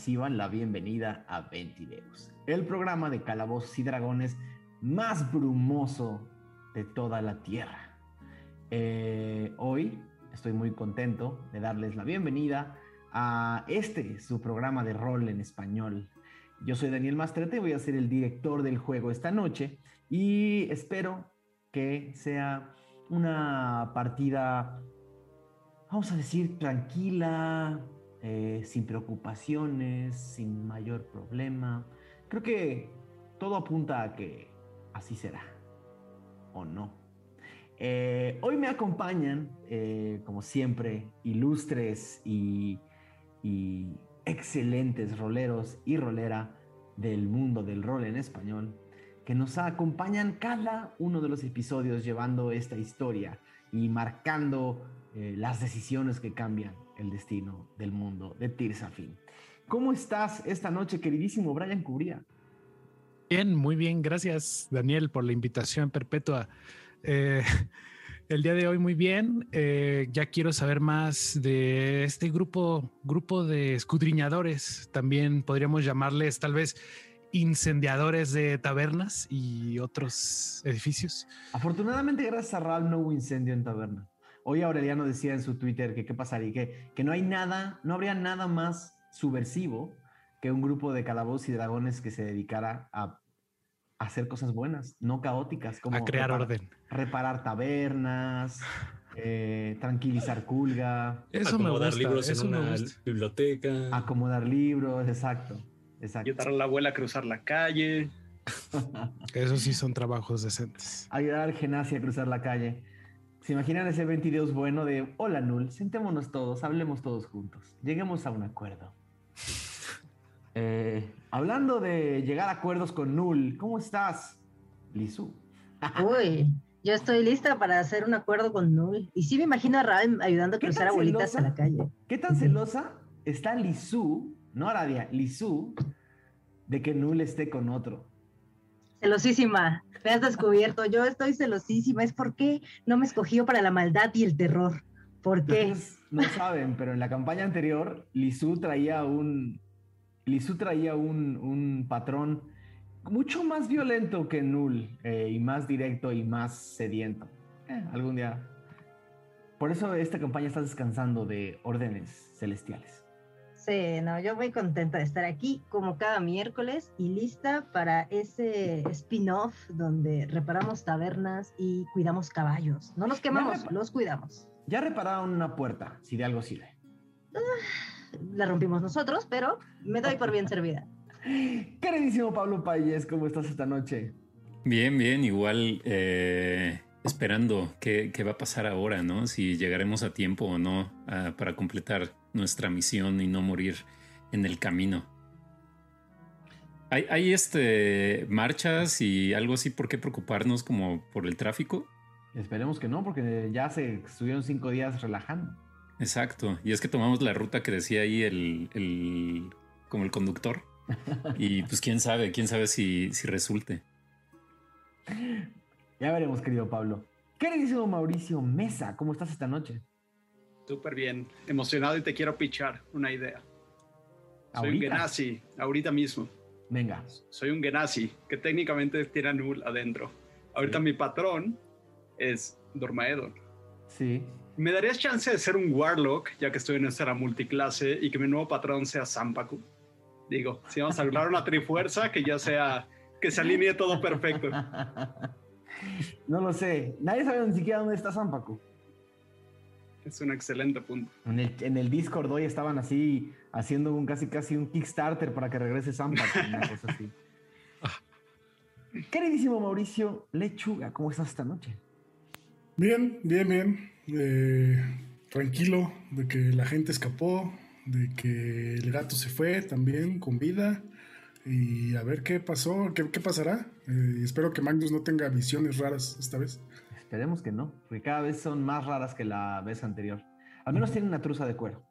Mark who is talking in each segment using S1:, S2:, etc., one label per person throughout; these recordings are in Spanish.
S1: Reciban la bienvenida a Ventideus, el programa de calabozos y dragones más brumoso de toda la Tierra. Eh, hoy estoy muy contento de darles la bienvenida a este, su programa de rol en español. Yo soy Daniel Mastrete, voy a ser el director del juego esta noche y espero que sea una partida, vamos a decir, tranquila, eh, sin preocupaciones, sin mayor problema. Creo que todo apunta a que así será, o no. Eh, hoy me acompañan, eh, como siempre, ilustres y, y excelentes roleros y rolera del mundo del rol en español, que nos acompañan cada uno de los episodios llevando esta historia y marcando las decisiones que cambian el destino del mundo de Tirsafin. ¿Cómo estás esta noche, queridísimo Brian Cubría?
S2: Bien, muy bien. Gracias, Daniel, por la invitación perpetua. Eh, el día de hoy muy bien. Eh, ya quiero saber más de este grupo, grupo de escudriñadores. También podríamos llamarles tal vez incendiadores de tabernas y otros edificios.
S1: Afortunadamente, gracias a Ral no hubo incendio en taberna. Hoy Aureliano decía en su Twitter que qué pasaría, que, que no hay nada, no habría nada más subversivo que un grupo de calabozos y dragones que se dedicara a, hacer cosas buenas, no caóticas, como
S2: a crear orden,
S1: reparar tabernas, eh, tranquilizar culga,
S3: eso acomodar libros en una biblioteca,
S1: acomodar libros, exacto, exacto.
S4: Ayudar a la abuela a cruzar la calle.
S2: Eso sí son trabajos decentes.
S1: Ayudar al genasia a cruzar la calle. ¿Se imaginan ese 22 bueno de, hola Null, sentémonos todos, hablemos todos juntos, lleguemos a un acuerdo? Eh, hablando de llegar a acuerdos con Null, ¿cómo estás, Lizu?
S5: Uy, yo estoy lista para hacer un acuerdo con Null. Y sí me imagino a Raven ayudando a cruzar abuelitas a la calle.
S1: ¿Qué tan celosa está Lizu, no Aradia, Lizu, de que Null esté con otro?
S5: Celosísima, me has descubierto. Yo estoy celosísima. Es porque no me escogió para la maldad y el terror. ¿Por qué?
S1: no saben, pero en la campaña anterior, Lizu traía un. Lizu traía un, un patrón mucho más violento que Null, eh, y más directo y más sediento. Eh, algún día. Por eso esta campaña está descansando de órdenes celestiales.
S5: Sí, no, yo muy contenta de estar aquí como cada miércoles y lista para ese spin-off donde reparamos tabernas y cuidamos caballos. No los quemamos, los cuidamos.
S1: Ya repararon una puerta, si de algo sirve.
S5: Ah, la rompimos nosotros, pero me doy por bien servida.
S1: Queridísimo Pablo Payés, ¿cómo estás esta noche?
S3: Bien, bien, igual eh, esperando qué, va a pasar ahora, ¿no? Si llegaremos a tiempo o no ah, para completar nuestra misión y no morir en el camino. ¿Hay, este, marchas y algo así por qué preocuparnos como por el tráfico?
S1: Esperemos que no, porque ya se estuvieron cinco días relajando.
S3: Exacto. Y es que tomamos la ruta que decía ahí el, como el conductor. y pues quién sabe, quién sabe si, si resulte.
S1: Ya veremos, querido Pablo. Queridísimo Mauricio Mesa, ¿cómo estás esta noche?
S4: Súper bien, emocionado y te quiero pichar una idea. Soy un Genasi, ahorita mismo.
S1: Venga.
S4: Soy un Genasi, que técnicamente tiene Null adentro. Ahorita mi patrón es Dormaedon.
S1: Sí.
S4: ¿Me darías chance de ser un Warlock, ya que estoy en esta multiclase, y que mi nuevo patrón sea Zampaku? Digo, si vamos a lograr una trifuerza, que ya sea, que se alinee todo perfecto.
S1: no lo sé. Nadie sabe ni siquiera dónde está Zampaku.
S4: Es un excelente punto.
S1: En el, Discord hoy estaban así haciendo un casi casi un Kickstarter para que regrese Zampa, una cosa así. Queridísimo Mauricio Lechuga, ¿cómo estás esta noche?
S6: Bien, bien, bien. Eh, tranquilo de que la gente escapó, de que el gato se fue también con vida. Y a ver qué pasó, qué, pasará. Eh, espero que Magnus no tenga visiones raras esta vez.
S1: Esperemos que no, porque cada vez son más raras que la vez anterior. Al menos tienen una truza de cuero.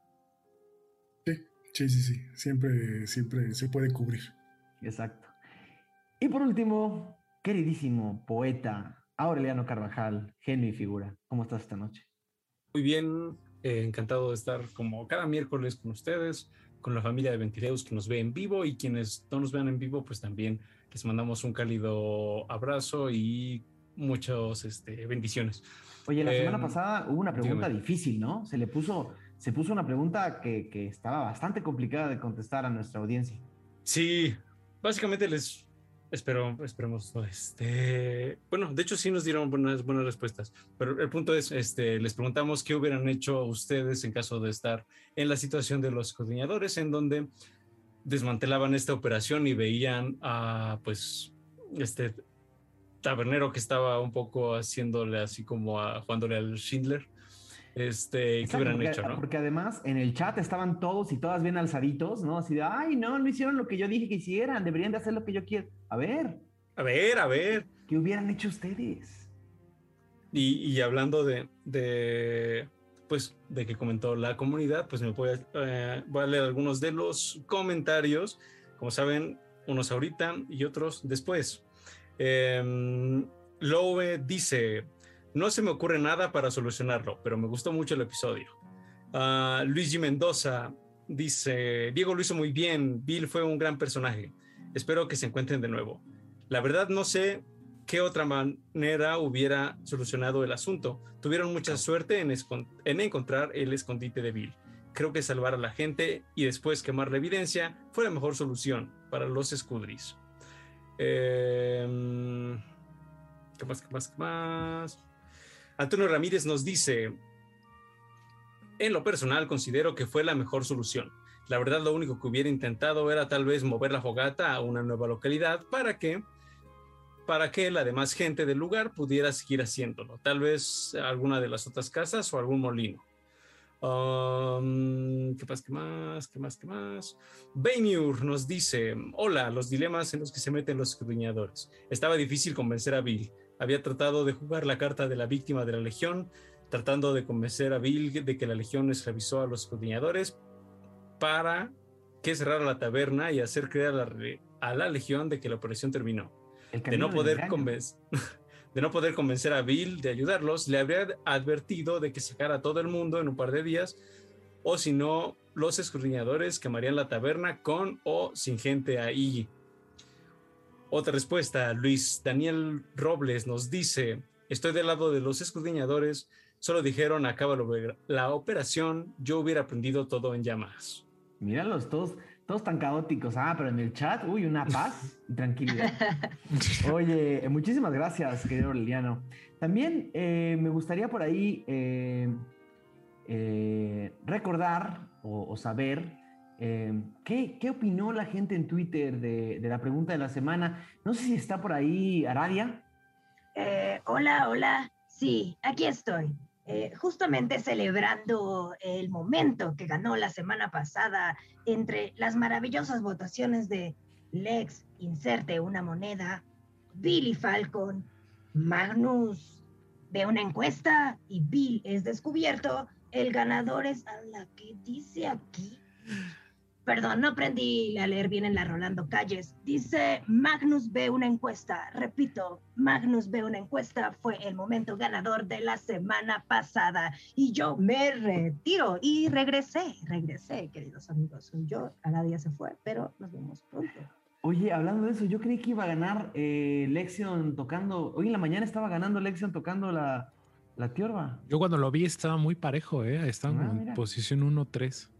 S6: Sí, sí, sí, sí. Siempre, siempre se puede cubrir.
S1: Exacto. Y por último, queridísimo poeta Aureliano Carvajal, genio y figura. ¿Cómo estás esta noche?
S7: Muy bien, Eh, encantado de estar como cada miércoles con ustedes, con la familia de Ventideus que nos ve en vivo y quienes no nos vean en vivo, pues también les mandamos un cálido abrazo y muchas este, bendiciones.
S1: Oye, la semana em, pasada hubo una pregunta difícil, ¿no? Se le puso, se puso una pregunta que, que estaba bastante complicada de contestar a nuestra audiencia.
S7: Sí, básicamente les Espero, esperemos. Este, bueno, de hecho sí nos dieron buenas, buenas respuestas, pero el punto es, este, les preguntamos qué hubieran hecho ustedes en caso de estar en la situación de los coordinadores, en donde desmantelaban esta operación y veían a, pues, este tabernero que estaba un poco haciéndole así como a, jugándole al Schindler este, ¿qué hubieran
S1: porque,
S7: hecho, no?
S1: Porque además en el chat estaban todos y todas bien alzaditos, ¿no? Así de, ay, no, no hicieron lo que yo dije que hicieran, deberían de hacer lo que yo quiero. A ver.
S7: A ver, a ver.
S1: ¿Qué hubieran hecho ustedes?
S7: Y, hablando de, de, pues, de que comentó la comunidad, pues me voy a, eh, voy a leer algunos de los comentarios. Como saben, unos ahorita y otros después. Eh, Lowe dice, no se me ocurre nada para solucionarlo, pero me gustó mucho el episodio. Uh, Luigi Mendoza dice, Diego lo hizo muy bien, Bill fue un gran personaje. Espero que se encuentren de nuevo. La verdad no sé qué otra manera hubiera solucionado el asunto. Tuvieron mucha suerte en, en encontrar el escondite de Bill. Creo que salvar a la gente y después quemar la evidencia fue la mejor solución para los Scudris. Eh, ¿Qué más? ¿Qué más? ¿Qué más? Antonio Ramírez nos dice, en lo personal considero que fue la mejor solución. La verdad lo único que hubiera intentado era tal vez mover la fogata a una nueva localidad para que para que la demás gente del lugar pudiera seguir haciéndolo. Tal vez alguna de las otras casas o algún molino. Um, ¿Qué más? ¿Qué más? ¿Qué más? ¿Qué más? Bainur nos dice: Hola, los dilemas en los que se meten los escudriñadores. Estaba difícil convencer a Bill había tratado de jugar la carta de la víctima de la Legión, tratando de convencer a Bill de que la Legión esclavizó a los escudriñadores para que cerrara la taberna y hacer creer a la, Legión de que la operación terminó. De no, poder de no poder convencer a Bill de ayudarlos, le habría advertido de que sacara a todo el mundo en un par de días, o si no, los escudriñadores quemarían la taberna con o sin gente ahí. Otra respuesta, Luis Daniel Robles nos dice, estoy del lado de los escudriñadores, solo dijeron acaba la operación, yo hubiera aprendido todo en llamas.
S1: Míralos, todos, todos tan caóticos. Ah, pero en el chat, uy, una paz y tranquilidad. Oye, muchísimas gracias, querido Liliano. También eh, me gustaría por ahí eh, eh, recordar o saber ¿qué, ¿qué, opinó la gente en Twitter de, de, la pregunta de la semana? No sé si está por ahí Aradia.
S5: Eh, hola, hola. Sí, aquí estoy. Eh, justamente celebrando el momento que ganó la semana pasada entre las maravillosas votaciones de Lex, inserte una moneda, Billy Falcon, Magnus de una encuesta y Bill es descubierto, el ganador es a la que dice aquí Perdón, no aprendí a leer bien en la Rolando Calles. Dice Magnus ve una encuesta. Repito, Magnus ve una encuesta. Fue el momento ganador de la semana pasada. Y yo me retiro y regresé, regresé, queridos amigos. Yo, cada día se fue, pero nos vemos pronto.
S1: Oye, hablando de eso, yo creí que iba a ganar eh, Lexion tocando. Hoy en la mañana estaba ganando Lexion tocando la, la tiorba.
S2: Yo cuando lo vi estaba muy parejo, ¿eh? Estaba ah, en posición 1-3.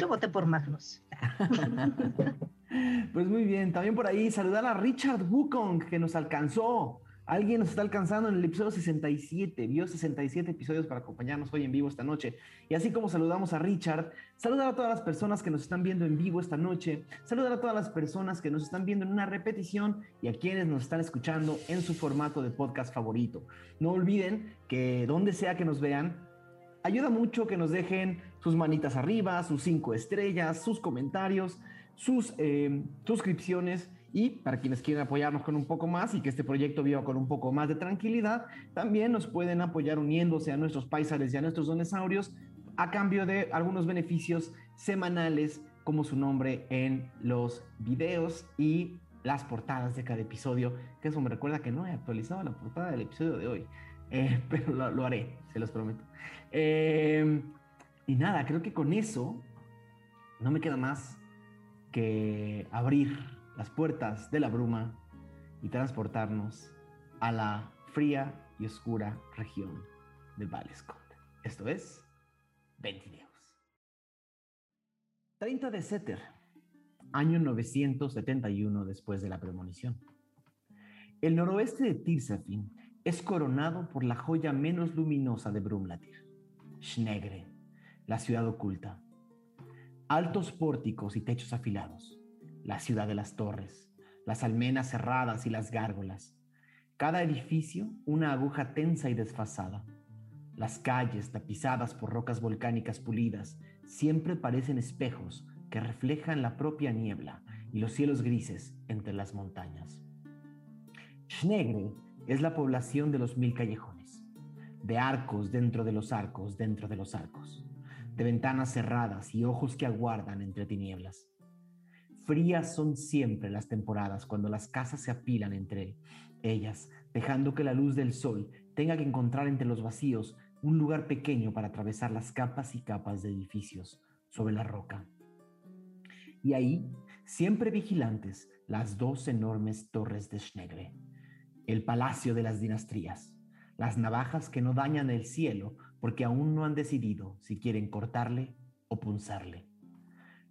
S5: Yo voté por Magnus.
S1: pues muy bien, también por ahí saludar a Richard Wukong que nos alcanzó. Alguien nos está alcanzando en el episodio 67, vio 67 episodios para acompañarnos hoy en vivo esta noche. Y así como saludamos a Richard, saludar a todas las personas que nos están viendo en vivo esta noche, saludar a todas las personas que nos están viendo en una repetición y a quienes nos están escuchando en su formato de podcast favorito. No olviden que donde sea que nos vean, ayuda mucho que nos dejen sus manitas arriba, sus cinco estrellas, sus comentarios, sus eh, suscripciones y para quienes quieren apoyarnos con un poco más y que este proyecto viva con un poco más de tranquilidad, también nos pueden apoyar uniéndose a nuestros paisares y a nuestros donesaurios a cambio de algunos beneficios semanales como su nombre en los videos y las portadas de cada episodio, que eso me recuerda que no he actualizado la portada del episodio de hoy, eh, pero lo, haré, se los prometo. Eh, y nada, creo que con eso no me queda más que abrir las puertas de la bruma y transportarnos a la fría y oscura región de Valescont. Esto es Ventideos. 30 de Seter, año 971 después de la premonición. El noroeste de Tirsafin es coronado por la joya menos luminosa de Brumlatir, Schnegre, la ciudad oculta. Altos pórticos y techos afilados, la ciudad de las torres, las almenas cerradas y las gárgolas. Cada edificio una aguja tensa y desfasada. Las calles tapizadas por rocas volcánicas pulidas siempre parecen espejos que reflejan la propia niebla y los cielos grises entre las montañas. Schnegre es la población de los mil callejones, de arcos dentro de los arcos dentro de los arcos, de ventanas cerradas y ojos que aguardan entre tinieblas. Frías son siempre las temporadas cuando las casas se apilan entre ellas, dejando que la luz del sol tenga que encontrar entre los vacíos un lugar pequeño para atravesar las capas y capas de edificios sobre la roca. Y ahí, siempre vigilantes, las dos enormes torres de Schnegre el palacio de las dinastías, las navajas que no dañan el cielo porque aún no han decidido si quieren cortarle o punzarle.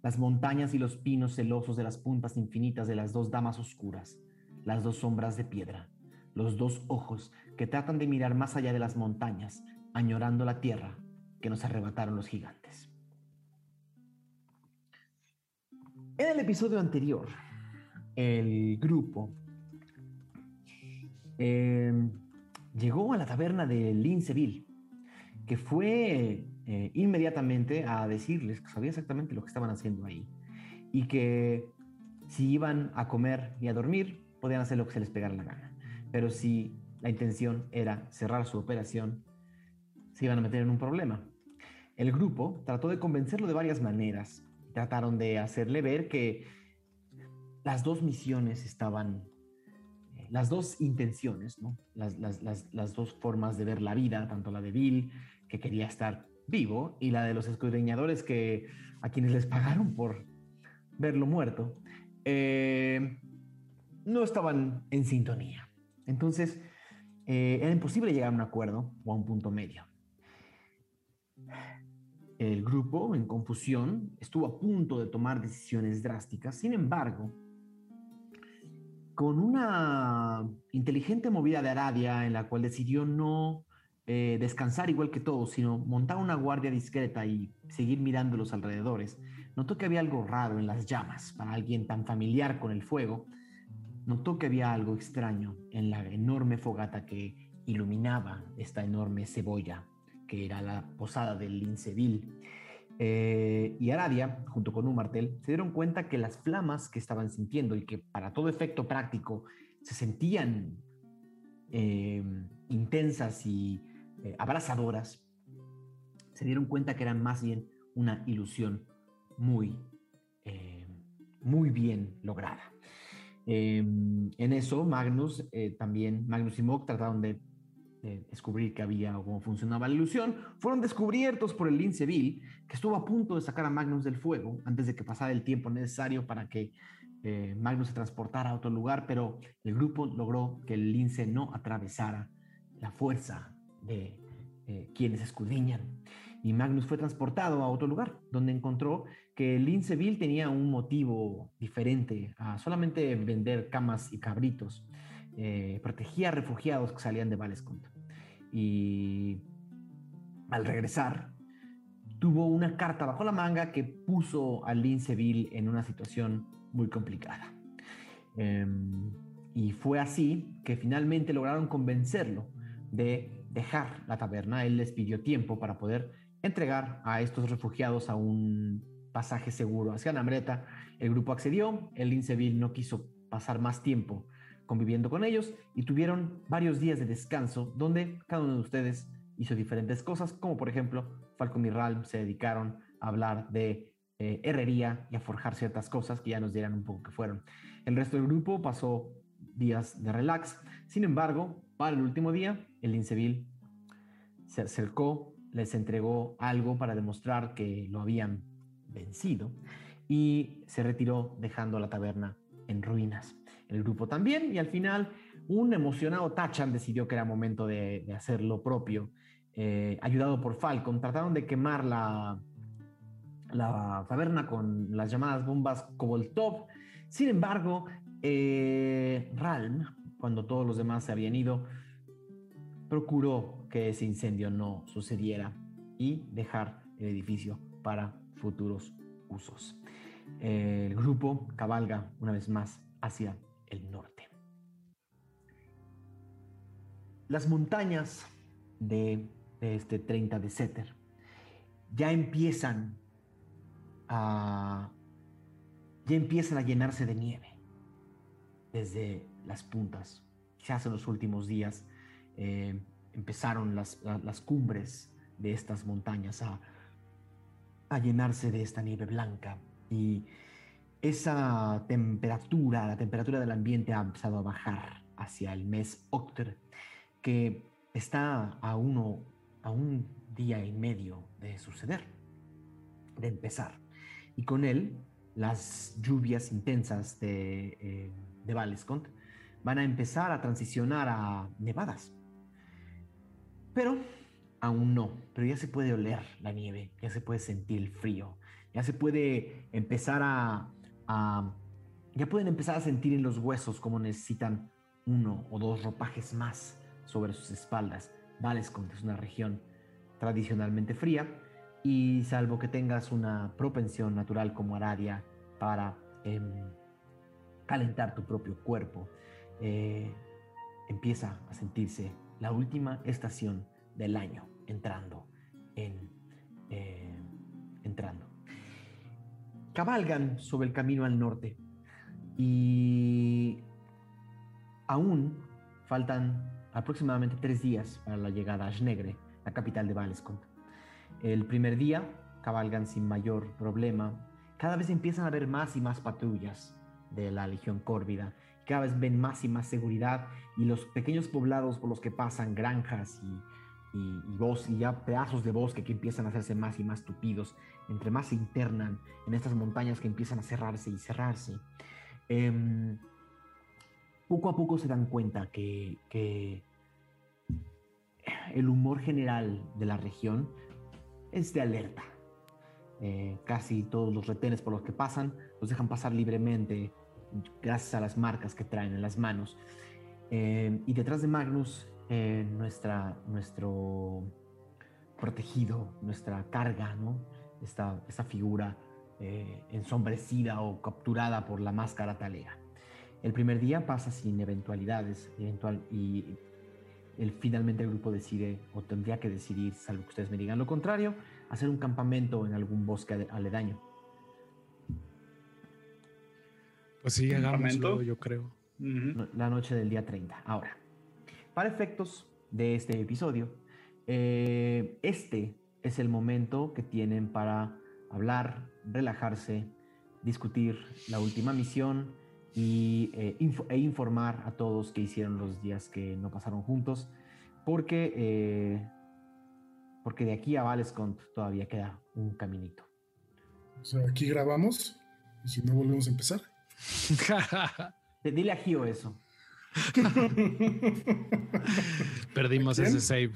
S1: Las montañas y los pinos celosos de las puntas infinitas de las dos damas oscuras, las dos sombras de piedra, los dos ojos que tratan de mirar más allá de las montañas, añorando la tierra que nos arrebataron los gigantes. En el episodio anterior, el grupo Em, llegó a la taberna de Linceville, que fue eh, inmediatamente a decirles que sabía exactamente lo que estaban haciendo ahí y que si iban a comer y a dormir, podían hacer lo que se les pegara la gana. Pero si la intención era cerrar su operación, se iban a meter en un problema. El grupo trató de convencerlo de varias maneras. Trataron de hacerle ver que las dos misiones estaban las dos intenciones, ¿no? las, dos formas de ver la vida, tanto la de Bill, que quería estar vivo, y la de los escudriñadores que a quienes les pagaron por verlo muerto, eh, no estaban en sintonía. Entonces, eh, era imposible llegar a un acuerdo o a un punto medio. El grupo, en confusión, estuvo a punto de tomar decisiones drásticas. Sin embargo, con una inteligente movida de Aradia en la cual decidió no eh, descansar igual que todos, sino montar una guardia discreta y seguir mirando los alrededores, notó que había algo raro en las llamas para alguien tan familiar con el fuego. Notó que había algo extraño en la enorme fogata que iluminaba esta enorme cebolla que era la posada del Linceville. Eh, y Aradia, junto con un martel, se dieron cuenta que las flamas que estaban sintiendo y que para todo efecto práctico se sentían eh, intensas y eh, abrazadoras, se dieron cuenta que eran más bien una ilusión muy, muy bien lograda. en eso, Magnus también, Magnus y Mok trataron de descubrir que había o cómo funcionaba la ilusión, fueron descubiertos por el lince Bill, que estuvo a punto de sacar a Magnus del fuego antes de que pasara el tiempo necesario para que eh, Magnus se transportara a otro lugar, pero el grupo logró que el lince no atravesara la fuerza de eh, quienes escudriñan. Y Magnus fue transportado a otro lugar, donde encontró que el lince Bill tenía un motivo diferente a solamente vender camas y cabritos. Eh, protegía refugiados que salían de Valescont. Y al regresar, tuvo una carta bajo la manga que puso a Linceville en una situación muy complicada. Em, y fue así que finalmente lograron convencerlo de dejar la taberna. Él les pidió tiempo para poder entregar a estos refugiados a un pasaje seguro hacia Namreta. El grupo accedió, el Linceville no quiso pasar más tiempo conviviendo con ellos y tuvieron varios días de descanso donde cada uno de ustedes hizo diferentes cosas, como por ejemplo Falcon y Ralm se dedicaron a hablar de eh, herrería y a forjar ciertas cosas que ya nos dirán un poco que fueron. El resto del grupo pasó días de relax. Sin embargo, para el último día, el Linceville se acercó les entregó algo para demostrar que lo habían vencido y se retiró dejando la taberna en ruinas. El grupo también y al final un emocionado Tachan decidió que era momento de, hacer lo propio. Eh, ayudado por Falcon, trataron de quemar la, la taberna con las llamadas bombas Koboltov. Sin embargo, eh, Ralm, cuando todos los demás se habían ido, procuró que ese incendio no sucediera y dejar el edificio para futuros usos. El grupo cabalga una vez más hacia el norte. Las montañas de, este 30 de Setter ya empiezan a ya empiezan a llenarse de nieve desde las puntas. Quizás en los últimos días eh, empezaron las, las, cumbres de estas montañas a, a llenarse de esta nieve blanca y esa temperatura, la temperatura del ambiente ha empezado a bajar hacia el mes Octer, que está a uno, a un día y medio de suceder, de empezar. Y con él, las lluvias intensas de, eh, de Valescont van a empezar a transicionar a nevadas. Pero aún no, pero ya se puede oler la nieve, ya se puede sentir el frío, ya se puede empezar a, ya pueden empezar a sentir en los huesos cómo necesitan uno o dos ropajes más sobre sus espaldas. Valescont es una región tradicionalmente fría y salvo que tengas una propensión natural como Aradia para em, calentar tu propio cuerpo, eh, empieza a sentirse la última estación del año entrando en eh, entrando cabalgan sobre el camino al norte y aún faltan aproximadamente tres días para la llegada a Schnegre, la capital de Valescont. El primer día cabalgan sin mayor problema. Cada vez empiezan a haber más y más patrullas de la Legión Córvida. Cada vez ven más y más seguridad y los pequeños poblados por los que pasan, granjas y y, y, ya pedazos de bosque que empiezan a hacerse más y más tupidos, entre más se internan en estas montañas que empiezan a cerrarse y cerrarse. Em, poco a poco se dan cuenta que, que, el humor general de la región es de alerta. Eh, casi todos los retenes por los que pasan los dejan pasar libremente gracias a las marcas que traen en las manos. Em, y detrás de Magnus eh, nuestra, nuestro protegido, nuestra carga, ¿no? Esta, esta figura eh, ensombrecida o capturada por la máscara talea. El primer día pasa sin eventualidades eventual, y el, finalmente el grupo decide, o tendría que decidir, salvo que ustedes me digan lo contrario, hacer un campamento en algún bosque aledaño.
S2: Pues sí, hagámoslo, yo creo.
S1: La noche del día 30. Ahora, para efectos de este episodio, eh, este es el momento que tienen para hablar, relajarse, discutir la última misión y, eh, e informar a todos qué hicieron los días que no pasaron juntos, porque, eh, porque de aquí a Valescont todavía queda un caminito.
S6: O sea, aquí grabamos y si no volvemos a empezar.
S1: Dile a Gio eso.
S2: Perdimos ese save.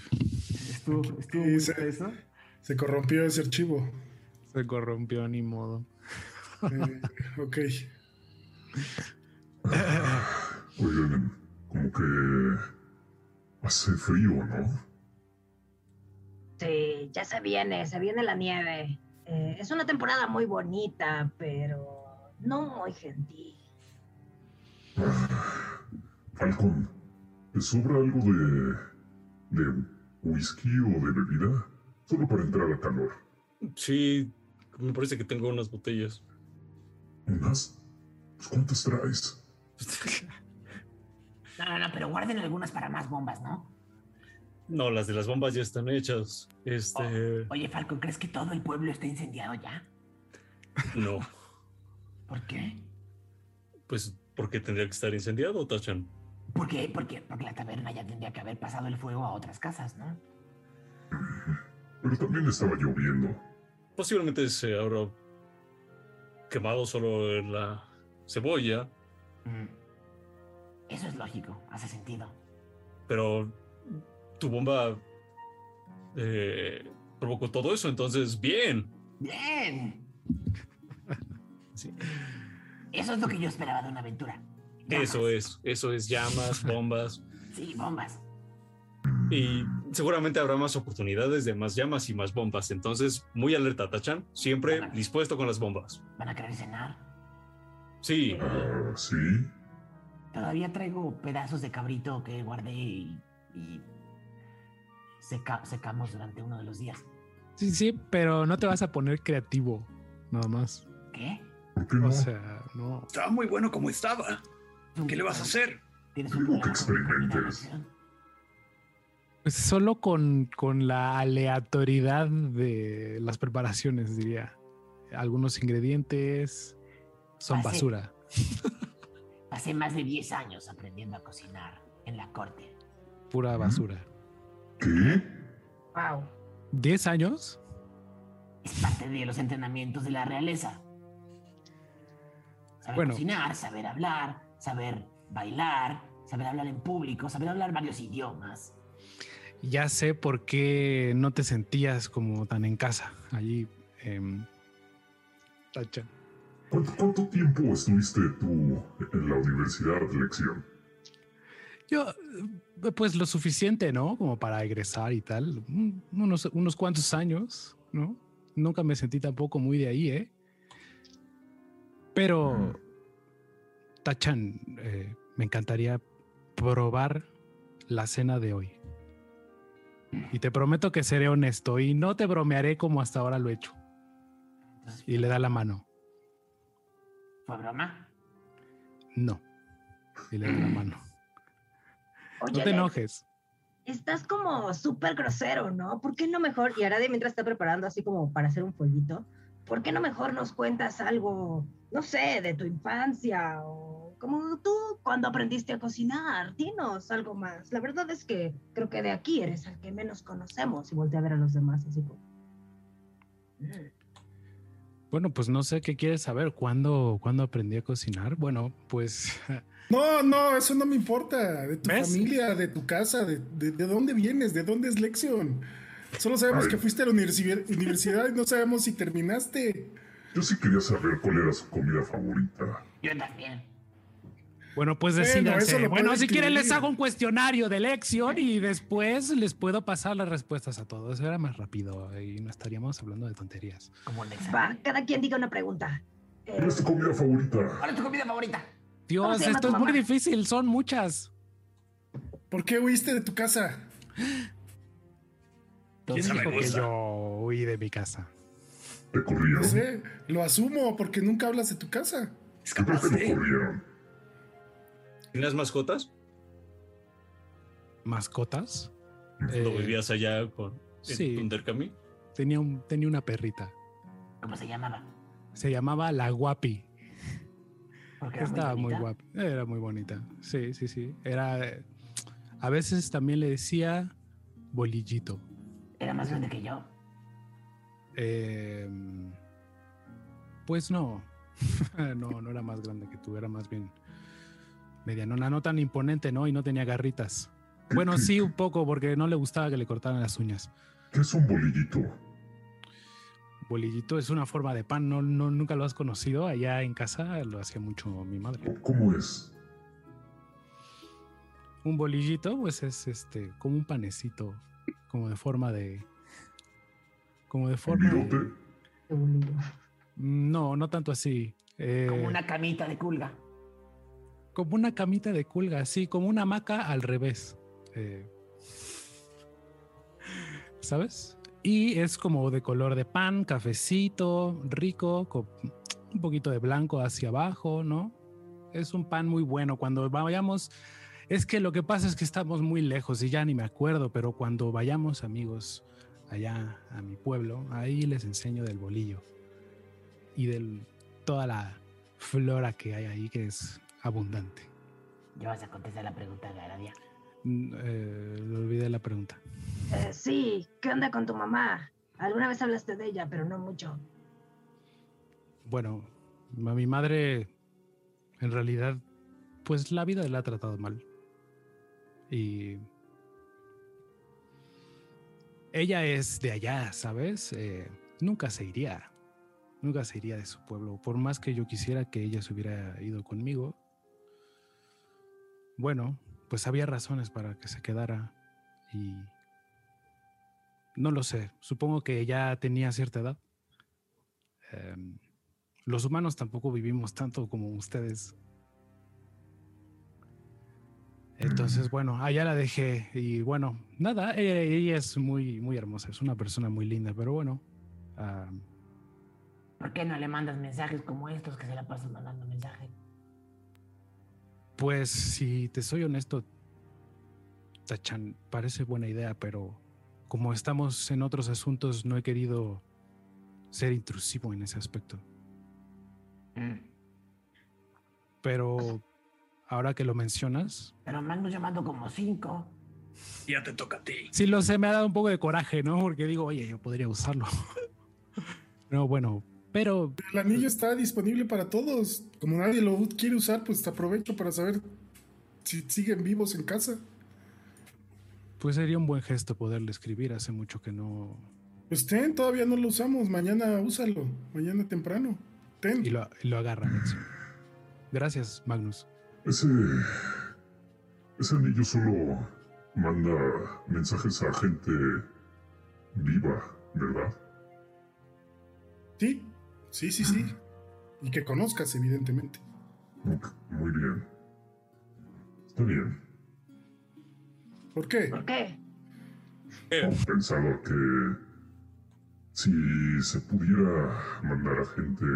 S1: Estuvo, estuvo se, eso.
S6: Se corrompió ese archivo.
S2: Se corrompió, ni modo.
S6: Eh, ok.
S8: Oigan, como que hace frío, ¿no?
S5: Sí, ya se viene, se viene la nieve. Eh, es una temporada muy bonita, pero no muy gentil.
S8: Ah, Falcón, ¿te sobra algo de. de whisky o de bebida? Solo para entrar a calor.
S7: Sí, me parece que tengo unas botellas.
S8: ¿Unas? Pues, ¿Cuántas traes?
S9: no, no, no, pero guarden algunas para más bombas, ¿no?
S7: No, las de las bombas ya están hechas. Este.
S9: Oh, oye, Falcón, ¿crees que todo el pueblo está incendiado ya?
S7: No.
S9: ¿Por qué?
S7: Pues porque tendría que estar incendiado, Tachan.
S9: ¿Por qué? Porque, porque la taberna ya tendría que haber pasado el fuego a otras casas, ¿no?
S8: Pero también estaba lloviendo.
S7: Posiblemente se habrá quemado solo la cebolla,
S9: Mm. Eso es lógico, hace sentido.
S7: pero tu bomba eh, provocó todo eso, entonces bien.
S9: Bien.
S7: Sí.
S9: Eso es lo que yo esperaba de una aventura.
S7: Eso es, eso es llamas, bombas.
S9: Sí, bombas.
S7: Y seguramente habrá más oportunidades de más llamas y más bombas. Entonces, muy alerta, Tachan. Siempre dispuesto con las bombas.
S9: ¿Van a querer cenar?
S7: Sí,
S8: sí.
S9: Todavía traigo pedazos de cabrito que guardé y, y seca- secamos durante uno de los días.
S2: Sí, sí, pero no te vas a poner creativo, nada más.
S9: ¿Qué?
S8: ¿Por qué no?
S2: O sea, no.
S4: Estaba muy bueno como estaba. ¿Qué le vas a hacer?
S9: ¿Tienes un
S8: Digo que experimentes.
S2: Pues solo con, con la aleatoriedad de las preparaciones, diría. Algunos ingredientes son basura.
S9: Pasé más de 10 años aprendiendo a cocinar en la corte.
S2: Pura basura.
S8: ¿Qué?
S5: Wow.
S2: ¿10 años?
S9: Es parte de los entrenamientos de la realeza. Saber
S2: Bueno.
S9: cocinar, saber hablar, saber bailar, saber hablar en público, saber hablar varios idiomas.
S2: Ya sé por qué no te sentías como tan en casa allí. em, Tacha.
S8: ¿Cuánto, cuánto tiempo estuviste tú en la universidad de lección?
S2: Yo, eh, pues lo suficiente, ¿no? Como para egresar y tal. Un- Unos, unos cuantos años, ¿no? Nunca me sentí tampoco muy de ahí, ¿eh? Pero, Tachan, eh, me encantaría probar la cena de hoy. Y te prometo que seré honesto y no te bromearé como hasta ahora lo he hecho. Y le da la mano.
S9: ¿Fue broma?
S2: No. Y le da la mano.
S5: Oye,
S2: No te enojes.
S5: estás como súper grosero, ¿no? ¿Por qué no mejor, y Aradia mientras está preparando así como para hacer un fueguito, ¿por qué no mejor nos cuentas algo, no sé, de tu infancia o como tú cuando aprendiste a cocinar? Dinos algo más. La verdad es que creo que de aquí eres el que menos conocemos y voltea a ver a los demás así como...
S2: Bueno, pues no sé qué quieres saber. ¿Cuándo, ¿cuándo aprendí a cocinar? Bueno, pues
S6: No, no, eso no me importa. De tu
S2: ¿Ves?
S6: familia, de tu casa, de, de- de dónde vienes, de dónde es Lexion. Solo sabemos
S8: Ay.
S6: que fuiste a la universidad, universidad y no sabemos si terminaste.
S8: Yo sí quería saber cuál era su comida favorita.
S9: Yo también.
S2: Bueno, pues decídanse. Bueno, si quieren les hago un cuestionario de lección y después les puedo pasar las respuestas a todos. Era más rápido y no estaríamos hablando de tonterías.
S9: Como
S5: Va, cada quien diga una pregunta. Eh,
S8: ¿Cuál es tu comida favorita?
S9: ¿Cuál es tu comida favorita?
S2: Dios, esto es muy difícil, son muchas.
S6: ¿Por qué huiste de tu casa?
S2: ¿Quién dijo que yo huí de mi casa?
S8: ¿Te corrieron?
S6: No sé, lo asumo porque nunca hablas de tu casa.
S8: Creo
S4: capaz
S8: que lo corrieron.
S7: ¿Tienes mascotas?
S2: ¿Mascotas?
S7: ¿Cuando
S2: Eh,
S7: vivías allá con
S2: sí.
S7: en Dunderkami?
S2: tenía, un, tenía una perrita.
S9: ¿Cómo se llamaba?
S2: Se llamaba la Guapi.
S9: Porque
S2: Estaba muy
S9: bonita.
S2: guapa. Era muy bonita. Sí, sí, sí. Era. A veces también le decía bolillito.
S9: Era más grande que yo.
S2: Eh, pues no. no, no era más grande que tú, era más bien medianona, no tan imponente, ¿no? Y no tenía garritas. Bueno, sí, un poco, porque no le gustaba que le cortaran las uñas.
S8: ¿Qué es un bolillito?
S2: Bolillito es una forma de pan, ¿no, no, nunca lo has conocido. Allá en casa lo hacía mucho mi madre.
S8: ¿Cómo es?
S2: Un bolillito, pues es este, como un panecito, como de forma de. Como de
S8: ¿Un
S2: forma. no, no tanto así. Eh,
S9: Como una camita de culga.
S2: Como una camita de culga, sí, como una hamaca al revés. Eh, ¿Sabes? Y es como de color de pan, cafecito, rico, con un poquito de blanco hacia abajo, ¿no? Es un pan muy bueno. Cuando vayamos, es que lo que pasa es que estamos muy lejos y ya ni me acuerdo, pero cuando vayamos, amigos, allá a mi pueblo, ahí les enseño del bolillo y de toda la flora que hay ahí, que es abundante.
S9: Ya vas a contestar la pregunta de Aradia.
S2: Mm, eh, olvidé la pregunta.
S5: Eh, sí, ¿qué onda con tu mamá? Alguna vez hablaste de ella, pero no mucho.
S2: Bueno, a mi madre, en realidad, pues la vida la ha tratado mal. Y ella es de allá, ¿sabes? Eh, nunca se iría. Nunca se iría de su pueblo. Por más que yo quisiera que ella se hubiera ido conmigo. Bueno, pues había razones para que se quedara. Y no lo sé. Supongo que ya tenía cierta edad. Em, los humanos tampoco vivimos tanto como ustedes. Entonces, bueno, allá la dejé y bueno, nada, ella, ella es muy, muy hermosa, es una persona muy linda, pero bueno. ah,
S1: ¿Por qué no le mandas mensajes como estos que se la pasan mandando mensajes?
S2: pues si te soy honesto, Tachan, parece buena idea, pero como estamos en otros asuntos, no he querido ser intrusivo en ese aspecto.
S1: Mm.
S2: Pero ahora que lo mencionas,
S1: Pero me han llamado como cinco.
S4: Ya te toca a ti.
S2: sí lo sé, me ha dado un poco de coraje, ¿no? Porque digo, oye, yo podría usarlo. no, bueno, pero
S6: El anillo está disponible para todos. Como nadie lo quiere usar, pues te aprovecho para saber si siguen vivos en casa.
S2: pues sería un buen gesto poderle escribir. Hace mucho que no.
S6: Pues ten, todavía no lo usamos. Mañana úsalo. Mañana temprano. Ten.
S2: Y lo, y lo agarra. Gracias, Magnus.
S8: Ese. Ese anillo solo manda mensajes a gente viva, ¿verdad?
S6: Sí, sí, sí, sí. Y que conozcas, evidentemente.
S8: Muy bien. Está bien.
S6: ¿Por qué?
S1: ¿Por qué?
S8: Pensaba que si se pudiera mandar a gente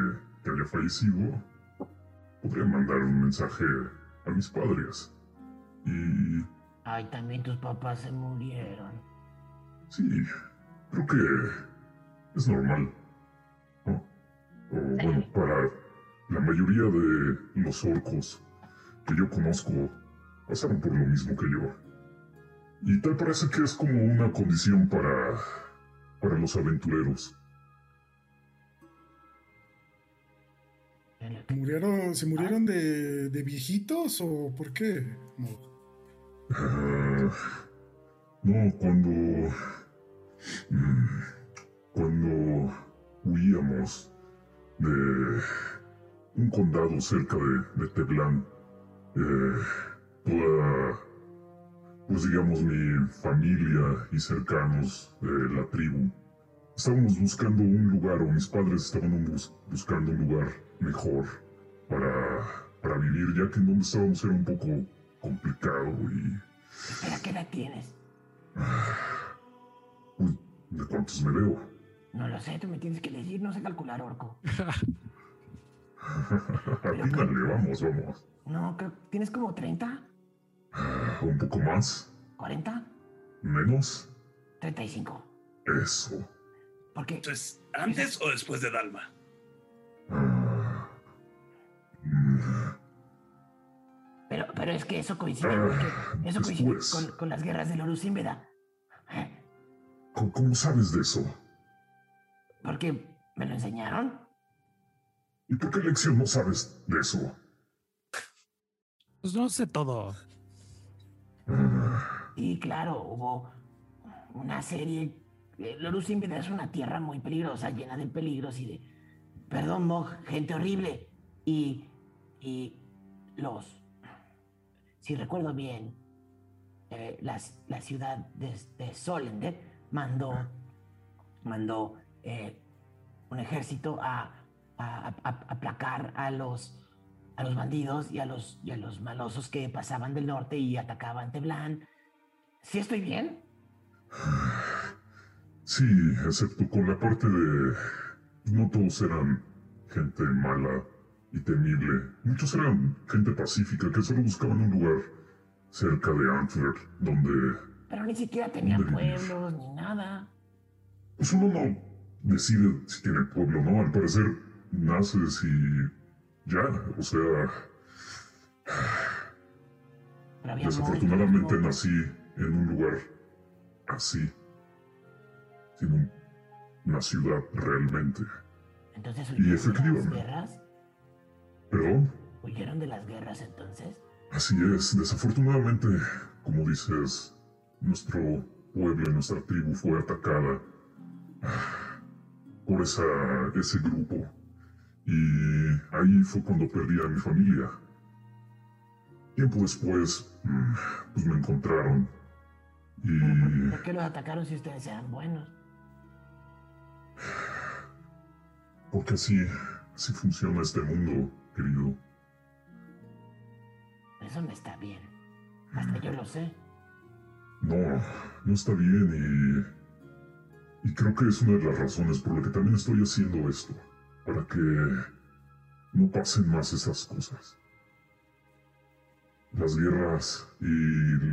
S8: que haya fallecido, podría mandar un mensaje a mis padres. Y
S1: Ay, también tus papás se murieron.
S8: sí, creo que es normal. ¿no? O bueno, para la mayoría de los orcos que yo conozco, pasaron por lo mismo que yo. Y tal parece que es como una condición para, para los aventureros.
S6: ¿Murieron, ¿Se murieron de, de viejitos o por qué? No.
S8: Ah, no, cuando. mm, Cuando huíamos de un condado cerca de, de Teblán, eh, toda. Pues digamos, mi familia y cercanos de la tribu. Estábamos buscando un lugar, o mis padres estaban bus- buscando un lugar mejor para, para vivir, ya que en donde estábamos era un poco complicado y
S1: Espera, ¿qué edad tienes?
S8: Uy, ¿de cuántos me veo?
S1: No lo sé, tú me tienes que decir, no sé calcular, orco.
S8: Atínale, vamos, vamos.
S1: No, creo tienes como 30,
S8: Ah, Un poco más,
S1: 40,
S8: menos.
S1: 35.
S8: Eso.
S1: Porque
S4: Entonces, ¿antes o después de Dalma?
S1: Pero, es que eso coincide,
S8: Ah,
S1: porque eso coincide
S8: después.
S1: con, con las guerras del Orusímbeda.
S8: ¿Cómo, cómo sabes de eso?
S1: Porque me lo enseñaron.
S8: ¿Y por qué lección no sabes de eso?
S2: Pues no sé todo.
S8: Ah,
S1: Y claro, hubo una serie. El Orusímbeda es una tierra muy peligrosa, llena de peligros y de. Perdón, Mog, gente horrible. Y. Y. Los. Si recuerdo bien, eh, la, ciudad de, de Solender mandó. Mandó eh, un ejército a, a, a- a- aplacar a los. A los bandidos y a los, y a los malosos que pasaban del norte y atacaban Teblán. ¿Sí estoy bien?
S8: sí, excepto con la parte de... No todos eran gente mala y temible. Muchos eran gente pacífica que solo buscaban un lugar cerca de Antwerp donde
S1: Pero ni siquiera tenían
S8: ¿Dónde vives?
S1: pueblos ni nada.
S8: Pues uno no decide si tiene pueblo o no. Al parecer, naces y ya. O sea, desafortunadamente nací en un lugar así. Sin un una ciudad realmente.
S9: Entonces,
S8: Y
S9: ¿huyeron de las
S8: efectivamente.
S9: guerras?
S8: ¿Perdón?
S9: ¿Huyeron de las guerras entonces?
S8: Así es, desafortunadamente, como dices, nuestro pueblo y nuestra tribu fue atacada ah, por esa, ese grupo. Y ahí fue cuando perdí a mi familia. Tiempo después, mm, pues me encontraron. Y
S9: ¿Por qué los atacaron si ustedes eran buenos?
S8: porque así, así funciona este mundo, querido.
S9: Eso no está bien. Hasta yo lo sé.
S8: No, no está bien y, y creo que es una de las razones por la que también estoy haciendo esto, para que no pasen más esas cosas. Las guerras y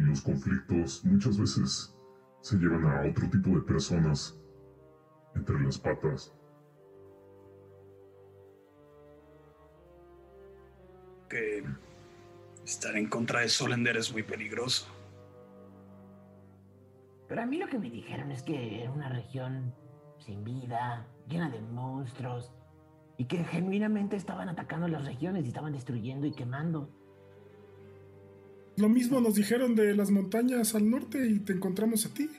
S8: los conflictos muchas veces se llevan a otro tipo de personas entre las patas.
S4: Que estar en contra de Solender es muy peligroso.
S9: Pero a mí lo que me dijeron es que era una región sin vida, llena de monstruos, y que genuinamente estaban atacando las regiones y estaban destruyendo y quemando.
S6: Lo mismo nos dijeron de las montañas al norte y te encontramos a ti.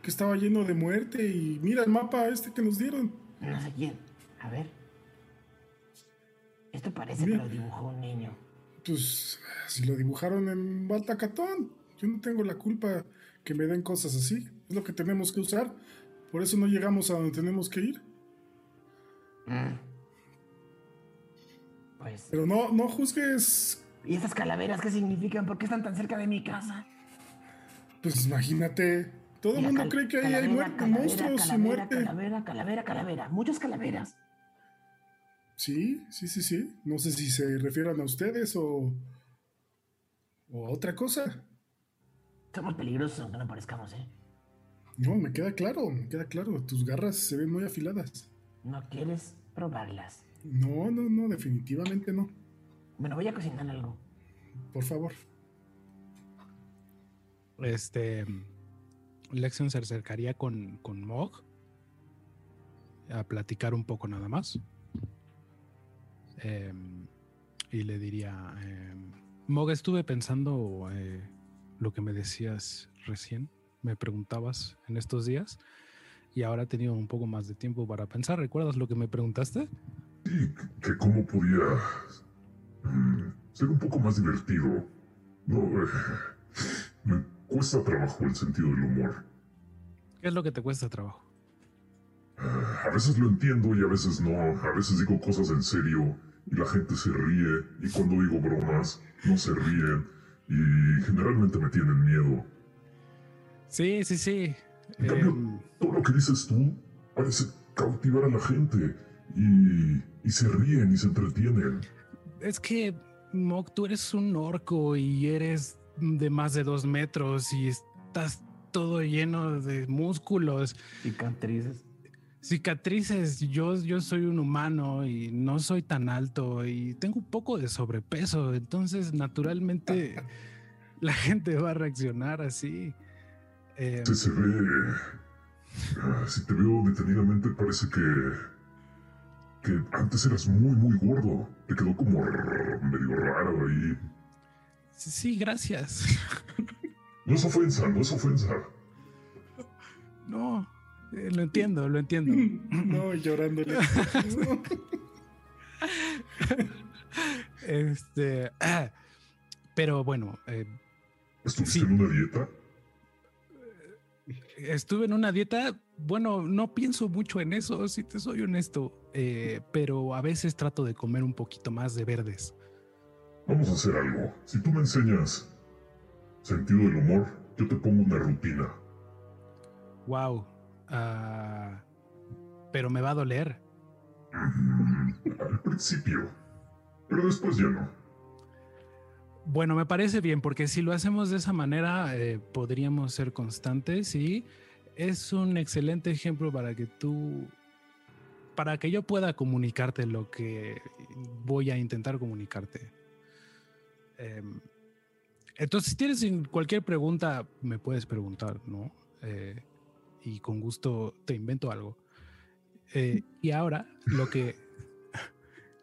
S6: Que estaba lleno de muerte y mira el mapa este que nos dieron.
S9: No sé quién. A ver. Esto parece que lo dibujó un niño.
S6: Pues si lo dibujaron en Baltacatón, yo no tengo la culpa que me den cosas así. Es lo que tenemos que usar. Por eso no llegamos a donde tenemos que ir.
S9: Mm. Pues.
S6: Pero no, no juzgues.
S9: ¿Y esas calaveras qué significan? ¿Por qué están tan cerca de mi casa?
S6: Pues imagínate. Todo el mundo cree que ahí hay muerte,
S9: calavera,
S6: monstruos y
S9: calavera,
S6: muerte.
S9: Calavera, calavera, calavera. Muchas calaveras.
S6: Sí, sí, sí, sí. No sé si se refieran a ustedes o, o a otra cosa.
S9: Somos peligrosos aunque no parezcamos, ¿eh?
S6: No, me queda claro, me queda claro. Tus garras se ven muy afiladas.
S9: ¿No quieres probarlas?
S6: No, no, no, definitivamente no.
S9: Bueno, voy a cocinar algo.
S6: Por favor.
S2: Este. Lexion se acercaría con, con Mog a platicar un poco nada más. Em, y le diría: em, Mog, estuve pensando eh, lo que me decías recién, me preguntabas en estos días, y ahora he tenido un poco más de tiempo para pensar. ¿Recuerdas lo que me preguntaste?
S8: Y que cómo podía mm, ser un poco más divertido. No, eh, me cuesta trabajo el sentido del humor.
S2: ¿Qué es lo que te cuesta trabajo?
S8: A veces lo entiendo y a veces no. A veces digo cosas en serio y la gente se ríe. Y cuando digo bromas, no se ríen. Y generalmente me tienen miedo.
S2: Sí, sí, sí.
S8: En cambio,
S2: Em,
S8: todo lo que dices tú parece cautivar a la gente. Y, y se ríen y se entretienen.
S2: Es que, Mok, tú eres un orco y eres de más de dos metros y estás todo lleno de músculos,
S1: Cicatrices.
S2: Cicatrices. Yo, yo soy un humano y no soy tan alto y tengo un poco de sobrepeso. Entonces, naturalmente, la gente va a reaccionar así. Eh,
S8: Se, se ve. ah, Si te veo detenidamente, parece que. que antes eras muy, muy gordo. Te quedó como medio raro ahí.
S2: sí, sí, gracias.
S8: No es ofensa, no es ofensa.
S2: No, lo entiendo, lo entiendo.
S6: No, llorándole.
S2: Este, pero bueno, eh,
S8: ¿Estuviste
S2: Sí.
S8: en una dieta?
S2: estuve en una dieta. Bueno, no pienso mucho en eso, si te soy honesto, eh, pero a veces trato de comer un poquito más de verdes.
S8: Vamos a hacer algo. Si tú me enseñas sentido del humor, yo te pongo una rutina.
S2: Wow, ah, pero me va a doler.
S8: Al principio. Pero después ya no.
S2: Bueno, me parece bien, porque si lo hacemos de esa manera, eh, podríamos ser constantes y es un excelente ejemplo para que tú, para que yo pueda comunicarte lo que voy a intentar comunicarte. Em, entonces, si tienes cualquier pregunta, me puedes preguntar, ¿no? Eh, y con gusto te invento algo. Eh, y ahora lo que,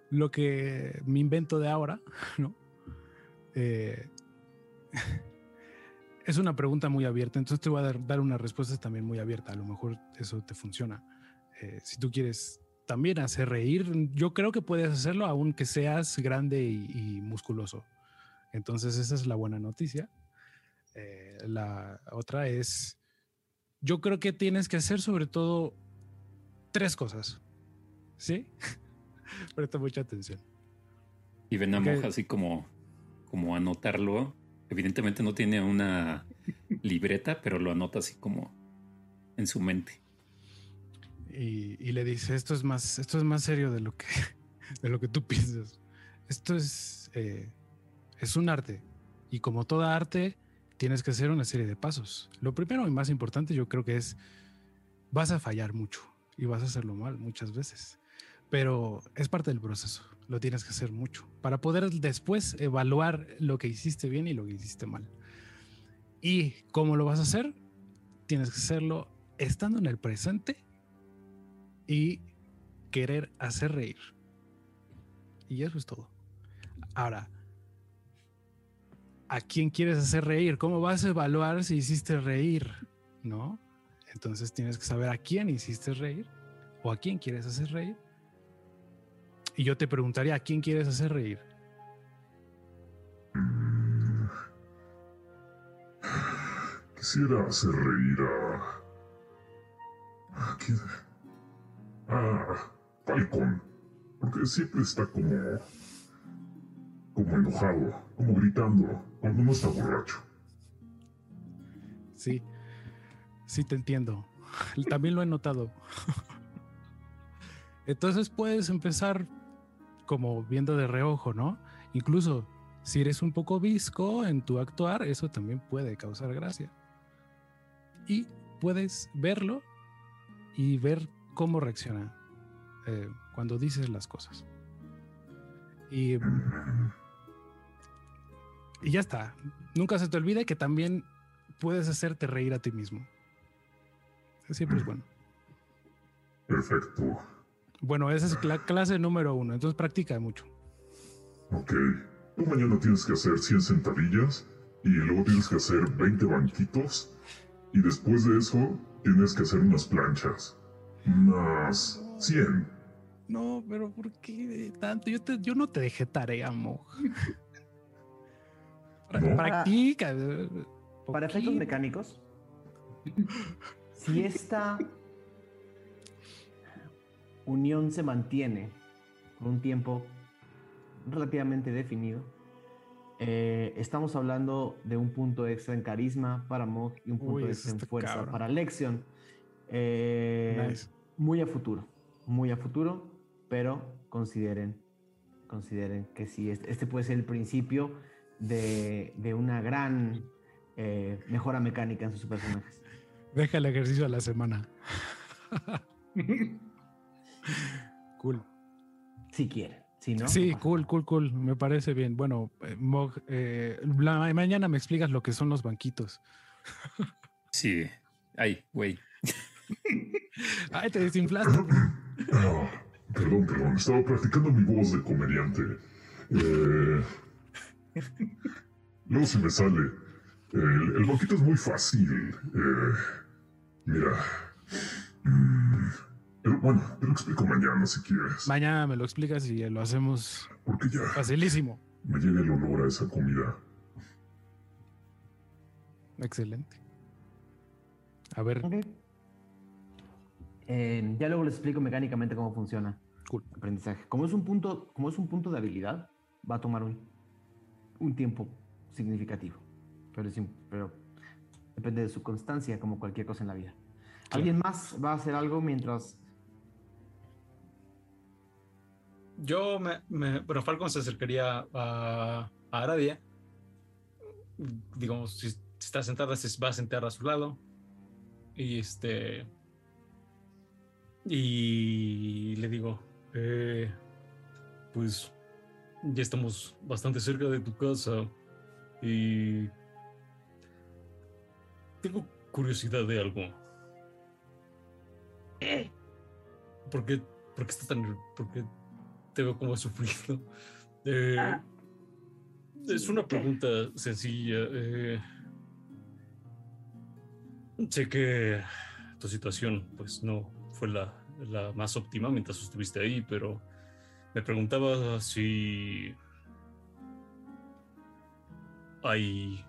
S2: lo que me invento de ahora, ¿no? Eh, es una pregunta muy abierta, entonces te voy a dar, dar una respuesta también muy abierta. A lo mejor eso te funciona. Eh, si tú quieres también hacer reír, yo creo que puedes hacerlo aunque seas grande y, y musculoso. Entonces esa es la buena noticia. Eh, la otra es, yo creo que tienes que hacer sobre todo tres cosas. ¿Sí? Presta mucha atención.
S3: Y ven a
S2: Ok.
S3: Moja así como, como anotarlo. Evidentemente no tiene una libreta, pero lo anota así como en su mente.
S2: y, y le dice esto es más esto es más serio de lo que de lo que tú piensas esto es eh, es un arte y como toda arte tienes que hacer una serie de pasos lo primero y más importante yo creo que es vas a fallar mucho y vas a hacerlo mal muchas veces pero es parte del proceso lo tienes que hacer mucho para poder después evaluar lo que hiciste bien y lo que hiciste mal y cómo lo vas a hacer tienes que hacerlo estando en el presente y querer hacer reír. Y eso es todo. Ahora, ¿a quién quieres hacer reír? ¿Cómo vas a evaluar si hiciste reír? ¿No? Entonces tienes que saber a quién hiciste reír o a quién quieres hacer reír. Y yo te preguntaría, ¿a quién quieres hacer reír?
S8: Quisiera hacer reír a. ¿A quién? A Falcon. Porque siempre está como. como enojado, como gritando, no está borracho.
S2: Sí, sí te entiendo. También lo he notado. Entonces puedes empezar como viendo de reojo, ¿no? Incluso si eres un poco visco en tu actuar, eso también puede causar gracia. Y puedes verlo y ver cómo reacciona eh, cuando dices las cosas. Y, y ya está. Nunca se te olvide que también puedes hacerte reír a ti mismo. Siempre es bueno.
S8: Perfecto.
S2: Bueno, esa es la clase número uno, entonces practica mucho.
S8: Ok. Tú mañana tienes que hacer 100 sentadillas y luego tienes que hacer 20 banquitos y después de eso tienes que hacer unas planchas. Unas 100.
S2: No, pero ¿por qué tanto? Yo, te- yo no te dejé tarea, mo. Practica.
S1: Para efectos mecánicos, si esta unión se mantiene por un tiempo relativamente definido, eh, estamos hablando de un punto extra en carisma para Mog y un punto
S2: Uy,
S1: extra en fuerza
S2: cabrón.
S1: para Lexion. Eh,
S2: Nice.
S1: Muy a futuro, muy a futuro, pero consideren, consideren que sí, este, este puede ser el principio de, de una gran eh, mejora mecánica en sus personajes.
S2: Deja el ejercicio a la semana. cool.
S1: Si quieren, si no.
S2: sí,
S1: no
S2: cool, cool, cool. Me parece bien. Bueno, eh, Mog, eh, la- mañana me explicas lo que son los banquitos.
S3: Sí. Ay, güey.
S2: Ay, te desinflaste.
S8: Ah, perdón, perdón. Estaba practicando mi voz de comediante. Eh, luego se me sale. El, el banquito es muy fácil. Eh, mira. Mm, pero bueno, te lo explico mañana si quieres.
S2: Mañana me lo explicas y lo hacemos
S8: Porque ya
S2: facilísimo.
S8: me llega el olor a esa comida.
S2: Excelente. A ver.
S1: Eh, ya luego les explico mecánicamente cómo funciona
S2: cool.
S1: el aprendizaje. Como es un punto, como es un punto de habilidad, va a tomar un, un tiempo significativo. Pero, es pero depende de su constancia, como cualquier cosa en la vida. ¿Alguien más va a hacer algo mientras
S7: Yo me, me- bueno, Falcon se acercaría a, a Aradia. Digamos, si está sentada, se va a sentar a su lado. Y este. Y le digo, eh, pues ya estamos bastante cerca de tu casa. Y tengo curiosidad de algo. ¿Por qué, por qué estás tan... por qué te veo como sufrido? Eh,
S5: Ah,
S7: es una
S5: ¿por qué?
S7: pregunta sencilla. eh, sé que tu situación pues no fue la, la más óptima mientras estuviste ahí, pero me preguntaba si hay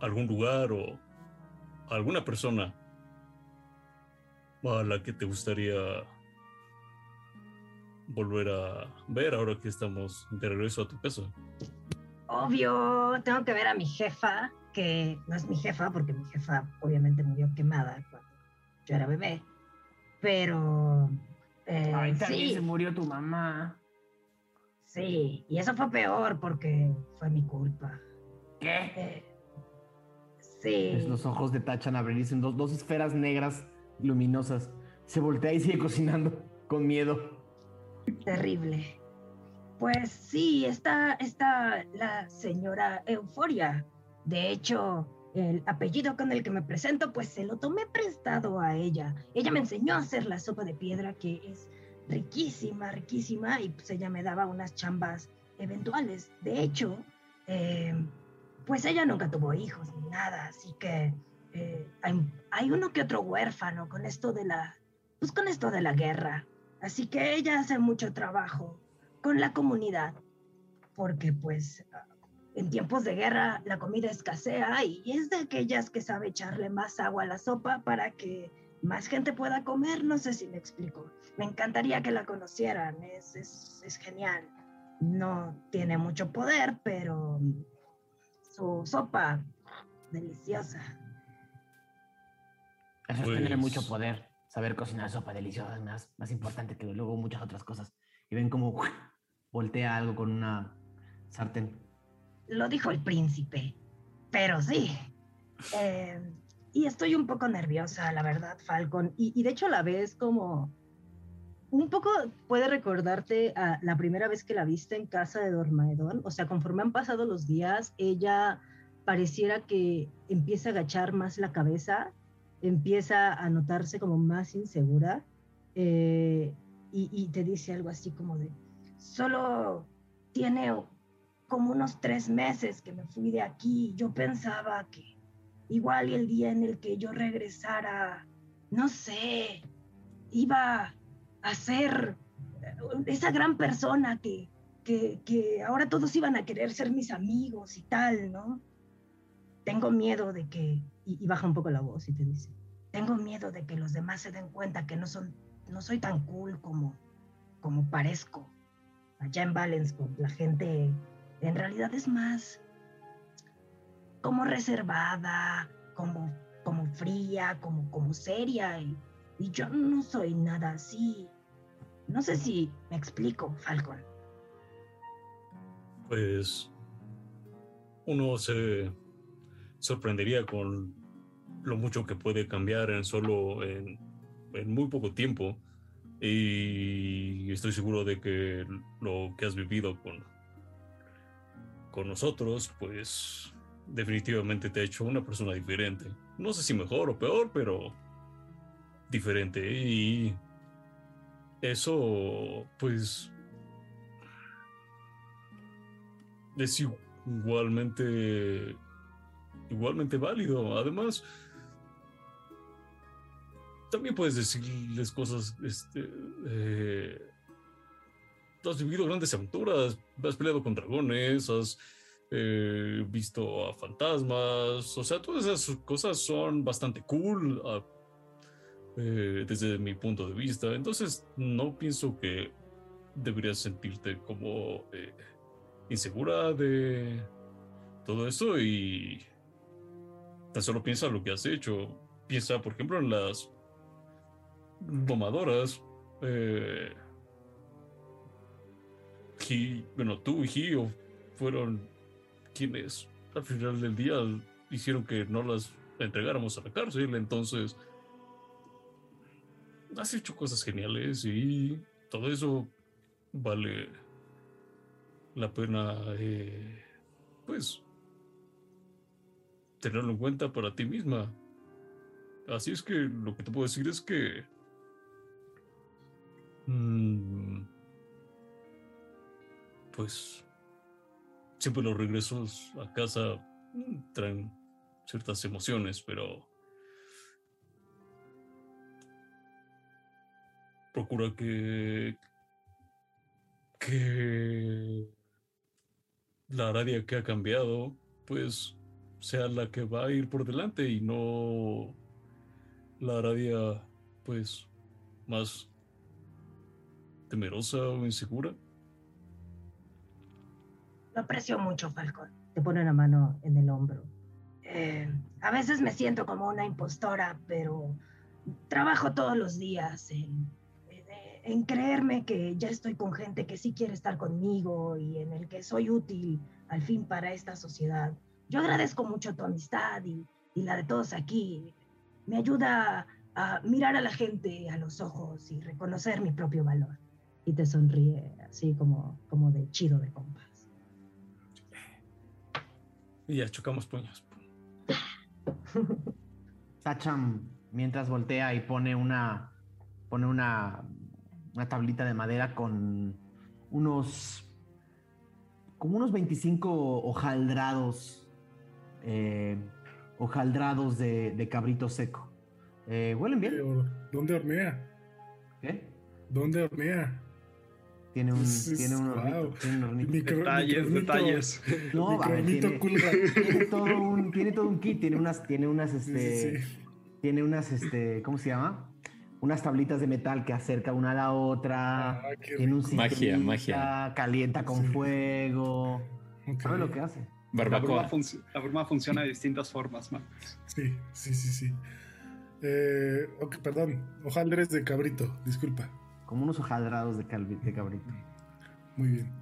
S7: algún lugar o alguna persona a la que te gustaría volver a ver ahora que estamos de regreso a tu casa.
S5: Obvio, tengo que ver a mi jefa, que no es mi jefa, porque mi jefa obviamente murió quemada cuando yo era bebé. Pero. Eh,
S9: Ay, también
S5: sí,
S9: se murió tu mamá.
S5: sí, y eso fue peor porque fue mi culpa.
S9: ¿Qué?
S5: Eh, sí.
S1: Pues los ojos de Tachan abrirse en dos, dos esferas negras luminosas. Se voltea y sigue cocinando con miedo.
S5: Terrible. Pues sí, está, está la señora Euforia. De hecho, el apellido con el que me presento, pues se lo tomé prestado a ella. Ella me enseñó a hacer la sopa de piedra, que es riquísima, riquísima, y pues ella me daba unas chambas eventuales. De hecho, eh, pues ella nunca tuvo hijos ni nada, así que eh, hay, hay uno que otro huérfano con esto de la, pues con esto de la guerra. Así que ella hace mucho trabajo con la comunidad, porque pues en tiempos de guerra la comida escasea y es de aquellas que sabe echarle más agua a la sopa para que más gente pueda comer. No sé si me explico. Me encantaría que la conocieran, es, es, es genial. No tiene mucho poder, pero su sopa deliciosa.
S9: Eso es tener
S7: Pues-
S9: mucho poder. Saber cocinar sopa deliciosa es más, más importante que luego muchas otras cosas.
S1: Y ven como voltea algo con una sartén.
S5: Lo dijo el príncipe, pero sí. Eh, y estoy un poco nerviosa, la verdad, Falcon. Y, de hecho la ves como... Un poco puede recordarte la primera vez que la viste en casa de Dormaedon. O sea, conforme han pasado los días, ella pareciera que empieza a agachar más la cabeza, empieza a notarse como más insegura. eh, y te dice algo así como de, solo tiene como unos tres meses que me fui de aquí. Yo pensaba que igual el día en el que yo regresara, no sé, iba a ser eh, esa gran persona que, que, que ahora todos iban a querer ser mis amigos y tal, ¿no? Tengo miedo de que, y, y baja un poco la voz y te dice, tengo miedo de que los demás se den cuenta que no, son, no soy tan cool como, como parezco. Allá en Valensburg la gente en realidad es más como reservada, como, como fría, como, como seria. Y, y yo no soy nada así. No sé si me explico, Falcon.
S7: Pues uno se sorprendería con lo mucho que puede cambiar en solo en, en muy poco tiempo y estoy seguro de que lo que has vivido con con nosotros pues definitivamente te ha hecho una persona diferente no sé si mejor o peor pero diferente y eso pues es igualmente igualmente válido. Además, también puedes decirles cosas, este, eh, has vivido grandes aventuras, has peleado con dragones, has eh, visto a fantasmas, o sea, todas esas cosas son bastante cool ah, eh, desde mi punto de vista. Entonces, no pienso que deberías sentirte como eh, insegura de todo eso y tan solo piensa lo que has hecho. Piensa, por ejemplo, en las domadoras. Eh, Hi- bueno, tú y Gio fueron quienes al final del día hicieron que no las entregáramos a la cárcel. Entonces, has hecho cosas geniales y todo eso vale la pena, eh, pues, tenerlo en cuenta para ti misma. Así es que lo que te puedo decir es que Mm, pues siempre los regresos a casa mm, traen ciertas emociones, pero procura que que la Aradia que ha cambiado, pues sea la que va a ir por delante y no la Aradia, pues, más temerosa o insegura.
S5: Lo aprecio mucho, Falcón. Te pone una mano en el hombro. Eh, a veces me siento como una impostora, pero trabajo todos los días en, en creerme que ya estoy con gente que sí quiere estar conmigo y en el que soy útil al fin para esta sociedad. Yo agradezco mucho tu amistad y, y la de todos aquí. Me ayuda a mirar a la gente a los ojos y reconocer mi propio valor. Y te sonríe así como, como de chido de compas.
S7: Y ya chocamos puños.
S1: Tacham, mientras voltea y pone una, pone una, una tablita de madera con unos, como unos 25 hojaldrados, eh, hojaldrados de, de cabrito seco. Eh, ¿Huelen bien?
S6: Pero, ¿Dónde hornea?
S1: ¿Qué?
S6: ¿Dónde hornea?
S1: Tiene un,
S6: Es-
S1: tiene un
S6: wow.
S1: hornito. Tiene un hornito.
S6: Micro-
S4: Detalles,
S6: micronito-
S4: detalles.
S1: No, va,
S6: micronito
S1: tiene, todo un, tiene todo un kit, tiene unas, tiene unas, este,
S6: sí, sí.
S1: tiene unas, este, ¿cómo se llama? Unas tablitas de metal que acerca una a la otra.
S6: Ah,
S1: tiene un.
S3: Magia, magia.
S1: Calienta con
S6: Sí.
S1: fuego. ¿Sabe lo que hace?
S4: La bruma,
S3: Barbacoa.
S4: la bruma funciona de distintas formas, man.
S6: Sí, sí, sí, sí. Eh, ok, perdón. Hojaldres de cabrito, disculpa.
S1: Como unos hojaldrados de, de cabrito.
S6: Muy bien.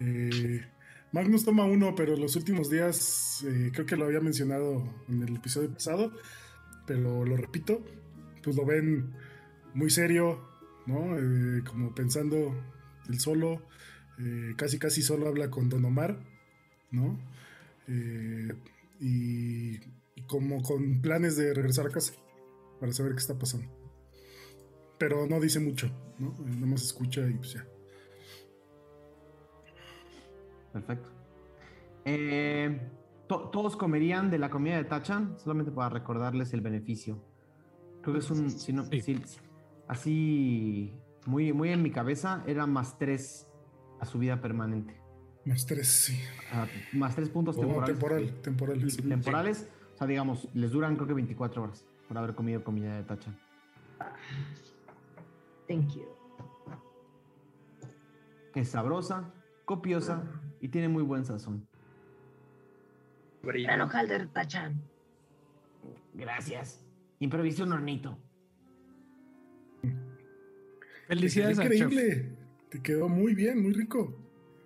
S6: Eh, Magnus toma uno, pero los últimos días, eh, creo que lo había mencionado en el episodio pasado, pero lo repito, pues lo ven muy serio, ¿no? Eh, como pensando el solo, casi casi solo habla con Don Omar, ¿no? Y como con planes de regresar a casa para saber qué está pasando. Pero no dice mucho, ¿no? Nada más escucha y pues ya.
S1: Perfecto. Eh, to- todos comerían de la comida de Tachan, solamente para recordarles el beneficio. Creo que es un. si no-
S2: Sí.
S1: si- así, muy, muy en mi cabeza, era más tres a su vida permanente.
S6: Más tres, sí.
S1: Ah, más tres puntos
S6: Oh,
S1: temporales.
S6: temporal, temporal. sí.
S1: Temporales, o sea, digamos, les duran creo que 24 horas por haber comido comida de Tachan.
S5: Thank you.
S1: Es sabrosa, copiosa y tiene muy buen sazón.
S5: Gran hojalder, Tachan.
S9: Gracias. Improvisé un hornito.
S2: Felicidades chef.
S6: Increíble. Te quedó muy bien, muy rico.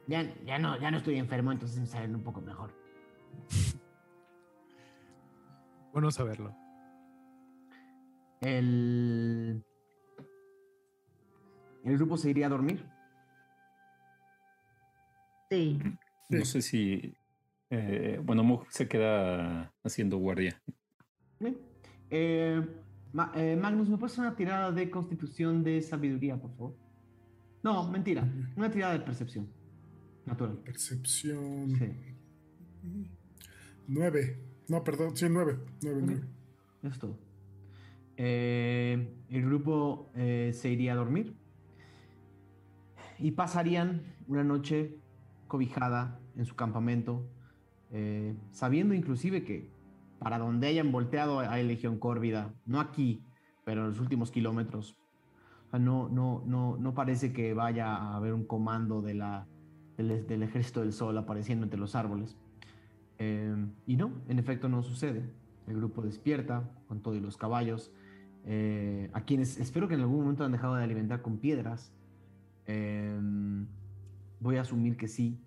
S9: Ya, ya, no, ya no estoy enfermo, entonces me salen un poco mejor.
S2: Bueno saberlo.
S1: El, el grupo se iría a dormir.
S5: Sí.
S3: No sé si. eh, bueno, Mug se queda haciendo guardia.
S1: Eh, Ma- eh, Magnus, ¿me puedes hacer una tirada de constitución de sabiduría, por favor? No, mentira. Una tirada de percepción. Natural.
S6: Percepción.
S1: Sí.
S6: Nueve. No, perdón, sí, nueve. Nueve, nueve.
S1: Eso es todo. Eh, el grupo eh, se iría a dormir y pasarían una noche cobijada en su campamento, eh, sabiendo inclusive que para donde hayan volteado hay legión córvida, no aquí, pero en los últimos kilómetros. No, no, no, no parece que vaya a haber un comando de la, del, del ejército del sol apareciendo entre los árboles. Eh, y no, en efecto no sucede. El grupo despierta con todo y los caballos, eh, a quienes espero que en algún momento han dejado de alimentar con piedras. Eh, voy a asumir que sí.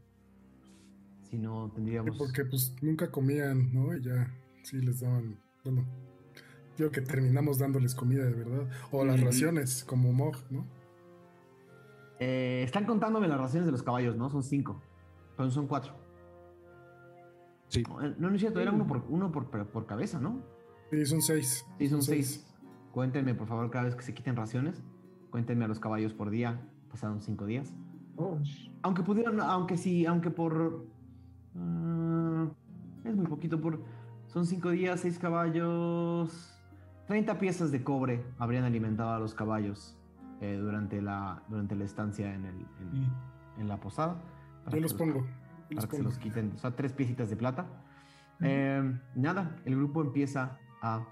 S1: Si no, tendríamos...
S6: Porque pues nunca comían, ¿no? Y ya sí les daban. Bueno, digo que terminamos dándoles comida de verdad. O las raciones, como Mog, ¿no?
S1: Eh, están contándome las raciones de los caballos, ¿no? Son cinco. Pero son cuatro.
S2: Sí.
S1: No, eh, no, no es cierto, era uno por, uno por, por- por cabeza, ¿no?
S6: Sí, son seis.
S1: Sí, son seis. Cuéntenme, por favor, cada vez que se quiten raciones. Cuéntenme a los caballos por día. Pasaron cinco días.
S5: Oh,
S1: Aunque pudieron, aunque sí, aunque por... ah, es muy poquito por... Son cinco días, seis caballos... 30 piezas de cobre habrían alimentado a los caballos eh, durante, la, durante la estancia en, el, en,
S6: Mm.
S1: en la posada. para
S6: Yo los pongo. los
S1: para que se los quiten. O sea, tres piecitas de plata. Eh, nada, el grupo empieza a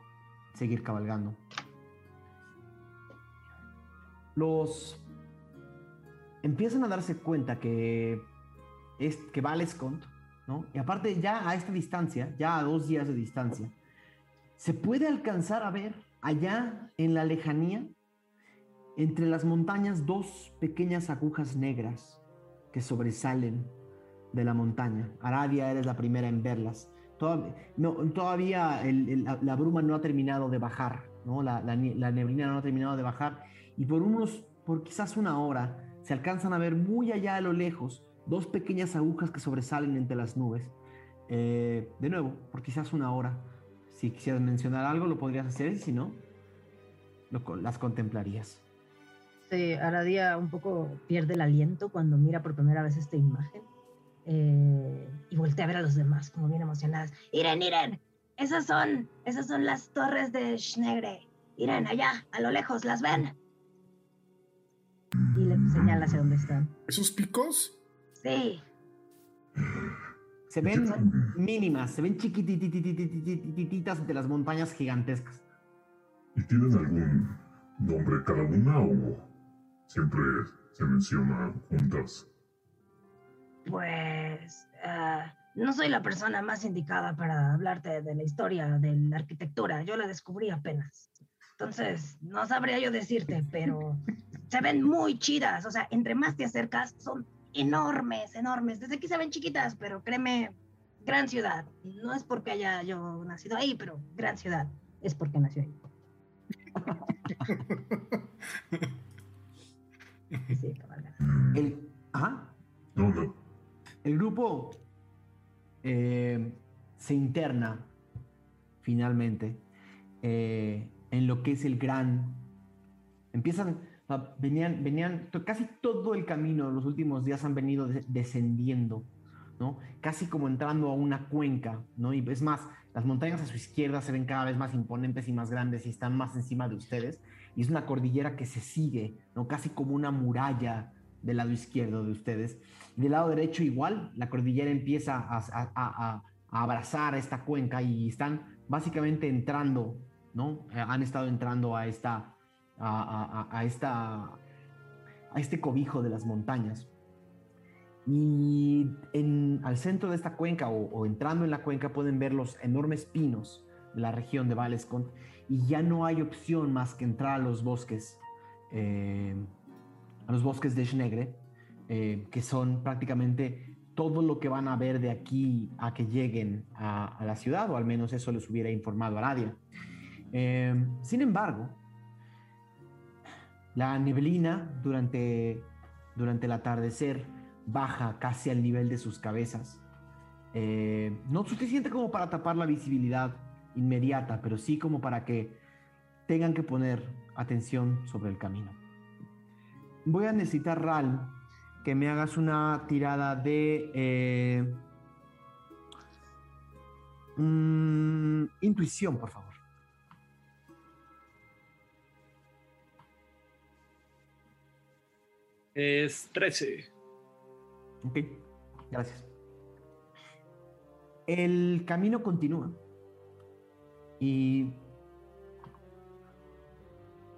S1: seguir cabalgando. Los empiezan a darse cuenta que es que va Lescont, ¿no? Y aparte ya a esta distancia, ya a dos días de distancia, se puede alcanzar a ver allá en la lejanía, entre las montañas, dos pequeñas agujas negras que sobresalen de la montaña. Aradia eres la primera en verlas. Todav- no, todavía el- el- la, la bruma no ha terminado de bajar, ¿no? La, la la neblina no ha terminado de bajar y por unos, por quizás una hora, se alcanzan a ver muy allá a lo lejos dos pequeñas agujas que sobresalen entre las nubes. Eh, de nuevo, por quizás una hora. Si quisieras mencionar algo, lo podrías hacer, si no, lo las contemplarías.
S5: Sí, Aradia un poco pierde el aliento cuando mira por primera vez esta imagen eh, y voltea a ver a los demás como bien emocionadas. Miren, miren, esas son, esas son las torres de Schnegre. Miren, allá, a lo lejos, ¿las ven? Y señala hacia dónde están.
S6: ¿Esos picos?
S5: Sí,
S1: Se ven mínimas, se ven chiquitititititititas de las montañas gigantescas.
S8: ¿Y tienen algún nombre cada una o siempre se menciona juntas?
S5: pues ah, no soy la persona más indicada para hablarte de la historia de la arquitectura. Yo la descubrí apenas. Entonces, no sabría yo decirte, pero se ven muy chidas. O sea, entre más te acercas, son enormes, enormes. Desde aquí se ven chiquitas, pero créeme, gran ciudad. No es porque haya yo nacido ahí, pero gran ciudad. Es porque nació ahí. Sí.
S1: El, ajá, el grupo eh, se interna finalmente eh, en lo que es el gran. Empiezan, venían, venían, casi todo el camino, los últimos días han venido de- descendiendo, ¿no? Casi como entrando a una cuenca, ¿no? Y es más, las montañas a su izquierda se ven cada vez más imponentes y más grandes y están más encima de ustedes. Y es una cordillera que se sigue, ¿no? Casi como una muralla del lado izquierdo de ustedes. Y del lado derecho igual, la cordillera empieza a abrazar esta cuenca y están básicamente entrando, ¿no? Eh, Han estado entrando a esta, a, esta, a este cobijo de las montañas. Y en, al centro de esta cuenca o, entrando en la cuenca pueden ver los enormes pinos de la región de Valescont y ya no hay opción más que entrar a los bosques, eh, a los bosques de Schnegre, eh, que son prácticamente todo lo que van a ver de aquí a que lleguen a, la ciudad, o al menos eso les hubiera informado a Aradia. Eh, sin embargo, la neblina durante, durante el atardecer baja casi al nivel de sus cabezas. Eh, no suficiente como para tapar la visibilidad inmediata, pero sí como para que tengan que poner atención sobre el camino. Voy a necesitar, Ral, que me hagas una tirada de eh, mm, intuición, por favor.
S4: Es 13.
S1: Ok, gracias. El camino continúa y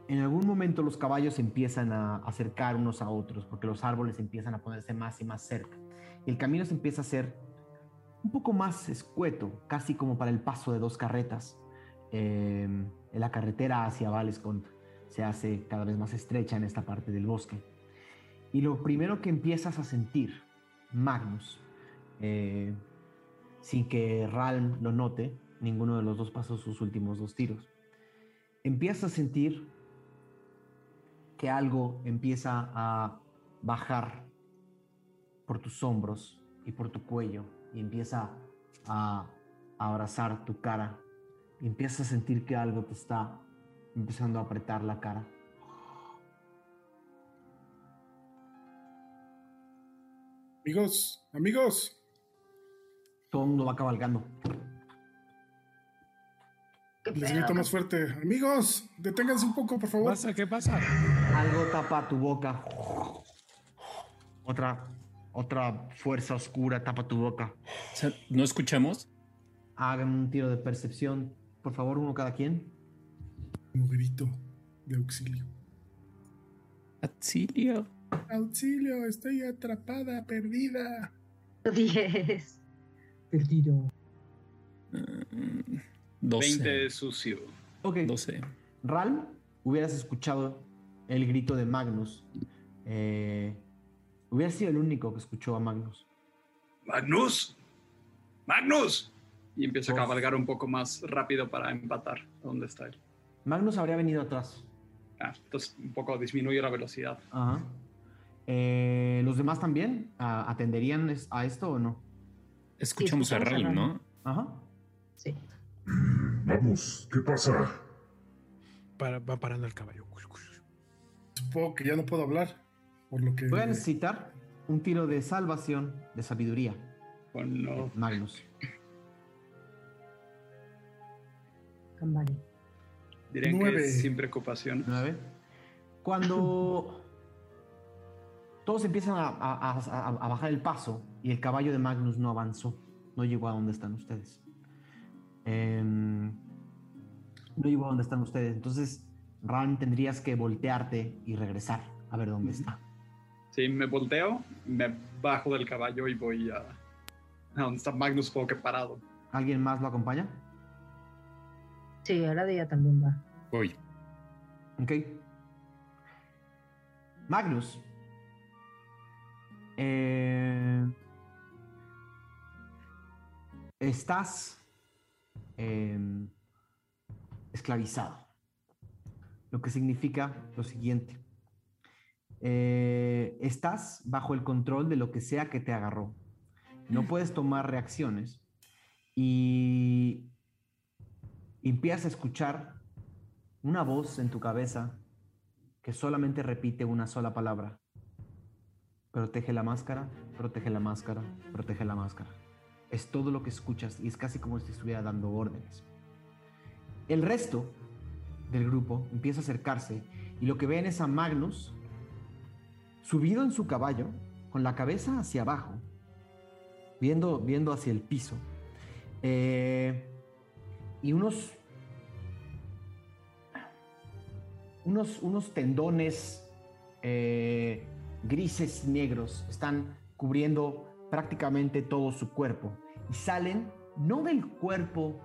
S1: en algún momento los caballos empiezan a acercar unos a otros porque los árboles empiezan a ponerse más y más cerca. Y el camino se empieza a hacer un poco más escueto, casi como para el paso de dos carretas. Eh, la carretera hacia Valescont se hace cada vez más estrecha en esta parte del bosque. Y lo primero que empiezas a sentir, Magnus, eh, sin que Ralm lo note, ninguno de los dos pasó sus últimos dos tiros, empiezas a sentir que algo empieza a bajar por tus hombros y por tu cuello y empieza a, abrazar tu cara y empiezas a sentir que algo te está empezando a apretar la cara.
S6: Amigos, amigos.
S1: Todo el mundo va cabalgando.
S5: ¿Qué
S6: Les grito más fuerte. Amigos, deténganse un poco, por
S2: ¿Qué
S6: favor.
S2: pasa? ¿Qué pasa?
S1: Algo tapa tu boca. Otra, otra fuerza oscura tapa tu boca.
S3: O sea, ¿No escuchamos?
S1: Hagan un tiro de percepción. Por favor, uno cada quien.
S6: Un grito de auxilio.
S3: Auxilio.
S6: Auxilio, estoy atrapada, perdida.
S5: 10. Perdido.
S3: Mm, 12.
S4: 20 sucio.
S1: Ok.
S3: 12.
S1: Ral, hubieras escuchado el grito de Magnus. Eh, hubieras sido el único que escuchó a Magnus.
S4: ¡Magnus! ¡Magnus! Y empieza a cabalgar un poco más rápido para empatar a donde está él.
S1: Magnus habría venido atrás.
S4: Ah, entonces un poco disminuye la velocidad.
S1: Ajá. Eh, ¿Los demás también atenderían es- a esto o no?
S3: Escuchamos
S5: Sí,
S3: a
S5: escuchamos a
S3: Ral,
S5: Ral.
S3: ¿no?
S1: Ajá.
S5: Sí.
S8: Vamos, ¿qué pasa?
S2: Para- va parando el caballo.
S6: Supongo que ya no puedo hablar. Por lo que.
S1: Voy a necesitar un tiro de salvación de sabiduría,
S4: Oh, no.
S1: Magnus.
S5: Cambari.
S4: Dirían
S6: Nueve.
S4: que sin preocupación.
S1: 9. Cuando todos empiezan a, a- a- a bajar el paso y el caballo de Magnus no avanzó, no llegó a donde están ustedes. Em, no llegó a donde están ustedes. Entonces, Ran, tendrías que voltearte y regresar a ver dónde está.
S4: Sí, me volteo, me bajo del caballo y voy a, a donde está Magnus como que parado.
S1: ¿Alguien más lo acompaña?
S5: Sí, ahora de ella también va.
S3: Voy.
S1: Ok. Magnus. Eh, estás em, esclavizado. Lo que significa lo siguiente. Eh, estás bajo el control de lo que sea que te agarró. No puedes tomar reacciones y empiezas a escuchar una voz en tu cabeza que solamente repite una sola palabra. Protege la máscara, protege la máscara, protege la máscara. Es todo lo que escuchas y es casi como si estuviera dando órdenes. El resto del grupo empieza a acercarse y lo que ven es a Magnus subido en su caballo, con la cabeza hacia abajo, viendo, viendo hacia el piso. Eh, y unos unos, unos tendones eh, grises y negros están cubriendo prácticamente todo su cuerpo y salen no del cuerpo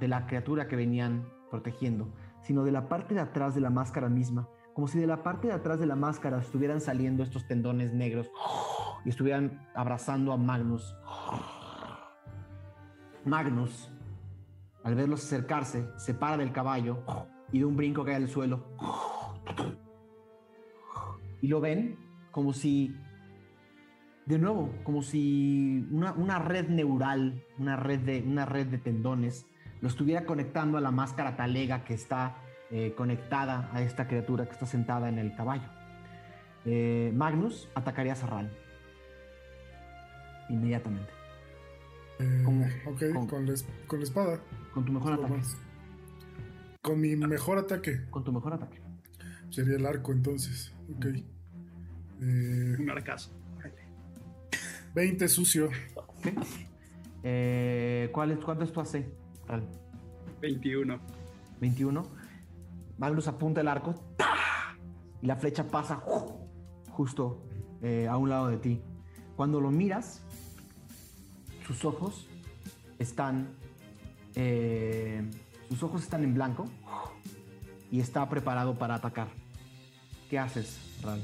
S1: de la criatura que venían protegiendo, sino de la parte de atrás de la máscara misma, como si de la parte de atrás de la máscara estuvieran saliendo estos tendones negros y estuvieran abrazando a Magnus. Magnus, al verlos acercarse, se para del caballo y de un brinco cae al suelo. Y lo ven como si, de nuevo, como si una, una red neural, una red, de, una red de tendones, lo estuviera conectando a la máscara talega que está eh, conectada a esta criatura que está sentada en el caballo. Eh, Magnus atacaría a Sarral. Inmediatamente.
S6: Eh,
S1: ¿Cómo?
S6: ok,
S1: ¿Cómo?
S6: Con, la, con la espada.
S1: Con tu mejor ataque.
S6: más. Con mi mejor ataque.
S1: Con tu mejor ataque.
S6: Sería el arco entonces. Ok. Eh,
S4: Un arcazo.
S6: 20 sucio.
S1: Ok. Eh, ¿cuál es, ¿Cuánto es tu AC? Ral?
S4: 21.
S1: 21. Magnus apunta el arco y la flecha pasa justo eh, a un lado de ti. Cuando lo miras, sus ojos están. eh, sus ojos están en blanco y está preparado para atacar. ¿Qué haces, Ral?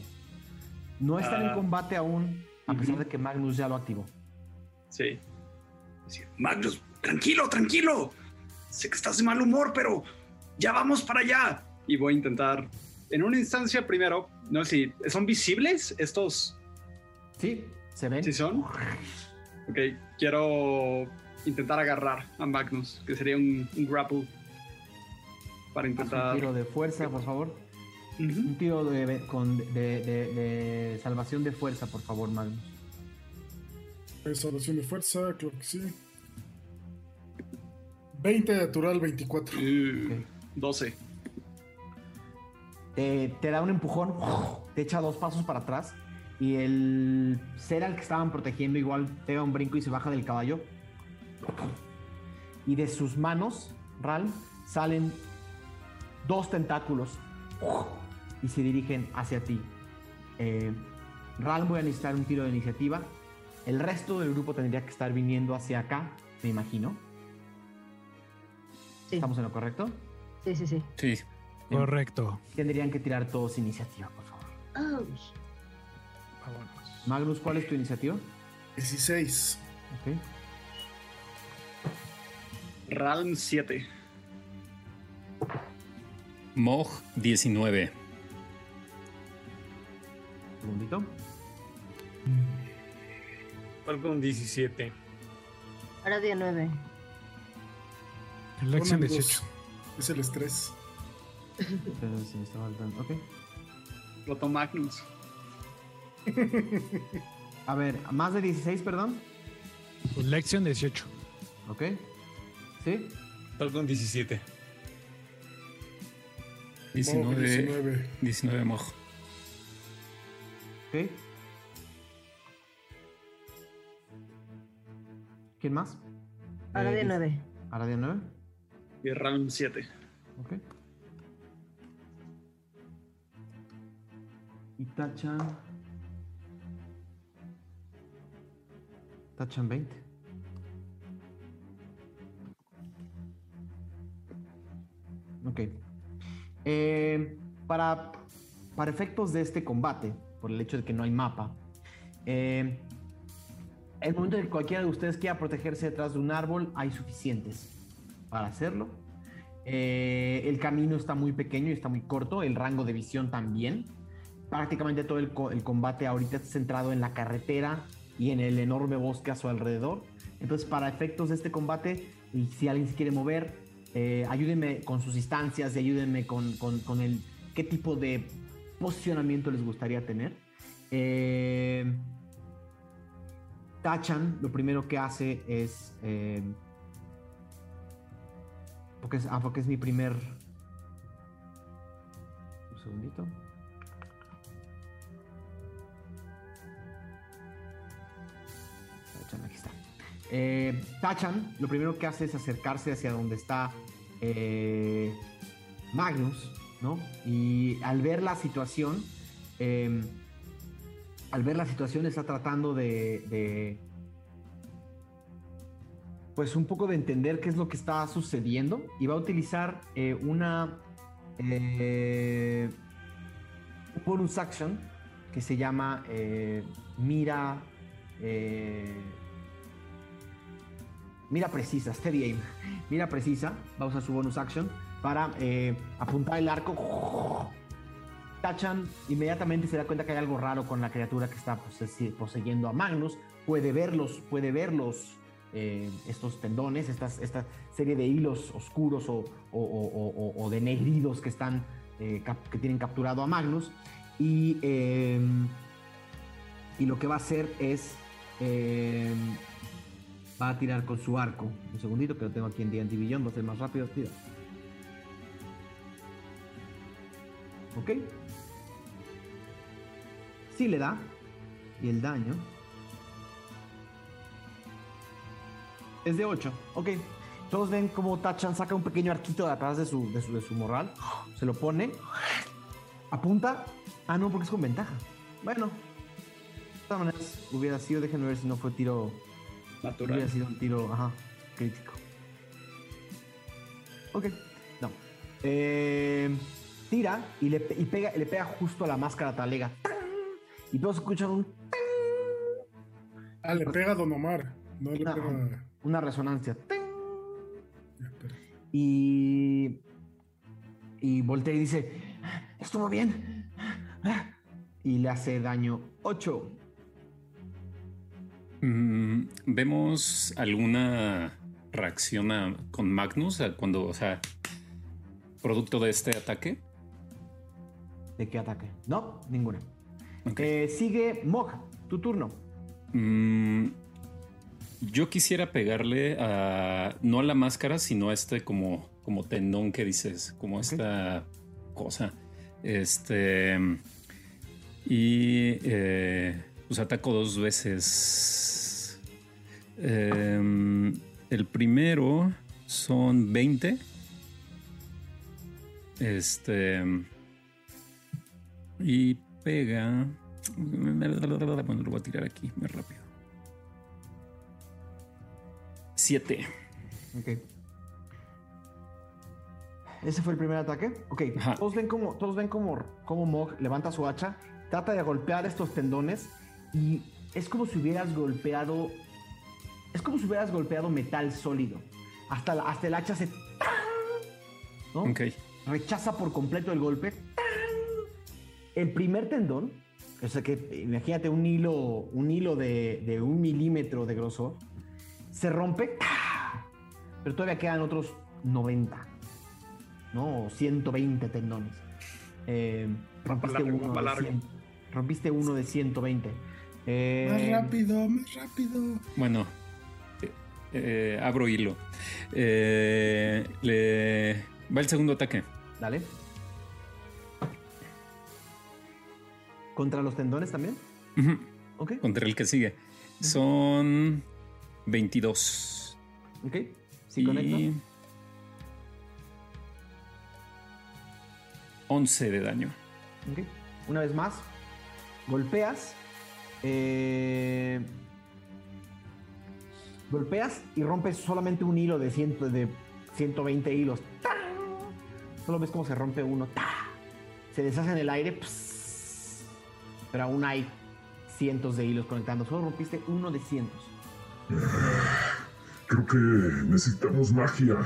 S1: No están en
S4: Ah.
S1: combate aún, a pesar de que Magnus ya lo activó.
S4: Sí. Magnus, tranquilo, tranquilo. Sé que estás de mal humor, pero ya vamos para allá. Y voy a intentar, en una instancia primero, no sé si son visibles estos.
S1: ¿Sí? ¿Se ven?
S4: ¿Sí son? Ok, quiero intentar agarrar a Magnus, que sería un, un grapple. Para
S1: Haz
S4: intentar.
S1: un tiro de fuerza, por favor. Un tiro de, con, de, de- de salvación de fuerza, por favor, Magnus.
S6: Salvación de fuerza, creo que sí. 20 natural, 24.
S4: 12.
S1: Te, te da un empujón, te echa dos pasos para atrás y el ser al que estaban protegiendo igual pega un brinco y se baja del caballo. Y de sus manos, Ral, salen dos tentáculos y se dirigen hacia ti. Eh, Ral, voy a necesitar un tiro de iniciativa. El resto del grupo tendría que estar viniendo hacia acá, me imagino.
S5: Sí.
S1: ¿Estamos en lo correcto?
S5: Sí, sí, sí.
S3: Sí.
S2: Correcto.
S1: Tendrían que tirar todos iniciativa, por favor.
S2: Vámonos.
S1: Magnus, ¿cuál es tu iniciativa?
S6: 16.
S1: Ok.
S4: Ralm 7.
S3: Moj 19.
S1: Segundito.
S7: Falcon 17.
S5: Ahora día 9.
S2: Elección
S6: Conan
S2: 18.
S6: dos. Es el estrés.
S1: Entonces, sí, me está faltando. Ok.
S4: Roto Magnus.
S1: A ver, más de 16, perdón.
S2: Lección 18.
S1: Ok. ¿Sí?
S7: Falcon 17.
S3: 19.
S6: 19.
S3: 19 Moj.
S1: Ok. ¿Quién más?
S5: Ahora
S1: Eh,
S5: día 9.
S1: Ahora día 9.
S4: Y Ralm 7.
S1: Ok. Y tachan. Tachan 20. Ok. Eh, para, para efectos de este combate, por el hecho de que no hay mapa, eh, el momento en que cualquiera de ustedes quiera protegerse detrás de un árbol, hay suficientes para hacerlo. Eh, el camino está muy pequeño y está muy corto, el rango de visión también. Prácticamente todo el, co- el combate ahorita está centrado en la carretera y en el enorme bosque a su alrededor. Entonces, para efectos de este combate, y si alguien se quiere mover, eh, ayúdenme con sus instancias y ayúdenme con, con- con el qué tipo de posicionamiento les gustaría tener. Eh, Tachan lo primero que hace es... eh, porque es, ah, porque es mi primer... Un segundito. Tachan, aquí está. Eh, Tachan lo primero que hace es acercarse hacia donde está Magnus, ¿no? Y al ver la situación, eh, al ver la situación está tratando de, pues un poco de entender qué es lo que está sucediendo y va a utilizar eh, una eh, bonus action que se llama eh, mira eh, mira precisa, steady aim, mira precisa, va a usar su bonus action para eh, apuntar el arco. Tachan inmediatamente se da cuenta que hay algo raro con la criatura que está poseyendo a Magnus. Puede verlos, puede verlos, eh, estos tendones, esta serie de hilos oscuros o, o- de negridos que están eh, que tienen capturado a Magnus. Y, eh, y lo que va a hacer es eh, va a tirar con su arco. Un segundito que lo tengo aquí en D&D va a ser más rápido. Tira. ¿Ok? Sí le da. Y el daño. Es de 8. Ok. Todos ven como Tachan saca un pequeño arquito de atrás de su, de su, de su morral. Se lo pone. Apunta. Ah, no, porque es con ventaja. Bueno. De todas maneras, hubiera sido, déjenme ver si no fue tiro.
S4: Natural.
S1: Hubiera sido un tiro, ajá, crítico. Ok, no. Eh, tira y le, y pega, le pega justo a la máscara talega. Y todos escuchan un-
S6: Ah, le pega a Don Omar. No le
S1: Ah.
S6: pega.
S1: una resonancia. Y. Y voltea y dice: Estuvo bien. Y le hace daño 8.
S3: Mm, ¿Vemos alguna reacción a- con Magnus cuando, o sea, producto de este ataque?
S1: ¿De qué ataque? No, ninguna. Eh, sigue Mog, tu turno.
S3: Mm, Yo quisiera pegarle a. No a la máscara, sino a este como, como tendón que dices. Como esta cosa. Este. Y. Eh, pues ataco dos veces. Em, el primero son 20. Este. Y pega. Bueno, lo voy a tirar aquí más rápido. 7.
S1: Ok. Ese fue el primer ataque. Ok.
S3: Ajá.
S1: Todos ven como, todos ven como, como Mog levanta su hacha, trata de golpear estos tendones y es como si hubieras golpeado. Es como si hubieras golpeado metal sólido. Hasta, la- hasta el hacha se. ¿no?
S3: Ok.
S1: rechaza por completo el golpe. El primer tendón, o sea que imagínate un hilo, un hilo de, de un milímetro de grosor, se rompe, pero todavía quedan otros 90, ¿no? O 120 tendones. Eh, rompiste,
S4: largo,
S1: uno de
S4: largo.
S1: 100, rompiste uno de 120. Eh,
S6: Más rápido, más rápido.
S3: Bueno, eh, eh, abro hilo. Eh, le va el segundo ataque.
S1: Dale. ¿Contra los tendones también? Ok.
S3: Contra el que sigue. Son 22.
S1: Ok. Sí,
S3: y
S1: conecta.
S3: 11 de daño.
S1: Ok. Una vez más, golpeas. eh, golpeas y rompes solamente un hilo de, ciento, de 120 hilos. ¡Tan! Solo ves cómo se rompe uno. Se deshace en el aire. Pero aún hay cientos de hilos conectando. Solo rompiste uno de cientos.
S8: Creo que necesitamos magia.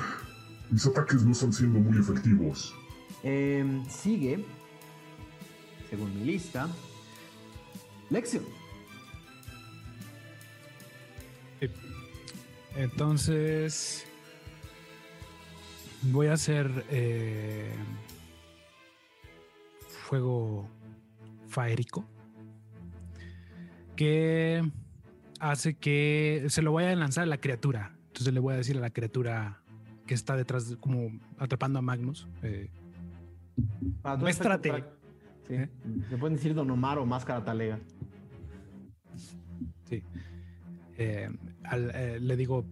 S8: Mis ataques no están siendo muy efectivos.
S1: Em, sigue, según mi lista, Lección.
S2: Entonces voy a hacer eh, fuego faérico que hace que se lo voy a lanzar a la criatura. Entonces le voy a decir a la criatura que está detrás, de- como atrapando a Magnus. eh,
S1: todo
S2: Muéstrate.
S1: Sí. Se pueden decir Don Omar o Máscara Talega.
S2: Sí. Eh, al- eh, le digo,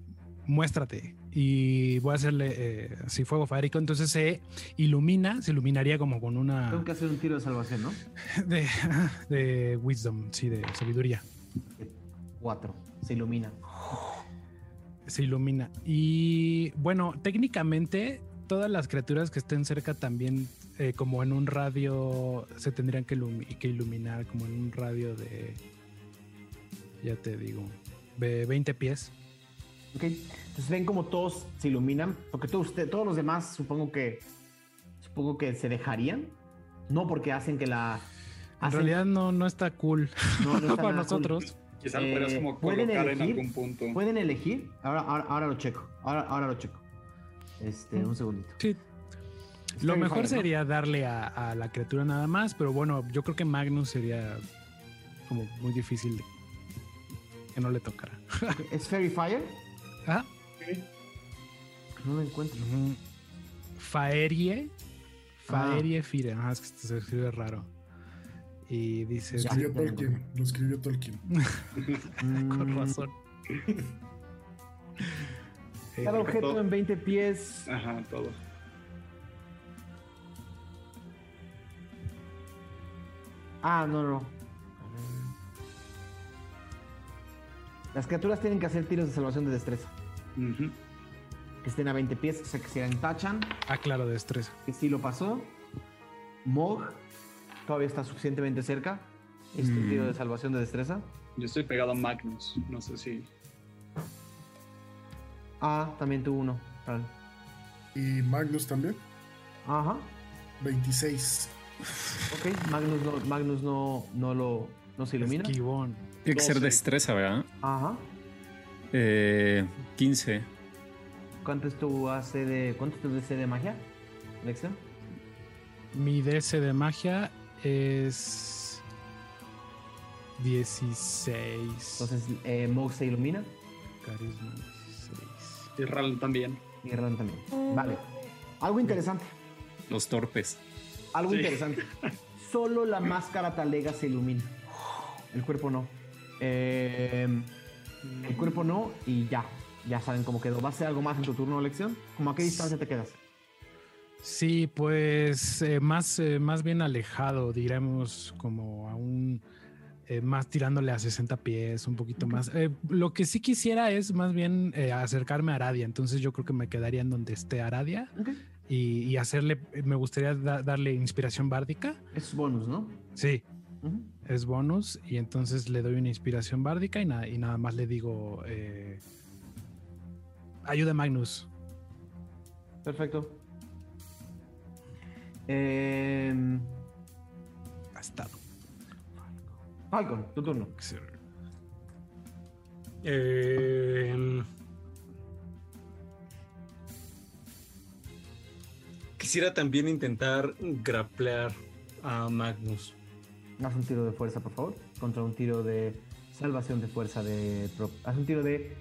S2: muéstrate. Y voy a hacerle eh, así fuego faérico. Entonces se ilumina, se iluminaría como con una
S1: Tengo que hacer un tiro de salvación, ¿no?
S2: de, de wisdom, sí, de sabiduría.
S1: Cuatro. Se ilumina.
S2: Se ilumina. Y bueno, técnicamente todas las criaturas que estén cerca también, eh, como en un radio, se tendrían que, que iluminar, como en un radio de, ya te digo, de 20 pies.
S1: Ok. Entonces ven como todos se iluminan. Porque todos, usted- todos los demás supongo que. Supongo que se dejarían. No porque hacen que la.
S2: En realidad no, no está cool
S1: no, no está
S2: para
S1: nada cool.
S2: nosotros.
S4: Quizá lo podrías
S1: Eh,
S4: como
S1: ¿pueden
S4: colocar en
S1: elegir?
S4: algún punto.
S1: Pueden elegir. Ahora, ahora, ahora lo checo. Ahora, ahora lo checo. Este, un segundito.
S2: Sí. Lo mejor
S1: Fire, ¿no?
S2: sería darle a, a la criatura nada más, pero bueno, yo creo que Magnus sería como muy difícil de- que no le tocara.
S1: ¿Es Fairy Fire?
S2: Ah,
S1: No lo encuentro.
S2: Faerie. Faerie Fire. Ajá, es que se escribe raro. Y dice.
S6: Lo escribió Tolkien. Lo escribió Tolkien.
S2: Con
S1: Mm,
S2: razón. Eh,
S1: Cada objeto
S4: todo.
S1: en 20 pies.
S4: Ajá, todo.
S1: Ah, no, no. Las criaturas tienen que hacer tiros de salvación de destreza. Que estén a 20 pies, o sea que se entachan.
S2: ah, claro, destreza.
S1: Que sí lo pasó. Mog todavía está suficientemente cerca. Este
S3: Mm.
S1: tiro de salvación de destreza.
S4: Yo estoy pegado a Magnus. No sé si.
S1: Ah, también tuvo uno. Vale.
S6: Y Magnus también.
S1: Ajá.
S6: 26.
S1: Ok. Magnus no, Magnus no, no lo no se ilumina.
S2: Esquivón.
S3: Tiene que ser
S4: 12.
S3: destreza, ¿verdad?
S1: Ajá.
S3: Eh, 15.
S1: ¿Cuánto es tu AC de. ¿Cuánto es tu DC de magia? Alexa.
S2: Mi DC de magia es 16.
S1: Entonces, eh, Mog se ilumina.
S2: Carisma 16.
S4: Y Ral también.
S1: Y también. Vale. Algo interesante.
S3: Los torpes.
S1: Algo
S4: Sí.
S1: interesante. Solo la máscara talega se ilumina. El cuerpo no. Eh, el cuerpo no y ya. Ya saben cómo quedó. ¿Va a ser algo más en tu turno de elección? ¿Cómo a qué distancia te quedas?
S2: Sí, pues eh, más, eh, más bien alejado, diremos, como a un eh, más tirándole a 60 pies, un poquito más. Eh, lo que sí quisiera es más bien eh, acercarme a Aradia, entonces yo creo que me quedaría en donde esté Aradia y, y hacerle, me gustaría da- darle inspiración bárdica.
S1: Es bonus, ¿no?
S2: Sí,
S1: Ujú.
S2: Es bonus y entonces le doy una inspiración bárdica y, nada y nada más le digo, eh, ayuda a Magnus.
S1: Perfecto. Eh,
S2: Hasta
S1: Falcon, tu turno.
S7: Eh, quisiera también intentar graplear a Magnus.
S1: Haz un tiro de fuerza, por favor. Contra un tiro de salvación de fuerza de. Haz un tiro de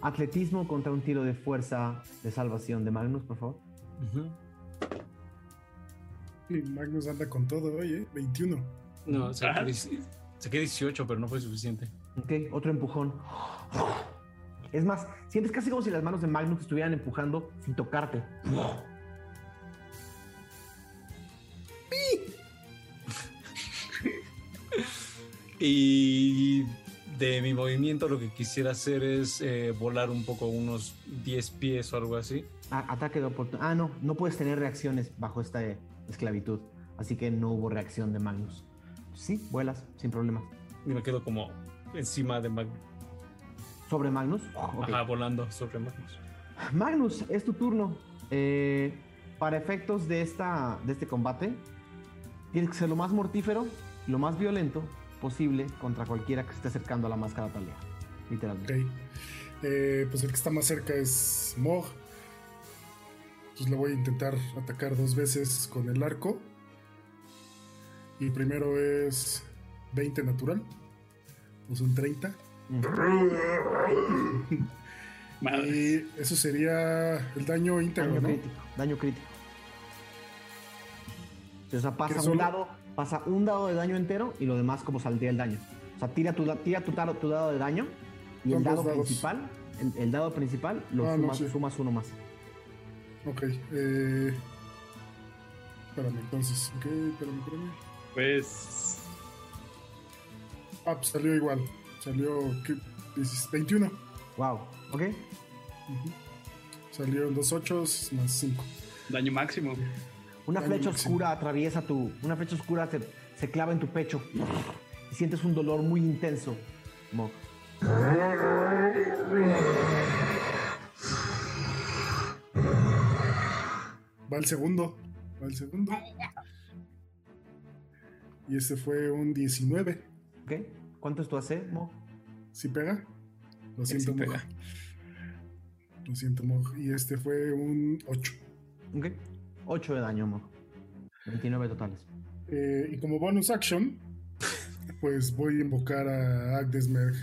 S1: atletismo contra un tiro de fuerza de salvación de Magnus, por favor.
S6: Y Magnus anda con todo hoy, ¿eh? 21.
S7: No, saqué, saqué 18, pero no fue suficiente.
S1: Ok, otro empujón. Es más, sientes casi como si las manos de Magnus te estuvieran empujando sin tocarte.
S7: Y de mi movimiento lo que quisiera hacer es eh, volar un poco unos 10 pies o algo así.
S1: A- ataque de oportunidad. Ah, no, no puedes tener reacciones bajo esta eh, esclavitud. Así que no hubo reacción de Magnus. Sí, vuelas, sin problema.
S7: Y me quedo como encima de Magnus.
S1: Sobre Magnus.
S7: Ajá, volando sobre Magnus.
S1: Magnus, es tu turno. Eh, para efectos de, esta, de este combate, tienes que ser lo más mortífero, lo más violento posible contra cualquiera que se esté acercando a la máscara talea. Literalmente.
S6: Eh, pues el que está más cerca es Mog. Entonces le voy a intentar atacar dos veces con el arco. Y primero es 20 natural. O son 30.
S4: Madre.
S6: Y eso sería el daño íntegro,
S1: Daño
S6: ¿no?
S1: crítico. Daño crítico. O sea, pasa
S6: ¿Qué
S1: un
S6: solo?
S1: Pasa un dado de daño entero y lo demás como saldría el daño. O sea, tira tu, tira tu, taro- tu dado de daño y el dado
S6: dados.
S1: principal, el, el dado principal lo
S6: Ah, no,
S1: sumas,
S6: sí.
S1: sumas uno más.
S6: Ok. Eh... Espérame, entonces. Ok, espérame, espérame.
S4: Pues.
S6: Ah, pues salió igual. Salió ¿qué? 10, 21.
S1: Wow, ¿ok?
S6: Ujú. Salieron dos 8 más 5.
S4: Daño máximo.
S1: Una flecha oscura atraviesa tu. Una flecha oscura se, se clava en tu pecho. Y sientes un dolor muy intenso. Mog.
S6: Va el segundo. Va el segundo. Y este fue un 19.
S1: ¿Ok? ¿Cuánto es tu AC, Mog?
S6: ¿Sí pega? Lo siento,
S3: sí pega.
S6: Lo siento, Mog. Y este fue un 8.
S1: ¿Ok? 8 de daño, Mog. 29 totales.
S6: Eh, y como bonus action, pues voy a invocar a Agdesmerg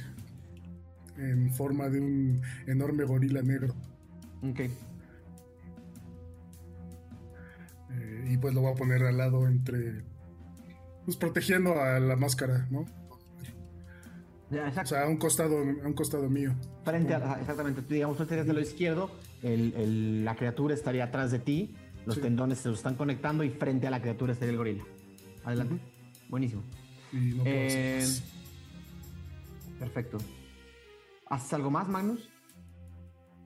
S6: en forma de un enorme gorila negro.
S1: Ok.
S6: Eh, y pues lo voy a poner al lado entre. Pues protegiendo a la máscara, ¿no?
S1: Ya,
S6: O sea, a un costado, a un costado mío.
S1: Frente a, exactamente, digamos, tú estarías de lo izquierdo, el- el- la criatura estaría atrás de ti, los
S6: Sí.
S1: tendones se los están conectando y frente a la criatura estaría el gorila. Adelante. Buenísimo.
S6: Y no puedo
S1: Eh, perfecto. ¿Haces algo más, Magnus?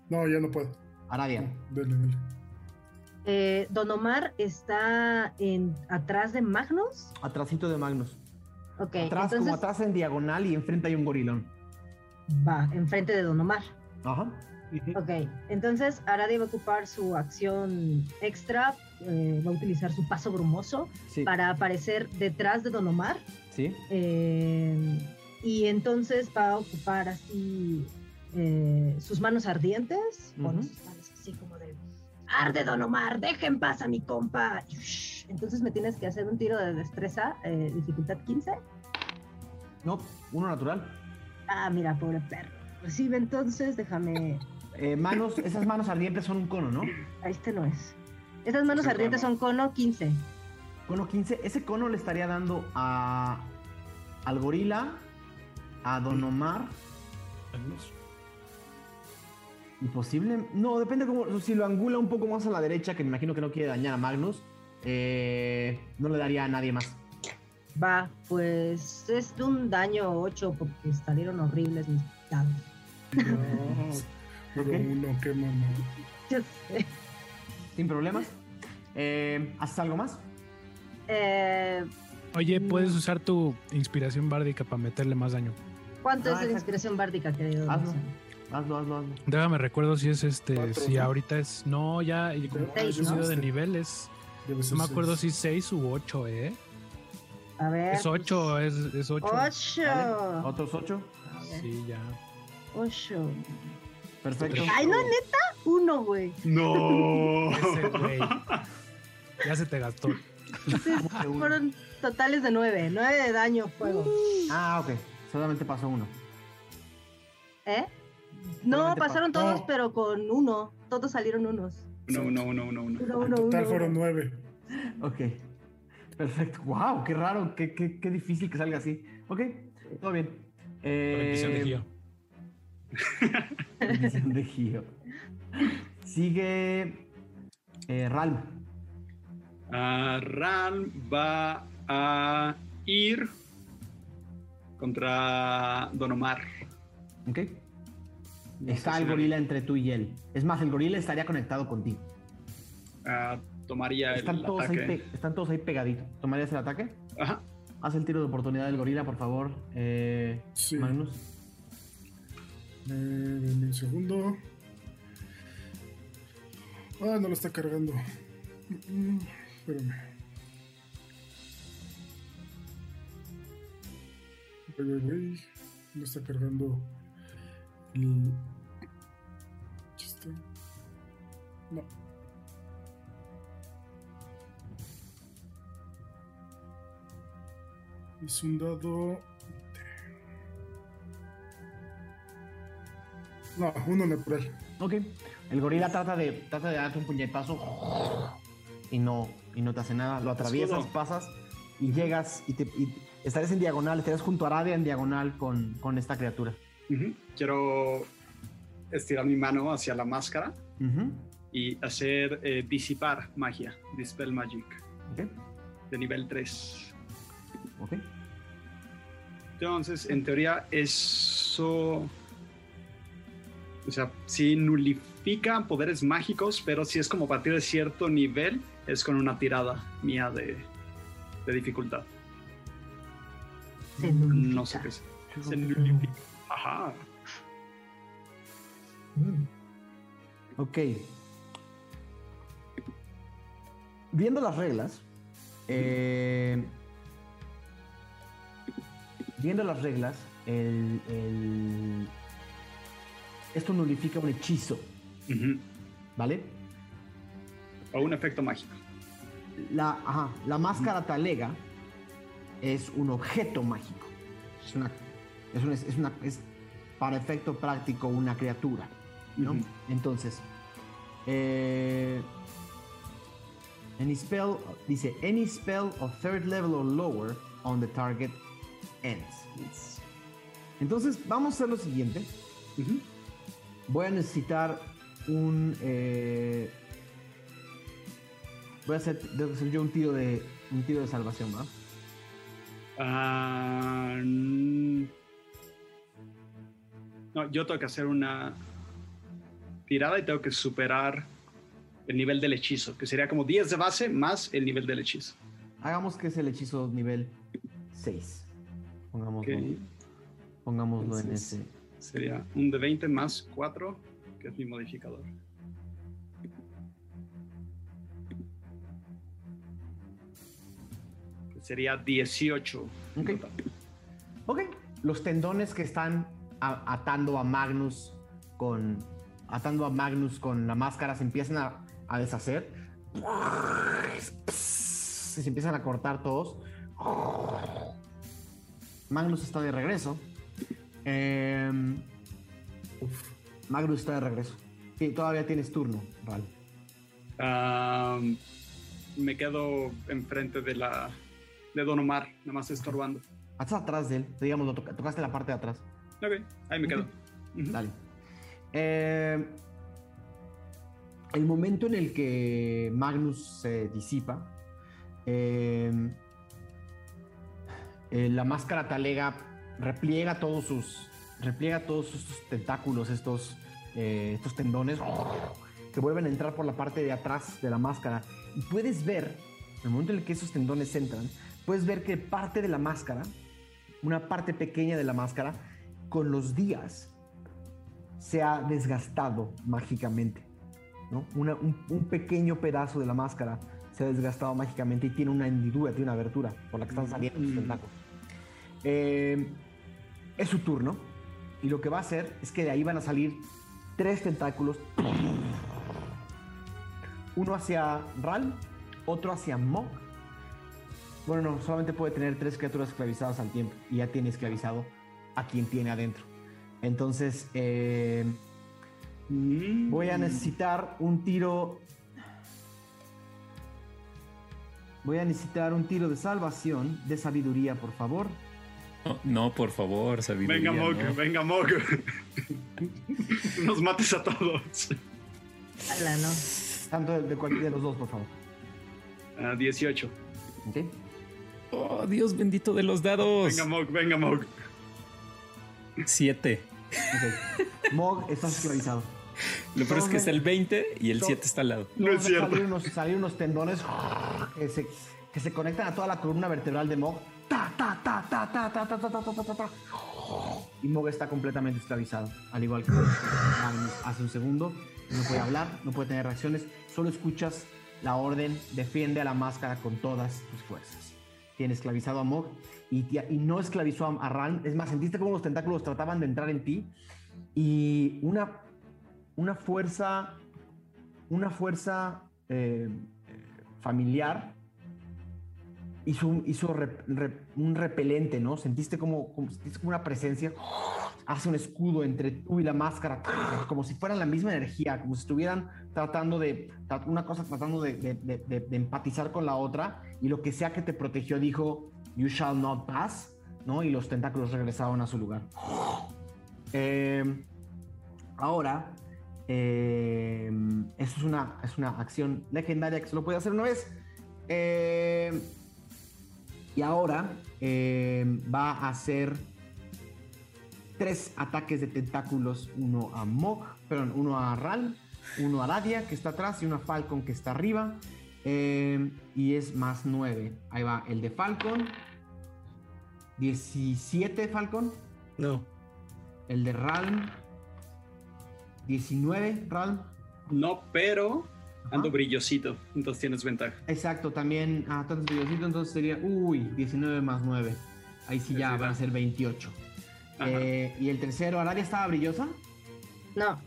S6: No, ya no puedo.
S1: Aradia.
S6: Dele, dele.
S5: Eh, Don Omar está en, atrás de Magnus.
S1: Atrásito de Magnus.
S5: Ok,
S1: atrás, como atrás en diagonal y enfrente hay un gorilón.
S5: va enfrente de Don Omar.
S1: Ajá.
S5: Ok, entonces Aradi va a ocupar su acción extra, eh, va a utilizar su paso brumoso
S1: Sí.
S5: para aparecer detrás de Don Omar.
S1: Sí.
S5: eh, y entonces va a ocupar así eh, sus manos ardientes,
S1: Ujú.
S5: sus manos así como de arde Don Omar, deja en paz a mi compa. Entonces me tienes que hacer un tiro de destreza, eh, dificultad 15.
S1: No, uno natural.
S5: Ah, mira, pobre perro. Pues sí, entonces déjame.
S1: Eh, manos, esas manos ardientes son un cono, ¿no?
S5: Este no es. Estas manos ardientes
S4: cono.
S5: son cono 15.
S1: Cono 15. Ese cono le estaría dando a al gorila, a Don Omar y posible. No, depende cómo. Si lo angula un poco más a la derecha, que me imagino que no quiere dañar a Magnus, eh, no le daría a nadie más.
S5: Va, pues es de un daño 8 porque salieron horribles mis dados.
S6: Pero
S1: Ok.
S6: uno, qué mamá.
S5: Ya sé.
S1: Sin problemas. Eh, ¿Haces algo más?
S5: Eh,
S2: Oye, puedes usar tu inspiración bárdica para meterle más daño.
S5: ¿Cuánto
S1: Ah,
S5: es la inspiración bárdica, querido?
S1: Hazlo. Hazlo, hazlo, hazlo.
S2: Déjame recuerdo si es este,
S6: Cuatro,
S2: si
S6: ¿no?
S2: ahorita es. No, ya, y como
S5: Seis,
S2: ha subido
S5: ¿no?
S2: de niveles. No me acuerdo
S6: seis.
S2: si 6 u 8, ¿eh?
S5: A ver.
S2: Es 8, es, es 8.
S5: 8.
S1: ¿Otros ocho?
S2: Sí, ya.
S5: 8.
S1: Perfecto.
S5: Ay, no, neta. Uno, güey.
S4: No.
S2: Ese güey. Ya se te gastó.
S5: Fueron totales de 9. 9 de daño fuego.
S1: Ah, ok. Solamente pasó uno.
S5: ¿Eh? No,
S1: Solamente
S5: pasaron
S6: pa-
S5: todos,
S6: no.
S5: pero con uno. Todos salieron unos.
S4: Uno, uno, uno, uno, uno.
S5: Uno,
S6: En
S5: uno,
S6: total
S5: uno.
S6: fueron nueve.
S1: Ok. Perfecto. Wow, qué raro, qué, qué, qué difícil que salga así. Ok, todo bien. Eh,
S7: Bendición de Gio.
S1: Sigue eh, Ralm.
S4: Ah, Ran va a ir contra Don Omar.
S1: Ok.
S4: No
S1: Está el
S4: si
S1: gorila entre tú y él. Es más, el gorila estaría conectado contigo.
S4: Ah, tomaría
S1: Están
S4: el
S1: todos,
S4: ataque.
S1: están todos ahí pegaditos. ¿Tomarías el ataque?
S4: Ajá.
S1: Haz el tiro de oportunidad del gorila, por favor, eh,
S6: Sí.
S1: Magnus.
S6: Un segundo. Ah, no lo está cargando. Mm, Espérame. Voy, voy, voy. No está cargando el. No. Es un dado. No, uno natural.
S1: Ok. El gorila trata de, trata de darte un puñetazo y no, y no te hace nada. Lo atraviesas,
S4: Escudo.
S1: pasas y llegas y, te, y estarías en diagonal, estarías junto a Aradia en diagonal con, con esta criatura.
S4: Quiero estirar mi mano hacia la máscara y hacer eh, disipar magia, Dispel Magic,
S1: Ok.
S4: de nivel 3.
S1: Ok.
S4: Entonces, en teoría, eso. O sea, sí nulifica poderes mágicos, pero si es como a partir de cierto nivel, es con una tirada mía de, de dificultad.
S5: Se
S4: No sé qué es. Se nulifica. Ajá.
S5: Mm.
S1: Ok. Viendo las reglas, eh, viendo las reglas, el, el- esto nulifica un hechizo. ¿vale?
S4: O un efecto mágico.
S1: La, ajá, la máscara talega es un objeto mágico. Es una, es una, es una- es para efecto práctico una criatura, ¿no? Entonces, eh, any spell dice any spell of third level or lower on the target ends. Entonces, vamos a hacer lo siguiente.
S4: Ujú.
S1: Voy a necesitar un. eh, voy a hacer, debo hacer yo un tiro de un tiro de salvación, ¿no?
S4: Ah, mm. no, yo tengo que hacer una tirada y tengo que superar el nivel del hechizo, que sería como 10 de base más el nivel del hechizo.
S1: Hagamos que es el hechizo nivel 6. Pongámoslo,
S4: Ok.
S1: pongámoslo en ese.
S4: Sería un de 20 más 4, que es mi modificador. Sería 18. en
S1: Ok. Ok. Los tendones que están a- atando a Magnus con. atando a Magnus con la máscara se empiezan a, a deshacer. Se empiezan a cortar todos. Magnus está de regreso. Em, Magnus está de regreso. Sí, todavía tienes turno.
S4: Am, me quedo enfrente de la de Don Omar, nada más estorbando.
S1: Estás atrás de él, digamos, lo toca- tocaste la parte de atrás.
S4: Ok, ahí me quedo.
S1: Dale. Eh, el momento en el que Magnus se disipa, eh, eh, la máscara talega repliega todos sus repliega todos estos tentáculos, estos, eh, estos tendones que vuelven a entrar por la parte de atrás de la máscara. Y puedes ver, en el momento en el que esos tendones entran, puedes ver que parte de la máscara, una parte pequeña de la máscara, con los días se ha desgastado mágicamente. ¿no? Una- un, un pequeño pedazo de la máscara se ha desgastado mágicamente y tiene una hendidura, tiene una abertura por la que están saliendo los
S4: Mm.
S1: tentáculos. Eh, es su turno y lo que va a hacer es que de ahí van a salir tres tentáculos. Uno hacia Ral, otro hacia Mok. Bueno, no, solamente puede tener tres criaturas esclavizadas al tiempo y ya tiene esclavizado a quien tiene adentro. Entonces, eh. Voy a necesitar un tiro. Voy a necesitar un tiro de salvación, de sabiduría, por favor.
S3: No, no, por favor, sabiduría.
S4: Venga, Mog,
S3: no.
S4: venga, Mog. Nos mates a todos.
S5: Ala, no.
S1: Tanto de, de cualquiera de los dos, por favor.
S4: Ah, 18.
S1: ¿Ok?
S3: Oh, Dios bendito de los dados.
S4: Venga, Mog, venga, Mog.
S3: Siete.
S1: Ok. Mog, estás esclavizado.
S3: Lo peor es que está el 20 y el
S1: No.
S3: 7 está al lado.
S4: No es
S1: a
S4: cierto.
S1: Salir unos, salir unos tendones que se, que se conectan a toda la columna vertebral de Mog. Ta. Y Mog está completamente esclavizado, al igual que Magnus hace un segundo. No puede hablar, no puede tener reacciones, solo escuchas la orden, defiende a la máscara con todas tus fuerzas. Tiene esclavizado a Mog y, no esclavizó a, a Ran. Es más, sentiste como los tentáculos trataban de entrar en ti y una, una fuerza, una fuerza eh, familiar hizo, un- hizo un repelente, ¿no? Sentiste como, como, sentiste como una presencia, hace un escudo entre tú y la máscara, como si fueran la misma energía, como si estuvieran tratando de, una cosa tratando de- de- de- de empatizar con la otra, y lo que sea que te protegió dijo, you shall not pass, ¿no? Y los tentáculos regresaron a su lugar. Eh, ahora, eh, eso es una, es una acción legendaria que solo puede hacer una vez. Eh, y ahora eh, va a hacer tres ataques de tentáculos, uno a Mog, perdón, uno a Ral, uno a Radia que está atrás y uno a Falcon que está arriba. Eh, y es más 9. Ahí va el de Falcon. 17 Falcon.
S7: No.
S1: El de Ralm. 19 Ralm.
S4: No, pero ando
S1: Ajá.
S4: brillosito, entonces tienes ventaja.
S1: Exacto, también. Ah, tantos brillositos, entonces sería. Uy, 19 más 9. Ahí sí ya van a ser 28.
S4: Ajá.
S1: Eh, y el tercero, ¿Aradia estaba brillosa?
S5: No.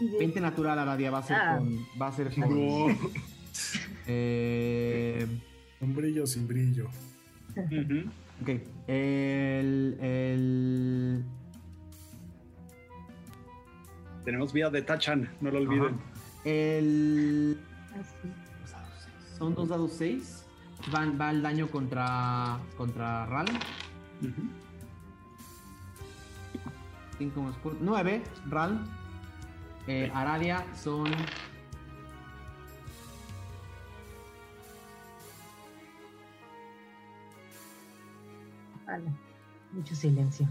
S5: Y de-
S1: 20 natural, Aradia va a ser
S5: Ah.
S1: con. Va a ser con.
S4: No.
S1: Eh,
S6: Con brillo sin brillo.
S1: Ok. El. El.
S4: Tenemos vida de Tachan, no lo olviden.
S1: Ajá. El.
S5: Así.
S1: Son dos dados 6. Van, va el daño contra. Contra Ral.
S4: Ujú.
S1: 5 más 4. 9. Ral. Eh, Aradia son.
S5: Mucho silencio.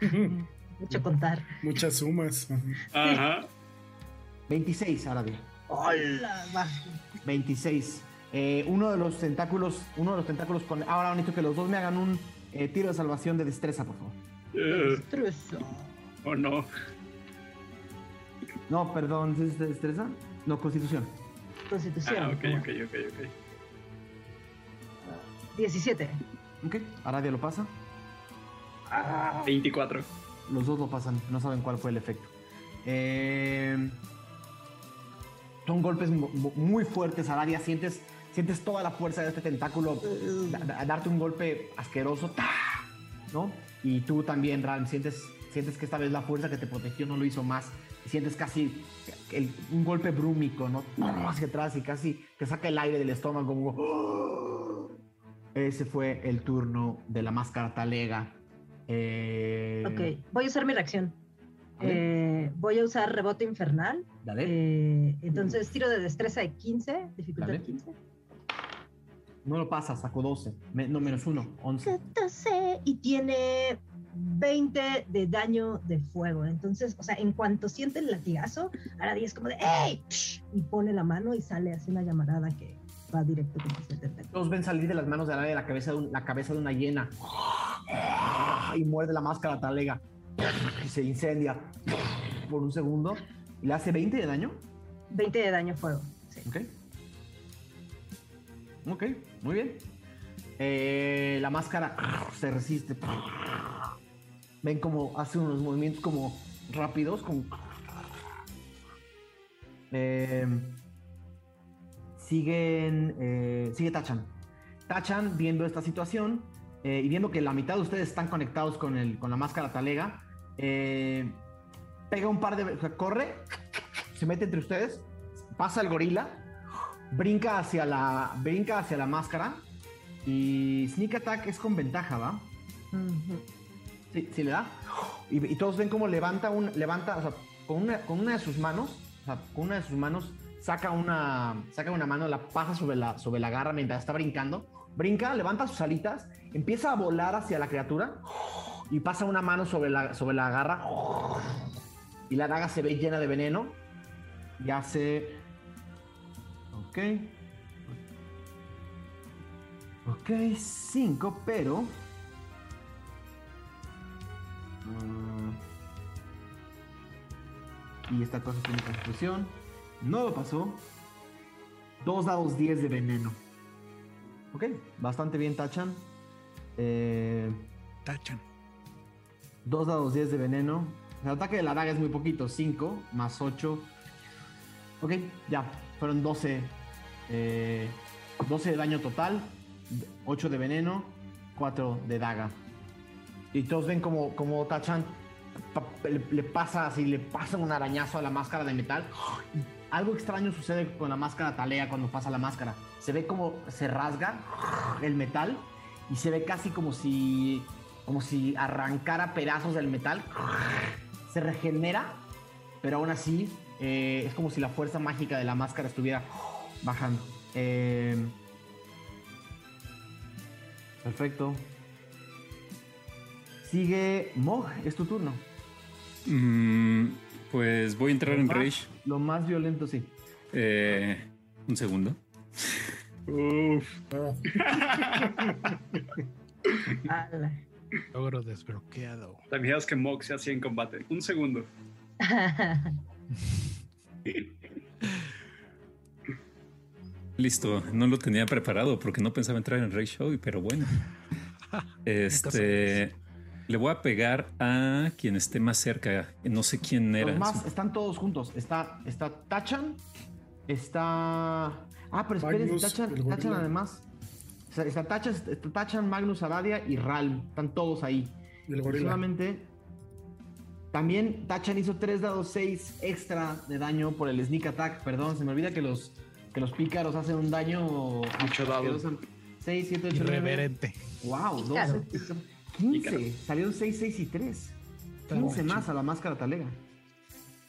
S5: Mucho contar.
S6: Muchas sumas.
S4: Ajá.
S1: 26, Aradia.
S5: Hola, va.
S1: 26. Eh, uno de los tentáculos. Uno de los tentáculos con. Ahora necesito que los dos me hagan un eh, tiro de salvación de destreza, por favor.
S5: Destreza.
S4: oh no.
S1: No, perdón, ¿es de destreza? No, constitución.
S5: Constitución.
S4: Ah, ok, ok, ok, ok.
S5: 17.
S1: Ok, Aradia lo pasa.
S4: 24.
S1: Los dos lo pasan, no saben cuál fue el efecto. Eh, son golpes mu- mu- muy fuertes, Aradia. Sientes, sientes toda la fuerza de este tentáculo da- da- darte un golpe asqueroso. ¿no? Y tú también, Ran, sientes, sientes que esta vez la fuerza que te protegió no lo hizo más. Sientes casi el- un golpe brúmico, ¿no? Hacia atrás y casi te saca el aire del estómago. como- Ese fue el turno de la máscara talega. Eh,
S5: Ok, voy a usar mi reacción. Eh, voy a usar rebote infernal.
S1: Dale.
S5: Eh, entonces tiro de destreza de 15, dificultad
S1: Dale.
S5: 15.
S1: No lo pasa, sacó 12. Me- no, menos 1, 11.
S5: 14 y tiene 20 de daño de fuego. Entonces, o sea, en cuanto siente el latigazo, ahora es como de ¡Ey! Y pone la mano y sale así una llamarada que va directo con el tentáculo.
S1: Todos ven salir de las manos de la, la cabeza de un- la cabeza de una hiena. Y muerde la máscara talega. Y se incendia por un segundo. Le hace 20 de daño.
S5: 20 de daño fuego. Sí.
S1: Ok. Ok, muy bien. Eh, la máscara se resiste. Ven como hace unos movimientos como rápidos. Como... Eh, siguen. eh, sigue Tachan. Tachan, viendo esta situación eh, y viendo que la mitad de ustedes están conectados con, el, con la máscara talega, eh, pega un par de. o sea, corre, se mete entre ustedes, pasa el gorila, brinca hacia la, brinca hacia la máscara y Sneak Attack es con ventaja, ¿va? Sí, sí le da. Y, y todos ven cómo levanta un, levanta, o sea, con una, con una de sus manos, o sea, con una de sus manos saca una, saca una mano, la pasa sobre la, sobre la garra mientras está brincando. Brinca, levanta sus alitas, empieza a volar hacia la criatura y pasa una mano sobre la, sobre la garra y la daga se ve llena de veneno y hace... Ok. Ok, 5, pero... Mm. Y esta cosa tiene confusión. No lo pasó. Dos dados 10 de veneno. Ok, bastante bien, Tachan. Eh,
S2: Tachan.
S1: dos dados 10 de veneno. El ataque de la daga es muy poquito. 5 más 8. Ok, ya. Fueron 12. eh, 12 de daño total. 8 de veneno. 4 de daga. Y todos ven como, como Tachan le, pasa así, le pasa un arañazo a la máscara de metal. Algo extraño sucede con la máscara talea cuando pasa la máscara. Se ve como se rasga el metal y se ve casi como si, como si arrancara pedazos del metal. Se regenera, pero aún así eh, es como si la fuerza mágica de la máscara estuviera bajando. Eh, perfecto. Sigue Mog, es tu turno.
S3: Mm, pues voy a entrar en
S1: más-
S3: Rage.
S1: Lo más violento, sí.
S3: Eh, un segundo.
S4: Uf.
S2: Logro desbloqueado.
S4: Te fijas que Mox se hacía en combate. Un segundo.
S3: Listo, no lo tenía preparado porque no pensaba entrar en Rage Show, pero bueno. Este. Le voy a pegar a quien esté más cerca. No sé quién era.
S1: Los más están todos juntos. Está, está Tachan. Está. Ah, pero esperen, Tachan. Tachan además. Está Tachan, está Tachan, Magnus Aradia y Ralm. Están todos ahí.
S6: El.
S1: También Tachan hizo 3 dados 6 extra de daño por el sneak attack. Perdón, se me olvida que los, que los pícaros hacen un daño.
S4: Mucho dado.
S1: 6, 7, 8, 9.
S2: Irreverente.
S1: Wow,
S5: Pícaro.
S1: 12. 15. Salieron 6, 6 y 3. 15 más a la máscara talega.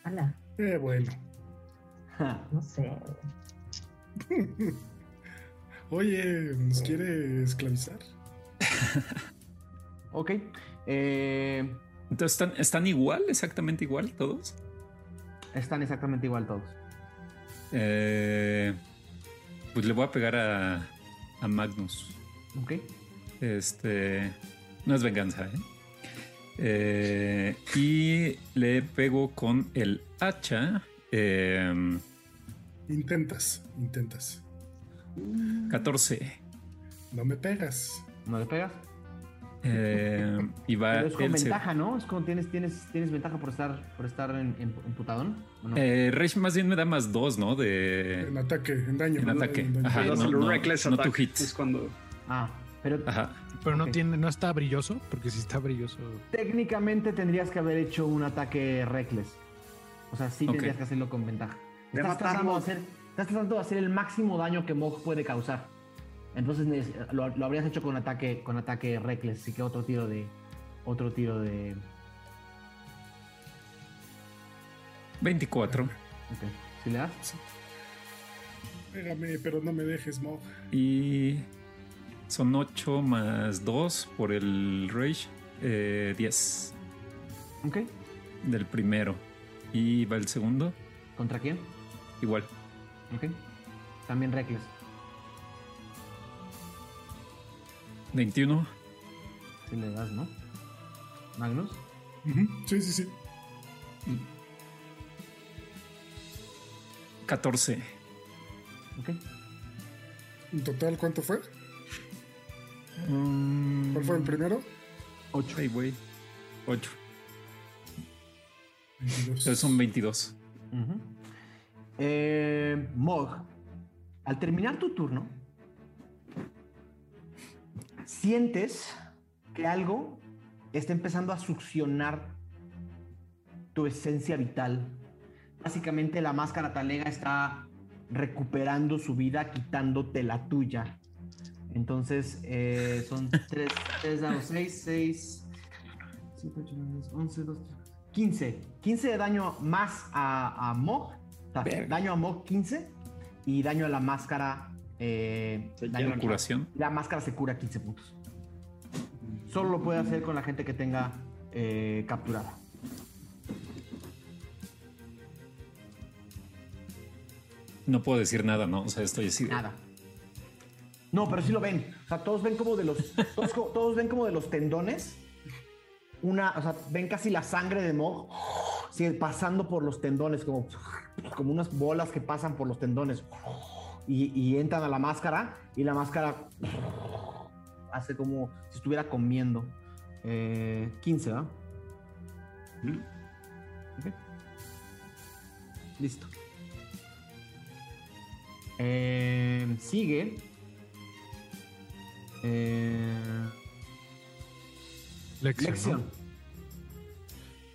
S5: Ala,
S6: Eh, bueno.
S1: Ja.
S5: no sé.
S6: Oye, ¿nos quiere esclavizar?
S1: Ok. Eh,
S3: Entonces, ¿están, ¿están igual? ¿Exactamente igual todos?
S1: están exactamente igual todos.
S3: Eh, pues le voy a pegar a, a Magnus.
S1: Ok.
S3: Este. No es venganza, ¿eh? Eh, y le pego con el hacha. eh,
S6: Intentas, intentas.
S3: 14.
S6: No me pegas.
S1: ¿No le pegas?
S3: Eh, y va.
S1: Pero es con
S3: se-
S1: ventaja, ¿no? Es como tienes, tienes, tienes ventaja por estar, por estar en, en, en putadón. ¿o no?
S3: Eh, Rage más bien me da más dos, ¿no? De.
S6: En ataque, en daño.
S3: En ataque.
S6: En daño.
S3: Ajá,
S4: Cuando
S3: no,
S4: hace el
S3: no,
S4: reckless
S3: no tu hit.
S4: Es cuando.
S1: Ah, pero
S3: Ajá.
S2: Pero no tiene, no está brilloso, porque si está brilloso.
S1: Técnicamente tendrías que haber hecho un ataque reckless. O sea, sí tendrías que hacerlo con ventaja. Estás tratando, de hacer, estás tratando de hacer el máximo daño que Mog puede causar. Entonces lo, lo habrías hecho con ataque, con ataque reckless, así que otro tiro de. Otro tiro de.
S3: 24.
S1: Ok. ¿Sí le das?
S6: Pégame, pero no me dejes, Mog.
S3: Y son 8 más 2 por el Rage. eh, 10
S1: Ok.
S3: del primero. Y va el segundo.
S1: ¿Contra quién?
S3: Igual.
S1: Ok. También reckless.
S3: 21.
S1: Sí le das, ¿no? Magnus.
S6: Sí, sí, sí.
S3: 14.
S1: Ok.
S6: En total, ¿cuánto fue?
S3: Mm,
S6: ¿Cuál fue el primero?
S1: 8.
S3: Ay, güey. 8.
S6: 22.
S3: Entonces son 22.
S1: Eh, Mog, al terminar tu turno, sientes que algo está empezando a succionar tu esencia vital. Básicamente la máscara talega está recuperando su vida, quitándote la tuya. Entonces eh, son 3, 3 dados, 6, 6, 7, 8, 9, 10, 11, 12, 15. 15 de daño más a, a Mog.
S3: Verga.
S1: daño a Mog 15 y daño a la máscara. eh, daño
S4: llena
S1: a-
S3: Curación.
S1: La máscara se cura 15 puntos. Solo lo puede hacer con la gente que tenga eh, capturada.
S3: No puedo decir nada, ¿no? O sea, estoy así.
S1: Nada. No, pero sí lo ven. O sea, todos ven como de los. Todos, todos ven como de los tendones. Una. O sea, ven casi la sangre de Mog. sigue pasando por los tendones, como, como unas bolas que pasan por los tendones. Y, y entran a la máscara. Y la máscara hace como si estuviera comiendo. Eh, 15, ¿verdad? Ok. Listo. Eh, sigue. Eh,
S2: Lexion.
S1: Lexion.
S2: ¿no?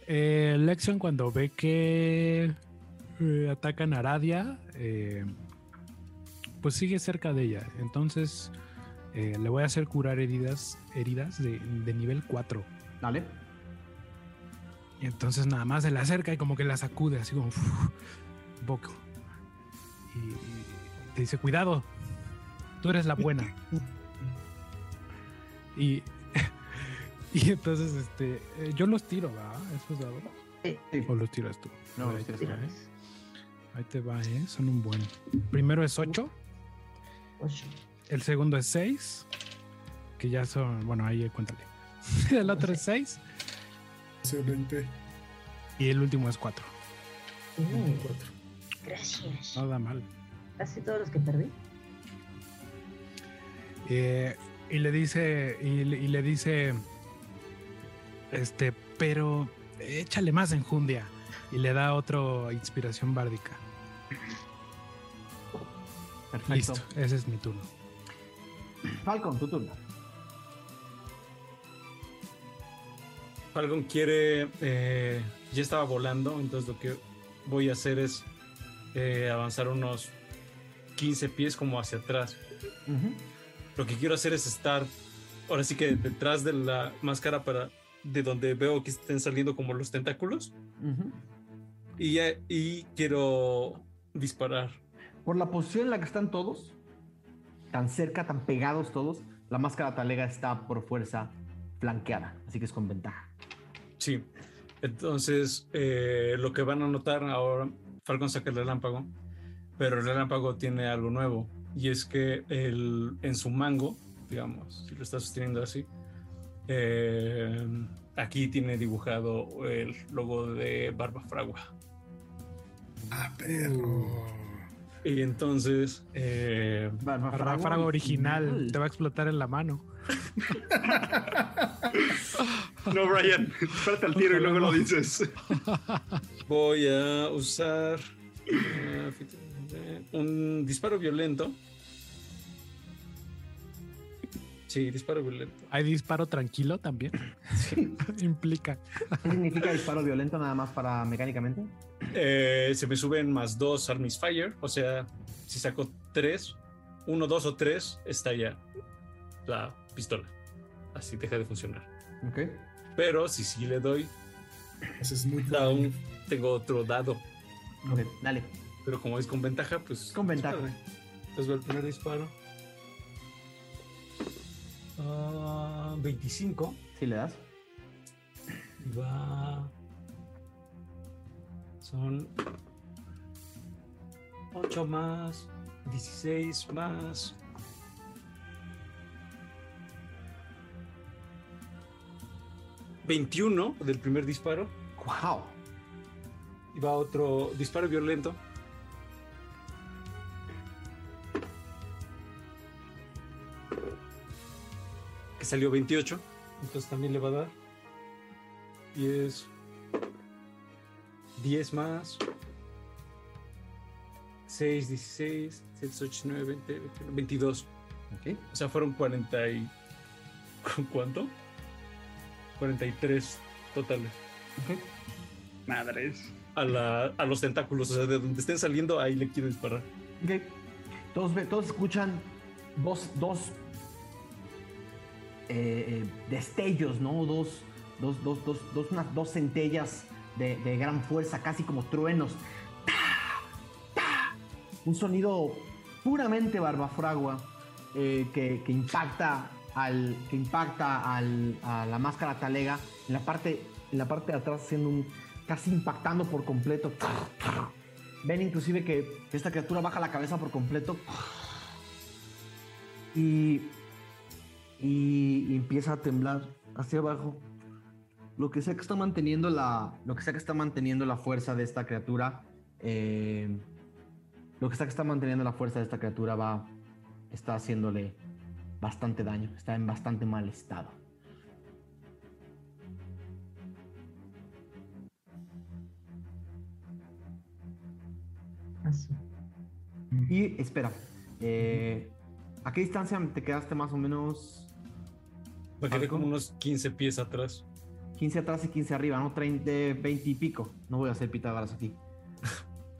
S2: Eh, Lexion cuando ve que eh, atacan a Aradia, eh, pues sigue cerca de ella. Entonces eh, le voy a hacer curar heridas, heridas de, de nivel 4.
S1: Dale.
S2: Y entonces nada más se le acerca y como que la sacude, así como uf, un poco. Y, y te dice, cuidado, tú eres la buena. y, y entonces este, eh, yo los tiro, ¿verdad? Esos dados.
S5: Sí.
S2: ¿O los tiras tú?
S1: No, los tiras.
S2: Ahí te va, ¿eh? Son un buen. Primero es 8,
S5: Ocho.
S2: el segundo es 6, que ya son, bueno, ahí cuéntale. el otro es 6
S6: Excelente.
S2: y el último es 4.
S5: Uh,
S6: Cuatro.
S5: gracias.
S2: Nada mal.
S5: Casi todos los que perdí.
S2: Eh, y le dice, y, le- y le dice, este, pero échale más enjundia. Y le da otra inspiración bárdica.
S1: Perfecto.
S2: Listo, ese es mi turno.
S1: Falcon, tu turno.
S7: Falcon quiere. eh, ya estaba volando, entonces lo que voy a hacer es eh, avanzar unos 15 pies como hacia atrás. Lo que quiero hacer es estar ahora sí que detrás de la máscara para de donde veo que estén saliendo como los tentáculos y, ya- y quiero disparar.
S1: Por la posición en la que están todos, tan cerca, tan pegados todos, la máscara talega está por fuerza flanqueada, así que es con ventaja.
S7: Sí. Entonces, eh, lo que van a notar ahora, Falcon saca el relámpago, pero el relámpago tiene algo nuevo y es que el, en su mango, digamos, si lo está sosteniendo así, eh, aquí tiene dibujado el logo de Barba Fragua.
S6: Ah, perro.
S7: Y entonces, eh,
S2: Ráfago original, te va a explotar en la mano.
S4: No, Brian, espérate al tiro y luego lo dices.
S7: voy a usar eh, un disparo violento Sí, disparo violento.
S2: ¿Hay disparo tranquilo también?
S1: Sí.
S2: Implica.
S1: ¿Qué significa disparo violento nada más para mecánicamente?
S7: Eh, se me suben más dos Armis Fire. O sea, si saco tres, uno, dos o tres, estalla la pistola. Así deja de funcionar.
S1: Ok.
S7: Pero si sí le doy,
S6: Ese es muy
S7: da un- tengo otro dado.
S1: Ok, dale.
S7: Pero como es con ventaja, pues.
S1: Con ventaja.
S7: Entonces va el primer disparo. Ah, 25.
S1: Si le das.
S7: Y va. Son 8 más 16 más. ...21 del primer disparo...
S1: ¡Wow!
S7: ...y va otro disparo violento... salió 28... ...entonces también le va a dar... ...10... 10 más... 6, 16, 7, 8, 9, 20, 21, 22.
S1: Ok.
S7: O sea, fueron 40 y... ¿Con cuánto? 43 totales.
S1: Ok.
S4: Madres.
S7: A, la, a los tentáculos, o sea, de donde estén saliendo, ahí le quiero disparar.
S1: Ok. Todos, todos escuchan dos, dos eh, eh, destellos, ¿no? Dos, dos, dos, dos, dos, unas dos centellas de, gran fuerza, casi como truenos. Un sonido puramente barbafragua eh, que, que impacta al que impacta al, a la máscara talega en la parte en la parte de atrás haciendo un casi impactando por completo. Ven inclusive que esta criatura baja la cabeza por completo. Y, y, y empieza a temblar hacia abajo. Lo que sea que está manteniendo la, lo que sea que está manteniendo la fuerza de esta criatura, eh, lo que sea que está manteniendo la fuerza de esta criatura va, está haciéndole bastante daño, está en bastante mal estado.
S5: Así.
S1: Y espera, eh, ¿a qué distancia te quedaste más o menos?
S7: Me quedé como unos 15 pies atrás.
S1: 15 atrás y 15 arriba, ¿no? 30, 20 y pico. No voy a hacer Pitágoras aquí.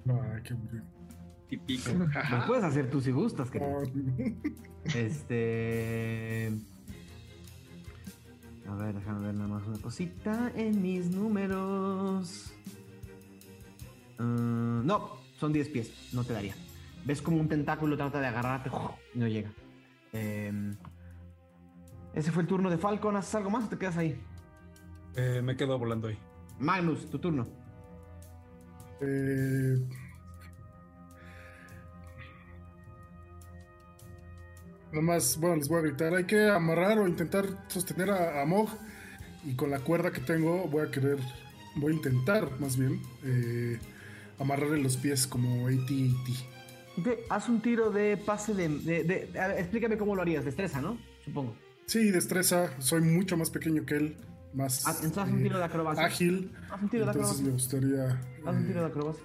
S6: Ay, qué aburrido.
S4: Típico.
S1: Lo puedes hacer tú si gustas, querido.
S6: No,
S1: Este. A ver, déjame ver nada más una cosita en mis números. Ah, no, son 10 pies, no te daría. Ves como un tentáculo trata de agarrarte y no llega. Em, ese fue el turno de Falcon. ¿Haces algo más o te quedas ahí?
S7: Eh, me quedo volando ahí.
S1: Magnus, tu turno.
S6: Eh, Nomás, bueno, les voy a gritar. Hay que amarrar o intentar sostener a, a Mog. Y con la cuerda que tengo, voy a querer. Voy a intentar, más bien, eh, amarrarle los pies como AT-AT.
S1: Ok, haz un tiro de pase de. de- de- a ver, explícame cómo lo harías. Destreza, ¿no? Supongo.
S6: Sí, destreza. Soy mucho más pequeño que él. Más
S1: Haz, entonces haz un
S6: eh,
S1: tiro de acrobacia.
S6: ágil.
S1: Haz un tiro de
S6: Entonces
S1: acrobacia.
S6: me gustaría.
S1: Haz un
S6: eh,
S1: tiro de acrobacia.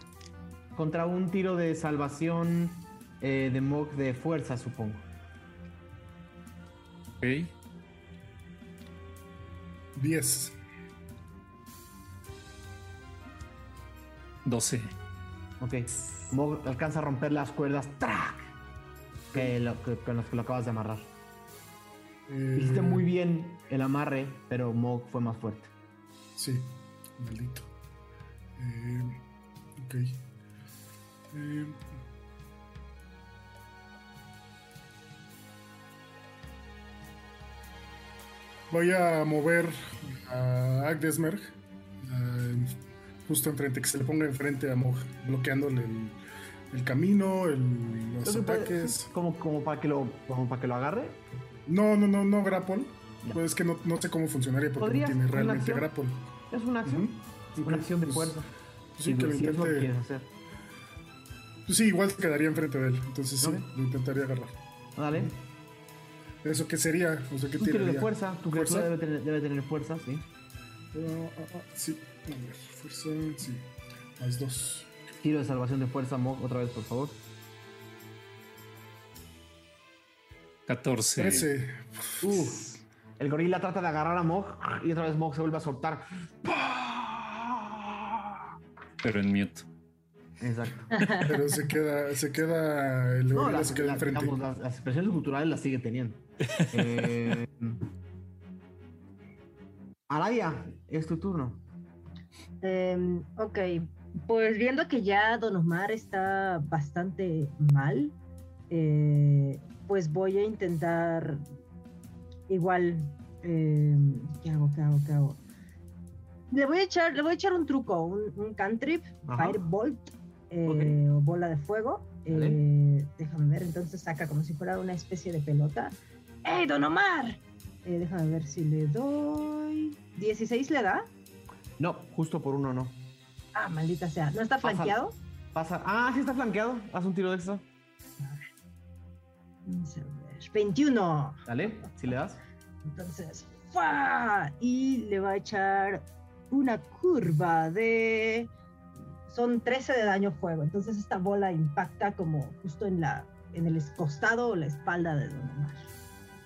S1: Contra un tiro de salvación eh, de Mog de fuerza, supongo.
S3: Ok.
S6: 10.
S3: 12.
S1: Ok. Mog alcanza a romper las cuerdas. ¡Trac! Que lo- que- con las que lo acabas de amarrar.
S6: Eh,
S1: Hiciste muy bien el amarre, pero Mog fue más fuerte.
S6: Sí, maldito. Eh, ok. Eh, voy a mover a Agdesmerg eh, justo enfrente, que se le ponga enfrente a Mog, bloqueándole el, el camino, el- los ataques.
S1: Como, como, para que lo, como para que lo agarre.
S6: No, no, no, no grapple.
S1: Ya.
S6: Pues es que no, no sé cómo funcionaría porque no
S1: ¿Podrías
S6: tiene realmente grapple.
S1: Es una acción. Una acción de
S6: pues,
S1: fuerza.
S6: Sí,
S1: Si-
S6: que lo
S1: si
S6: intente.
S1: quieres hacer.
S6: Pues sí, igual quedaría enfrente de él. Entonces sí, lo intentaría agarrar.
S1: Dale.
S6: ¿Eso qué sería? O sea, ¿qué
S1: tiro de fuerza. Tu criatura
S6: ¿Fuerza?
S1: debe tener, debe tener fuerza, sí.
S6: Ah, ah, ah, sí, a ver, fuerza, sí. Más dos.
S1: Tiro de salvación de fuerza, Mog, otra vez, por favor.
S3: 14.
S6: 13.
S1: Uf. El gorila trata de agarrar a Mog y otra vez Mog se vuelve a soltar.
S3: Pero en mute.
S1: Exacto.
S6: Pero se queda, se queda, el
S1: No,
S6: gorila
S1: las,
S6: se queda
S1: las-
S6: enfrente.
S1: digamos, las- las expresiones culturales las sigue teniendo. Eh, Araya, es tu turno.
S5: Em, ok, pues viendo que ya Don Omar está bastante mal, eh, pues voy a intentar igual. em, ¿Qué hago? ¿Qué hago? ¿Qué hago? Le voy a echar, le voy a echar un truco, un, un cantrip,
S1: Ajá.
S5: Firebolt eh, o bola de fuego. Eh, déjame ver, entonces saca como si fuera una especie de pelota. ¡Ey, Don Omar! Eh, déjame ver si le doy. ¿16 le da?
S1: No, justo por uno no.
S5: Ah, maldita sea. ¿No está flanqueado?
S1: Pasa. Ah, sí está flanqueado. Haz un tiro de extra.
S5: Vamos a ver. 21.
S1: Dale, si le das.
S5: Entonces, ¡fua! Y le va a echar una curva de. Son 13 de daño fuego. Entonces, esta bola impacta como justo en la en el costado o la espalda de Don Omar.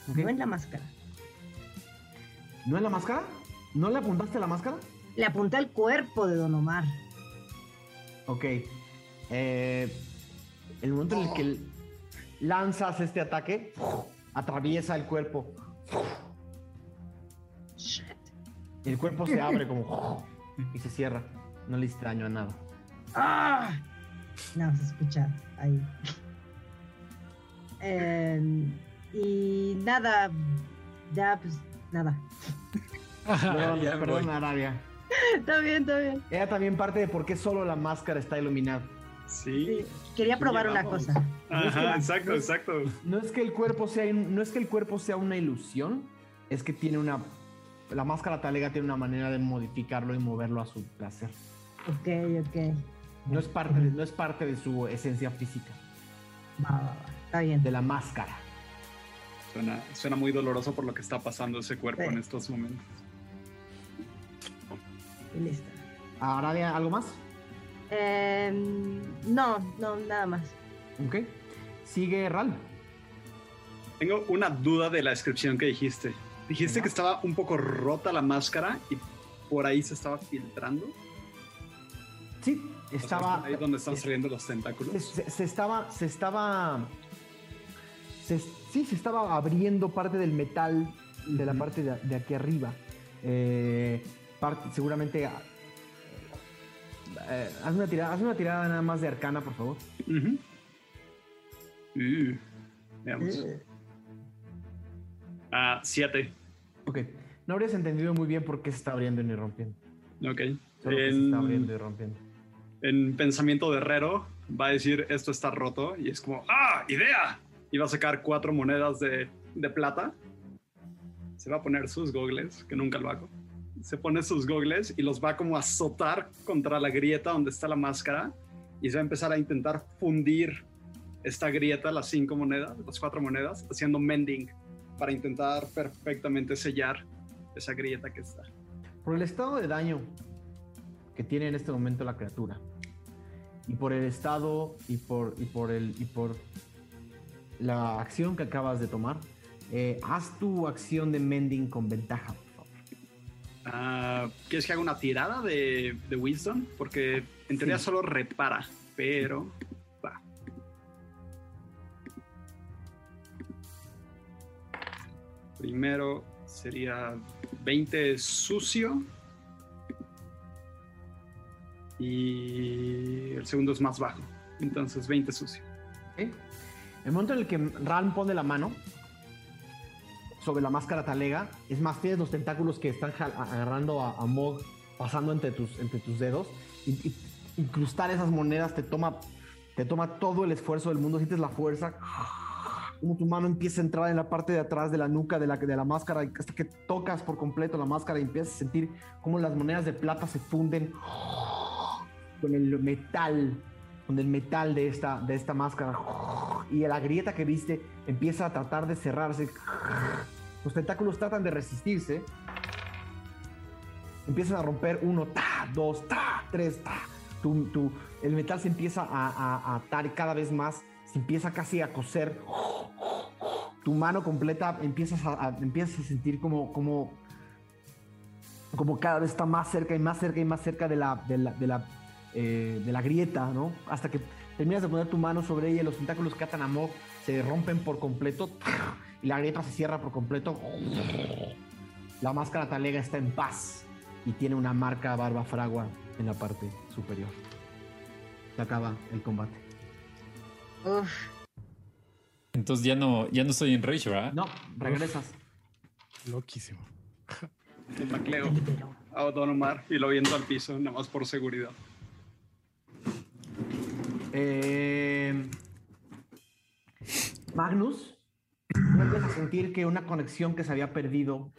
S5: No en la máscara.
S1: ¿No en la máscara? ¿No le apuntaste a la máscara?
S5: Le apunté al cuerpo de Don Omar.
S1: Ok. Eh, el momento en el que lanzas este ataque, atraviesa el cuerpo.
S5: Shit.
S1: El cuerpo se abre como y se cierra. No le hiciste daño a nada.
S5: ¡Ah! No, se escucha ahí. Em, y nada, ya pues nada.
S1: Perdón,
S7: ya
S1: perdón. Arabia.
S5: está bien, está bien.
S1: Era también parte de por qué solo la máscara está iluminada.
S4: Sí.
S5: Sí, Quería probar una cosa.
S4: Ajá, exacto, exacto.
S1: No es que el cuerpo sea, no es que el cuerpo sea una ilusión, es que tiene una. La máscara talega tiene una manera de modificarlo y moverlo a su placer.
S5: Ok, ok.
S1: No es parte de, no es parte de su esencia física,
S5: Va, va, va. Está bien.
S1: de la máscara.
S4: Suena, suena muy doloroso por lo que está pasando ese cuerpo
S5: Sí.
S4: en estos momentos.
S5: Y listo.
S1: Arabia, ¿algo más?
S5: Em, no, no, nada más.
S1: Ok. Sigue Ral.
S4: Tengo una duda de la descripción que dijiste. Dijiste que estaba un poco rota la máscara y por ahí se estaba filtrando.
S1: Sí,
S4: O sea,
S1: estaba.
S4: ahí donde están saliendo los tentáculos.
S1: se, se- se estaba. Se estaba. se- sí, se estaba abriendo parte del metal de la parte de, de aquí arriba. Eh, parte- seguramente. Eh, haz, una tirada, haz una tirada nada más de arcana, por favor.
S4: Uh, veamos.
S1: Eh.
S4: Ah, siete.
S1: Ok. No habrías entendido muy bien por qué se está abriendo y rompiendo.
S4: Ok.
S1: Solo que se está
S4: En,
S1: abriendo y rompiendo.
S4: en pensamiento de herrero va a decir esto está roto y es como ¡Ah! ¡Idea! Y va a sacar cuatro monedas de, de plata. Se va a poner sus gogles, que nunca lo hago. Se pone sus gogles y los va como a azotar contra la grieta donde está la máscara y se va a empezar a intentar fundir esta grieta, las cinco monedas, las cuatro monedas, haciendo mending para intentar perfectamente sellar esa grieta que está.
S1: Por el estado de daño que tiene en este momento la criatura. Y por el estado y por, y por, el, y por la acción que acabas de tomar, eh, haz tu acción de mending con ventaja,
S4: Ah, ¿Quieres que haga una tirada de, de Wisdom? Porque en teoría
S1: Sí.
S4: solo repara, pero va. Primero sería 20 sucio. Y el segundo es más bajo. Entonces 20 sucio.
S1: El momento en el que Ran pone la mano sobre la máscara talega, es más, tienes los tentáculos que están agarrando a, a Mog, pasando entre tus, entre tus dedos. Y, incrustar esas monedas te toma, te toma todo el esfuerzo del mundo, sientes la fuerza. Como tu mano empieza a entrar en la parte de atrás de la nuca de la, de la máscara, hasta que tocas por completo la máscara y empiezas a sentir cómo las monedas de plata se funden con el metal, con el metal de esta, de esta máscara. Y la grieta que viste empieza a tratar de cerrarse. Los tentáculos tratan de resistirse. Empiezan a romper uno, ta, dos, ta, tres, ta. Tu- tu- el metal se empieza a, a- a atar cada vez más. Se empieza casi a coser. tu mano completa empiezas a, a- empiezas a sentir como, como, como cada vez está más cerca y más cerca y más cerca de la, de la, de la, eh, de la grieta, ¿no? Hasta que terminas de poner tu mano sobre ella, los tentáculos que atan a Mog se rompen por completo y la grieta se cierra por completo. La máscara talega está en paz y tiene una marca barba fragua en la parte superior. Se acaba el combate.
S5: Uf,
S3: Entonces ya no, ya no estoy en Rage, ¿verdad?
S1: No, regresas.
S2: Loquísimo.
S4: El Macleo a Don Omar y lo viendo al piso, nada más por seguridad.
S1: Eh, Magnus, vuelves a sentir que una conexión que se había perdido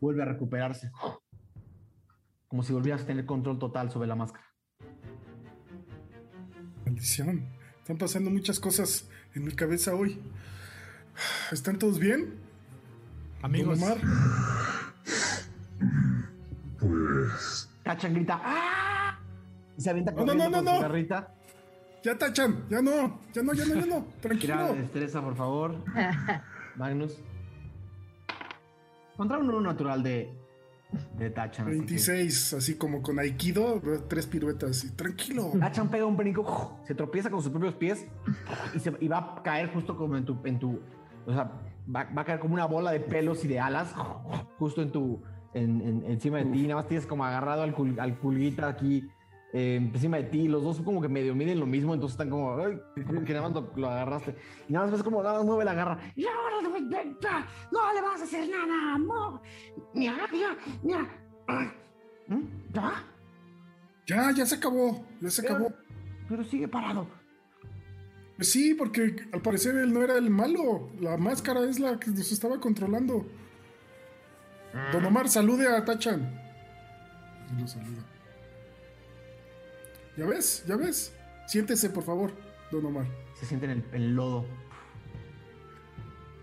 S1: vuelve a recuperarse. Como si volvieras a tener control total sobre la máscara.
S6: Maldición. Están pasando muchas cosas en mi cabeza hoy. ¿Están todos bien?
S2: Amigos,
S6: Don Omar.
S8: Pues.
S1: Tachan grita ¡Ah! Y se avienta
S6: No, no, no,
S1: con
S6: no,
S1: su
S6: no. Ya tachan, ya no, ya no, ya no, ya no.
S1: Tira
S6: Tranquilo.
S1: de destreza, por favor. Magnus. Contra un uno natural de, de Tachan. así que-
S6: 26, así como con Aikido, tres piruetas. Y tranquilo.
S1: Tachan pega un brinco, se tropieza con sus propios pies y, se- y va a caer justo como en tu, en tu o sea, va, va a caer como una bola de pelos y de alas justo en tu, en, en- encima de ti. Nada más tienes como agarrado al, cul- al pulguita aquí eh, encima de ti. Los dos como que medio miden lo mismo, entonces están como, ay, que nada más lo, lo agarraste. Y nada más ves como nada más mueve la garra.
S9: Y ahora no, no le vas a hacer nada, amor. Mira, mira, mira.
S1: ¿Mm? ¿Ya?
S6: Ya, ya se acabó, ya se acabó.
S1: Pero sigue parado.
S6: Pues sí, porque al parecer él no era el malo. La máscara es la que nos estaba controlando. Don Omar, salude a Tachan. Lo saluda. ¿Ya ves? ¿Ya ves? Siéntese, por favor, Don Omar.
S1: Se siente en el, el lodo.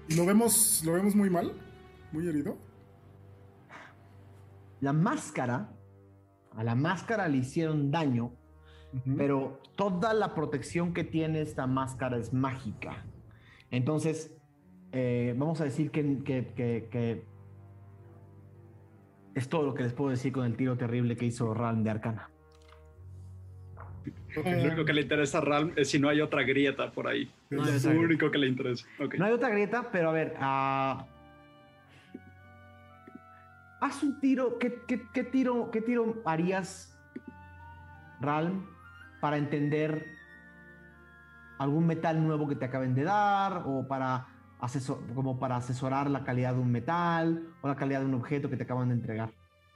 S6: ¿Y lo vemos, lo vemos muy mal? ¿Muy herido?
S1: La máscara, a la máscara le hicieron daño, pero toda la protección que tiene esta máscara es mágica. Entonces, eh, vamos a decir que, que- que- que es todo lo que les puedo decir con el tiro terrible que hizo Ralm de Arcana.
S4: Lo único que le interesa a Ralm es si no hay otra grieta por ahí.
S1: No,
S4: es lo único que le interesa. Ok.
S1: No hay otra grieta, pero a ver, ah, haz un tiro. ¿Qué, qué- qué tiro, qué tiro harías, Ralm, para entender algún metal nuevo que te acaben de dar o para asesor, como para asesorar la calidad de un metal o la calidad de un objeto que te acaban de entregar?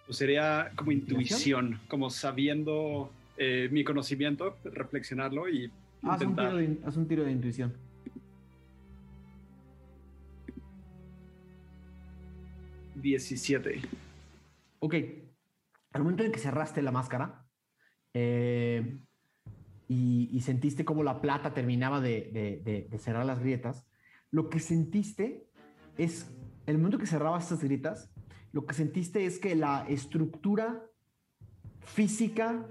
S4: Pues sería como intuición, como sabiendo eh, mi conocimiento, reflexionarlo y
S1: Haz un,
S4: intentar.
S1: tiro de, haz un tiro de intuición.
S4: Diecisiete.
S1: Ok. Al momento en que cerraste la máscara eh, y, y sentiste como la plata terminaba de, de- de- de cerrar las grietas, lo que sentiste es, el momento que cerrabas estas grietas, lo que sentiste es que la estructura física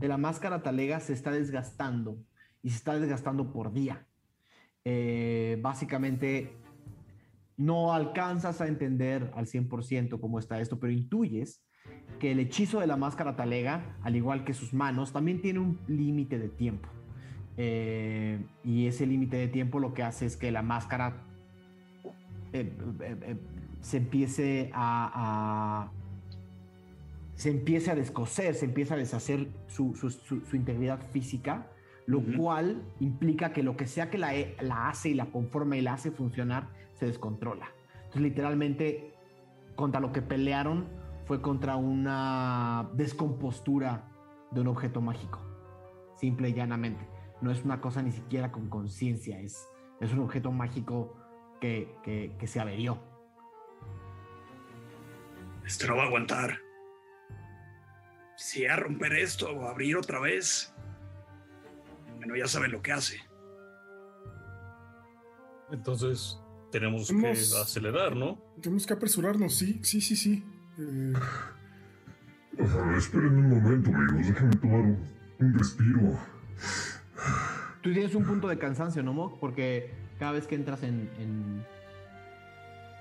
S1: de la máscara talega se está desgastando y se está desgastando por día. Eh, básicamente no alcanzas a entender al 100% cómo está esto, pero intuyes que el hechizo de la máscara talega, al igual que sus manos, también tiene un límite de tiempo. Eh, y ese límite de tiempo lo que hace es que la máscara eh, se empiece a- se empiece a descoser, se empieza a deshacer su, su- su- su integridad física, lo cual implica que lo que sea que la, e- la hace y la conforma y la hace funcionar, se descontrola. Entonces, literalmente, contra lo que pelearon fue contra una descompostura de un objeto mágico. Simple y llanamente. No es una cosa ni siquiera con conciencia, es, es un objeto mágico que, que- que se averió.
S4: Esto no va a aguantar. Si a romper esto o abrir otra vez, bueno, ya saben lo que hace.
S7: Entonces, tenemos
S6: Hemos-
S7: que acelerar, ¿no?
S6: Tenemos que apresurarnos, sí, sí, sí, sí. Eh,
S8: Ah, esperen un momento, amigos. Déjenme tomar un, un respiro.
S1: Tú tienes un punto de cansancio, ¿no, Mok? Porque cada vez que entras en. en-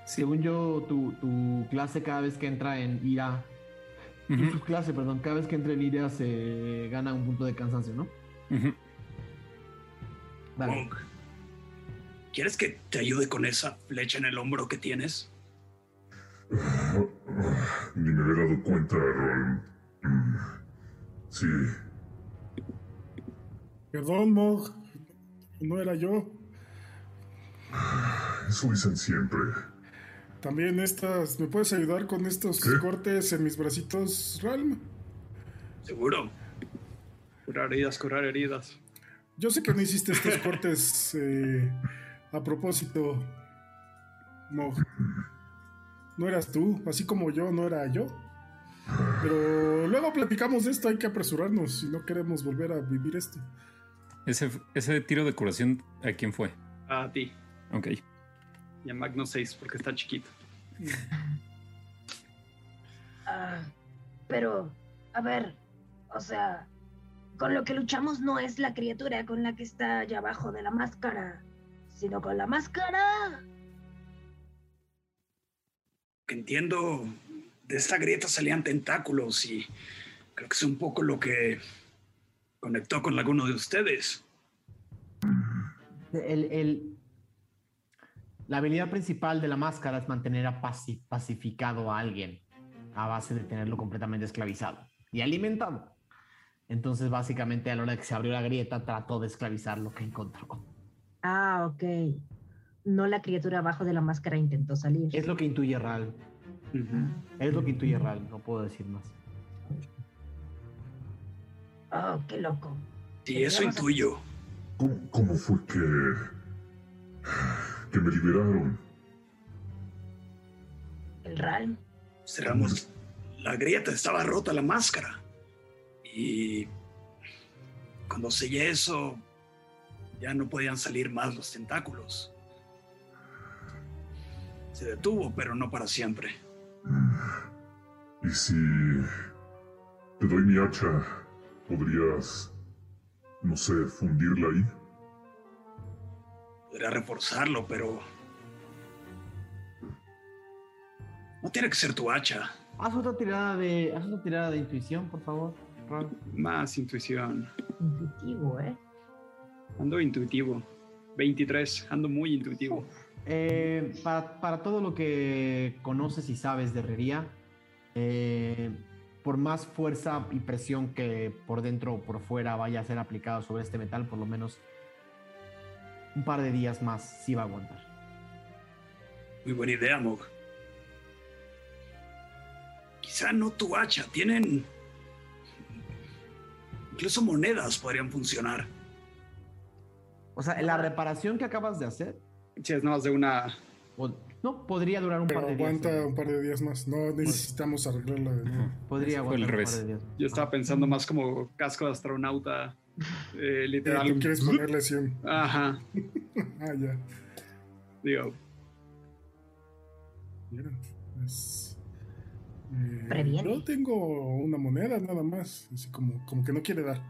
S1: Según yo, tu, tu clase, cada vez que entra en ira. Tu
S3: Ujú,
S1: subclase, perdón, cada vez que entra en ira se gana un punto de cansancio, ¿no?
S3: ujú.
S1: Vale.
S4: Monk, ¿quieres que te ayude con esa flecha en el hombro que tienes?
S8: Ni me había dado cuenta, Ron. Mm, Sí,
S6: Perdón, Mog. No era yo.
S8: eso dicen siempre.
S6: También estas. ¿Me puedes ayudar con estos
S8: ¿Qué?
S6: cortes en mis bracitos, Ralm?
S4: Seguro. Curar heridas, curar heridas.
S6: Yo sé que no hiciste estos cortes eh, a propósito, Mog. No eras tú, así como yo no era yo. Pero luego platicamos de esto, hay que apresurarnos si no queremos volver a vivir esto.
S3: Ese, ese tiro de curación, ¿a quién fue?
S4: A ti.
S3: Ok.
S4: Y a Magno 6 porque está chiquito.
S5: Ah, pero, a ver, o sea, con lo que luchamos no es la criatura con la que está allá abajo de la máscara, sino con la máscara.
S4: Que entiendo, de esta grieta salían tentáculos y creo que es un poco lo que conectó con alguno de ustedes.
S1: El, el- la habilidad principal de la máscara es mantener a paci- pacificado a alguien a base de tenerlo completamente esclavizado y alimentado. Entonces, básicamente, a la hora de que se abrió la grieta, trató de esclavizar lo que encontró.
S5: Ah, ok. No la criatura abajo de la máscara intentó salir.
S1: Es lo que intuye Ral. Es lo que intuye Ral, no puedo decir más.
S5: Oh, qué loco.
S4: Sí, eso intuyo.
S8: ¿Cómo, cómo fue que. Que me liberaron?
S5: El Ralm.
S4: Cerramos la grieta, estaba rota la máscara. Y cuando sellé eso, ya no podían salir más los tentáculos. Se detuvo, pero no para siempre.
S8: Y si. te doy mi hacha, podrías. no sé, fundirla ahí.
S4: Podría reforzarlo, pero... No tiene que ser tu hacha.
S1: Haz otra tirada de, haz otra tirada de intuición, por favor. Ral.
S4: Más intuición.
S5: Intuitivo, ¿eh?
S4: Ando intuitivo. 23, ando muy intuitivo.
S1: Eh, para, para todo lo que conoces y sabes de herrería, eh, por más fuerza y presión que por dentro o por fuera vaya a ser aplicado sobre este metal, por lo menos un par de días más sí va a aguantar.
S4: Muy buena idea, Mog. Quizá no tu hacha. Tienen... Incluso monedas podrían funcionar.
S1: O sea, la reparación que acabas de hacer,
S4: Si es nada más de una...
S1: no, podría durar un
S6: Pero
S1: par de días.
S6: aguanta un par de días más. No necesitamos arreglarla de nuevo.
S1: Podría aguantar un par
S3: revés.
S1: de días.
S4: Yo estaba pensando más como casco de astronauta. Eh,
S6: Eh,
S4: literal.
S6: ¿Tú quieres ponerle 100?
S4: Ajá.
S6: Ah, ya.
S4: Digo,
S6: Mira, es- eh, yo tengo una moneda nada más, así como, como que no quiere dar.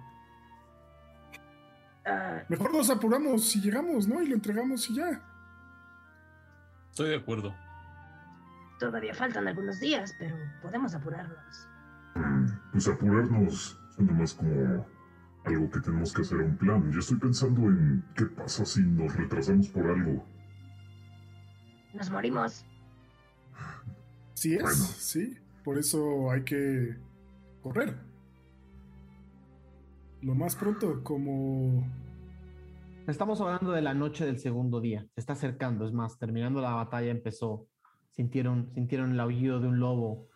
S5: Ah,
S6: Mejor nos apuramos si llegamos, ¿no? Y lo entregamos y ya.
S7: Estoy de acuerdo.
S5: todavía faltan algunos días, pero podemos apurarnos.
S8: Mm, Pues apurarnos suena más como algo que tenemos que hacer a un plan. Yo estoy pensando en qué pasa si nos retrasamos por algo.
S5: Nos morimos.
S6: Sí es,
S8: Bueno.
S6: sí. Por eso hay que correr. Lo más pronto, como...
S1: Estamos hablando de la noche del segundo día. Se está acercando. Es más, terminando la batalla empezó. Sintieron, sintieron el aullido de un lobo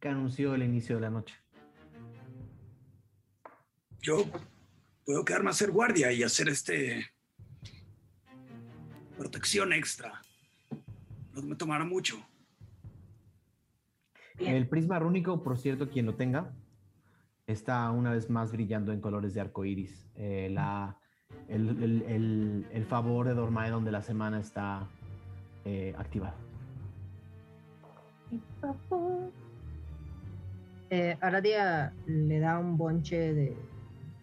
S1: que anunció el inicio de la noche.
S4: Yo puedo quedarme a hacer guardia y hacer este... Protección extra. No me tomará mucho.
S5: Bien.
S1: El prisma rúnico, por cierto, quien lo tenga, está una vez más brillando en colores de arco iris. Eh, la, el, el- el- el favor de Dormaedon de la semana está eh, activado.
S5: Eh, Aradia le da un bonche de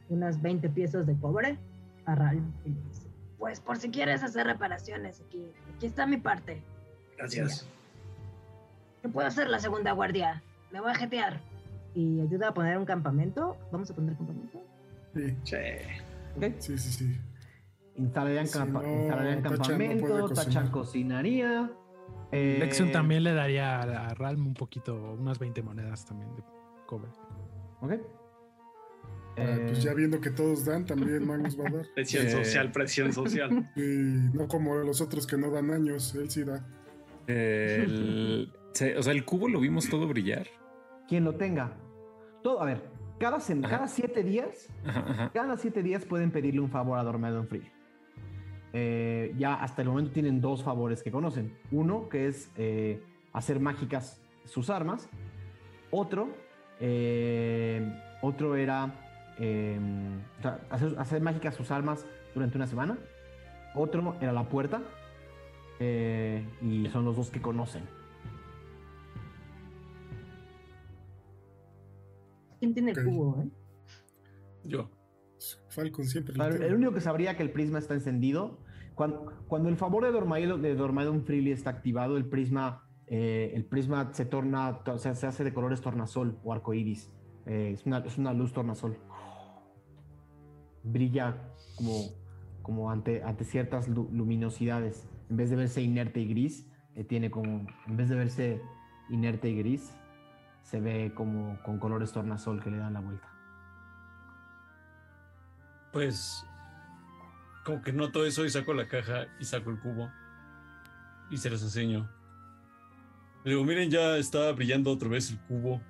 S5: unas 20 piezas de cobre a Ralm y le dice, pues por si quieres hacer reparaciones, aquí, aquí está mi parte.
S4: Gracias.
S5: Yo puedo hacer la segunda guardia. Me voy a jetear. Y ayuda a poner un campamento. ¿Vamos a poner campamento?
S6: Sí,
S4: Che.
S1: Ok.
S6: sí, sí. sí.
S1: Instalarían,
S6: Si
S1: campa-
S6: no,
S1: instalarían
S6: no
S1: campamento,
S6: cocinar.
S1: Tachan cocinaría. eh,
S2: Lexion también le daría a, a Ralm un poquito, unas 20 monedas también de cobre.
S1: Ok.
S6: Pues
S1: Eh,
S6: ya viendo que todos dan, también Magnus va a dar.
S4: Presión
S3: Eh.
S4: social, presión social.
S6: Y no como los otros que no dan años, él sí da.
S3: El- o sea, el cubo lo vimos todo brillar.
S1: Quien lo tenga. Todo, a ver, cada, sem-
S3: Ajá.
S1: cada siete días,
S3: Ajá, ajá.
S1: cada siete días pueden pedirle un favor a Dormedon Free. Eh, ya hasta el momento tienen dos favores que conocen. Uno que es eh, hacer mágicas sus armas. Otro, eh, otro era eh, o sea, hacer, hacer mágicas sus armas durante una semana. Otro era la puerta. eh, y son los dos que conocen.
S5: ¿Quién tiene el cubo, eh?
S7: Yo.
S6: Falcon siempre lo
S1: el único que sabría que el prisma está encendido, cuando, cuando el favor de Dormaidon, de Dormaidon Freely está activado, el prisma, eh, el prisma se torna, o sea, se hace de colores tornasol o arcoíris. Eh, es, una, es una luz tornasol. Brilla como, como ante, ante ciertas lu- luminosidades. En vez de verse inerte y gris, eh, tiene como, en vez de verse inerte y gris, se ve como con colores tornasol que le dan la vuelta.
S7: Pues, como que noto eso y saco la caja y saco el cubo. Y se los enseño. Le digo, miren, ya está brillando otra vez el cubo.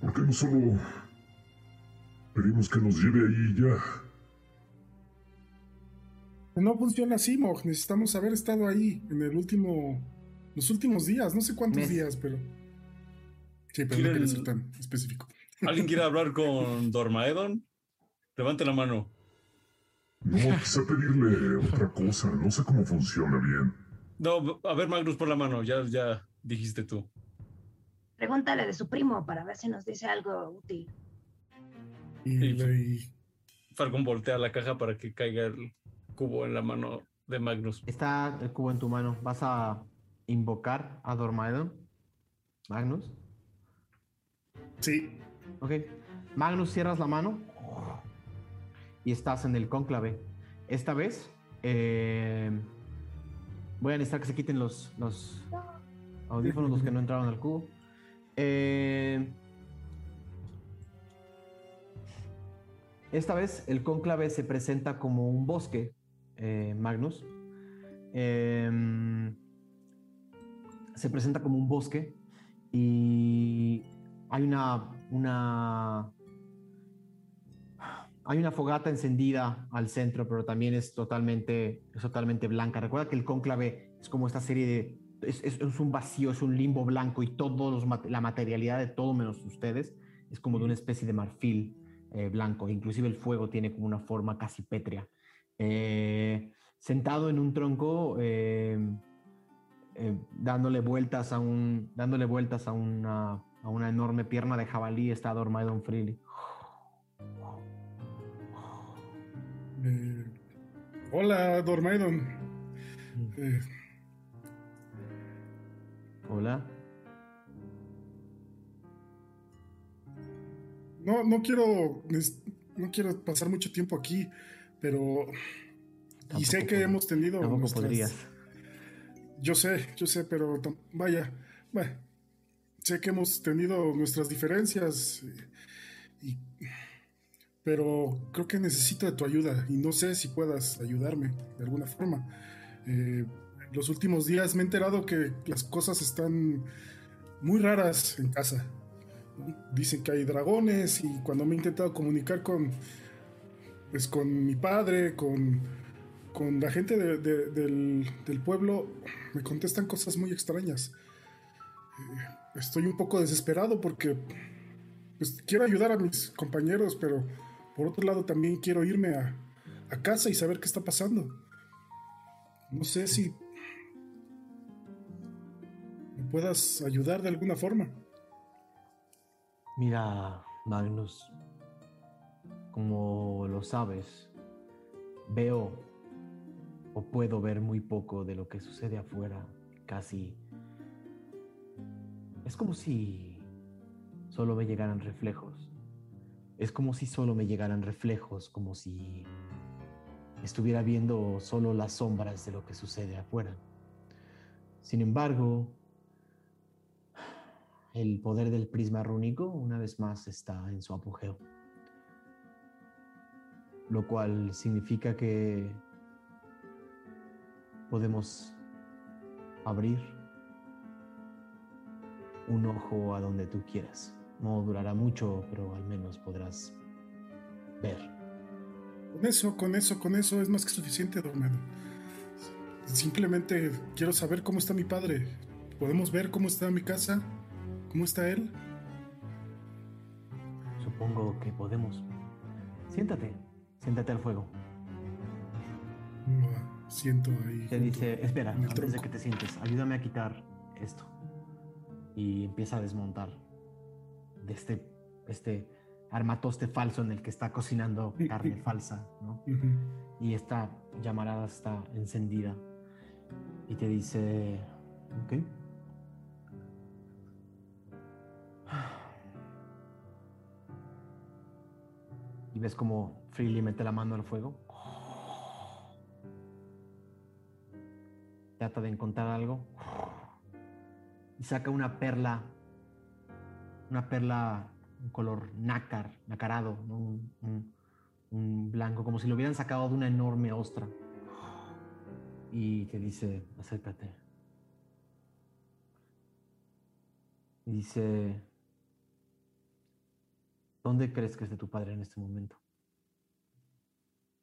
S8: ¿Por qué no solo pedimos que nos lleve ahí ya?
S6: No funciona así, Mog. Necesitamos haber estado ahí en el último. Los últimos días, no sé cuántos
S1: Mes.
S6: días, pero. Sí, pero no
S7: ¿Quieren-
S6: quería ser tan específico.
S7: ¿Alguien quiere hablar con Dormaedon? Levante la mano.
S8: No, quizá pedirle otra cosa. No sé cómo funciona bien.
S7: No, a ver, Magnus, por la mano. Ya, ya dijiste tú.
S5: Pregúntale de su primo para ver si nos dice algo útil.
S6: Y, y-
S7: Falcon voltea la caja para que caiga el cubo en la mano de Magnus.
S1: Está el cubo en tu mano. ¿Vas a invocar a Dormaedon? Magnus.
S6: sí,
S1: Ok. Magnus, cierras la mano y estás en el cónclave. Esta vez eh, voy a necesitar que se quiten los, los audífonos, los que no entraron al cubo. Eh, esta vez el cónclave se presenta como un bosque, eh, Magnus. Em, se presenta como un bosque y hay una, una hay una fogata encendida al centro, pero también es totalmente, es totalmente blanca. Recuerda que el cónclave es como esta serie de es, es- es un vacío, es un limbo blanco y todos los la materialidad de todo menos ustedes es como de una especie de marfil eh, blanco. Inclusive el fuego tiene como una forma casi pétrea. Eh, sentado en un tronco, eh, eh, dándole vueltas a un, dándole vueltas a una, a una enorme pierna de jabalí está Dormaidon Freely.
S6: hola, Dormaidon. Eh,
S1: Hola.
S6: No, no quiero. No quiero pasar mucho tiempo aquí, pero. y sé que hemos tenido.
S1: Tampoco
S6: nuestras-
S1: podrías.
S6: Yo sé, yo sé, pero vaya, bueno, sé que hemos tenido nuestras diferencias, y, pero creo que necesito de tu ayuda y no sé si puedas ayudarme de alguna forma. Eh, los últimos días me he enterado que las cosas están muy raras en casa. Dicen que hay dragones y cuando me he intentado comunicar con, pues, con mi padre, con, con la gente de- de- del, del pueblo, me contestan cosas muy extrañas. Eh, estoy un poco desesperado porque pues, quiero ayudar a mis compañeros, pero por otro lado también quiero irme a, a casa y saber qué está pasando. No sé si me puedas ayudar de alguna forma.
S1: Mira, Magnus. como lo sabes, veo o puedo ver muy poco de lo que sucede afuera. Casi... Es como si solo me llegaran reflejos. Es como si solo me llegaran reflejos, como si estuviera viendo solo las sombras de lo que sucede afuera. Sin embargo, el poder del prisma rúnico una vez más está en su apogeo. Lo cual significa que podemos abrir un ojo a donde tú quieras. No durará mucho, pero al menos podrás ver.
S6: Con eso, con eso, con eso es más que suficiente, Dormado. Simplemente quiero saber cómo está mi padre. ¿Podemos ver cómo está mi casa? ¿Cómo está él?
S1: Supongo que podemos. Siéntate, siéntate al fuego.
S6: siento ahí.
S1: Te dice, espera, antes de que te sientes, ayúdame a quitar esto. Y empieza a desmontar de este, este armatoste falso en el que está cocinando carne falsa, ¿no? Y esta llamarada está encendida. Y te dice, ok. Y ves como Freely mete la mano al fuego. Trata de encontrar algo. Y saca una perla. Una perla un color nácar, nacarado, un, un, blanco, como si lo hubieran sacado de una enorme ostra. Y te dice, acércate. Y dice, ¿dónde crees que esté tu padre en este momento?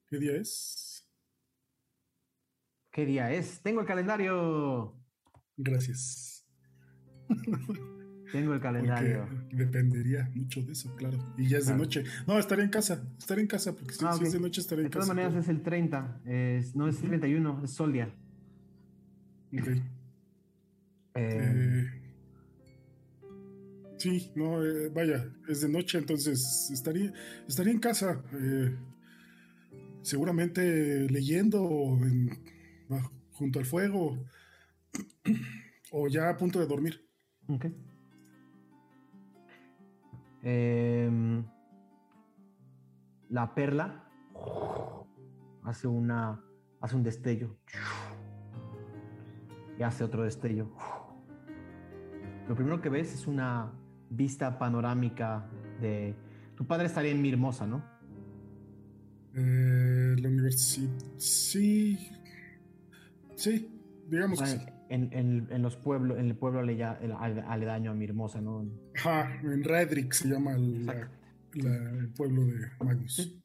S6: ¿Qué día es?
S1: ¿Qué día es? Tengo el calendario.
S6: Gracias.
S1: Tengo el calendario.
S6: dependería mucho de eso, claro. Y ya es de noche. No, estaré en casa. Estaré en casa porque si, ah, es de noche estaré en casa.
S1: De todas maneras es el 30. Es, no es el 31, es sol día.
S6: Ok. Eh, eh, sí, no, eh, vaya, es de noche, entonces estaría, estaría en casa. seguramente leyendo junto al fuego o ya a punto de dormir.
S1: Ok. Em, la perla hace una hace un destello y hace otro destello. Lo primero que ves es una vista panorámica de tu padre estaría en Mirmosa, ¿no?
S6: Eh, la universidad. Sí. Sí, digamos que sí.
S1: En, los pueblos, en el pueblo aledaño a Mirmosa, ¿no?
S6: Ajá, en Redrick se llama el, pueblo de Magnus.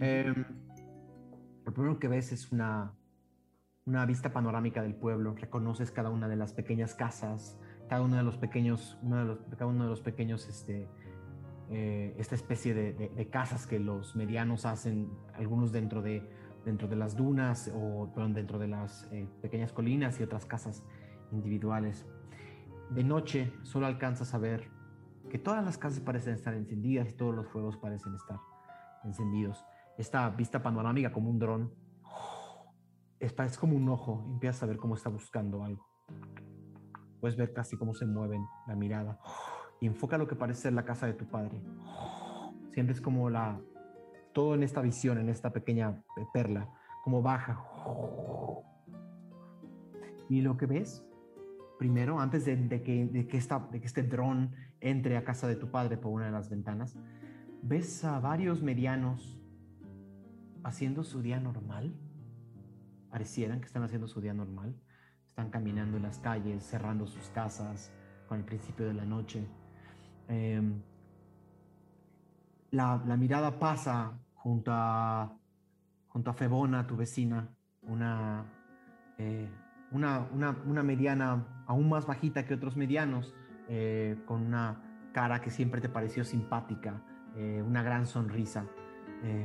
S1: Em, lo primero que ves es una, una vista panorámica del pueblo. Reconoces cada una de las pequeñas casas, cada uno de los pequeños, uno de los, cada uno de los pequeños, este, eh, esta especie de, casas que los medianos hacen, algunos dentro de, dentro de las dunas o dentro de las eh, pequeñas colinas y otras casas individuales. De noche solo alcanzas a ver que todas las casas parecen estar encendidas y todos los fuegos parecen estar encendidos. Esta vista panorámica como un dron es, es como un ojo, empiezas a ver cómo está buscando algo. Puedes ver casi cómo se mueven la mirada y enfoca lo que parece ser la casa de tu padre. Siempre es como la todo en esta visión, en esta pequeña perla, como baja. Y lo que ves, primero, antes de, que, que este dron entre a casa de tu padre por una de las ventanas, ves a varios medianos haciendo su día normal. Parecieran que están haciendo su día normal. Están caminando en las calles, cerrando sus casas con el principio de la noche. Em, la, mirada pasa junto a, junto a Febona, tu vecina, eh, una, una, mediana aún más bajita que otros medianos, eh, con una cara que siempre te pareció simpática, eh, una gran sonrisa.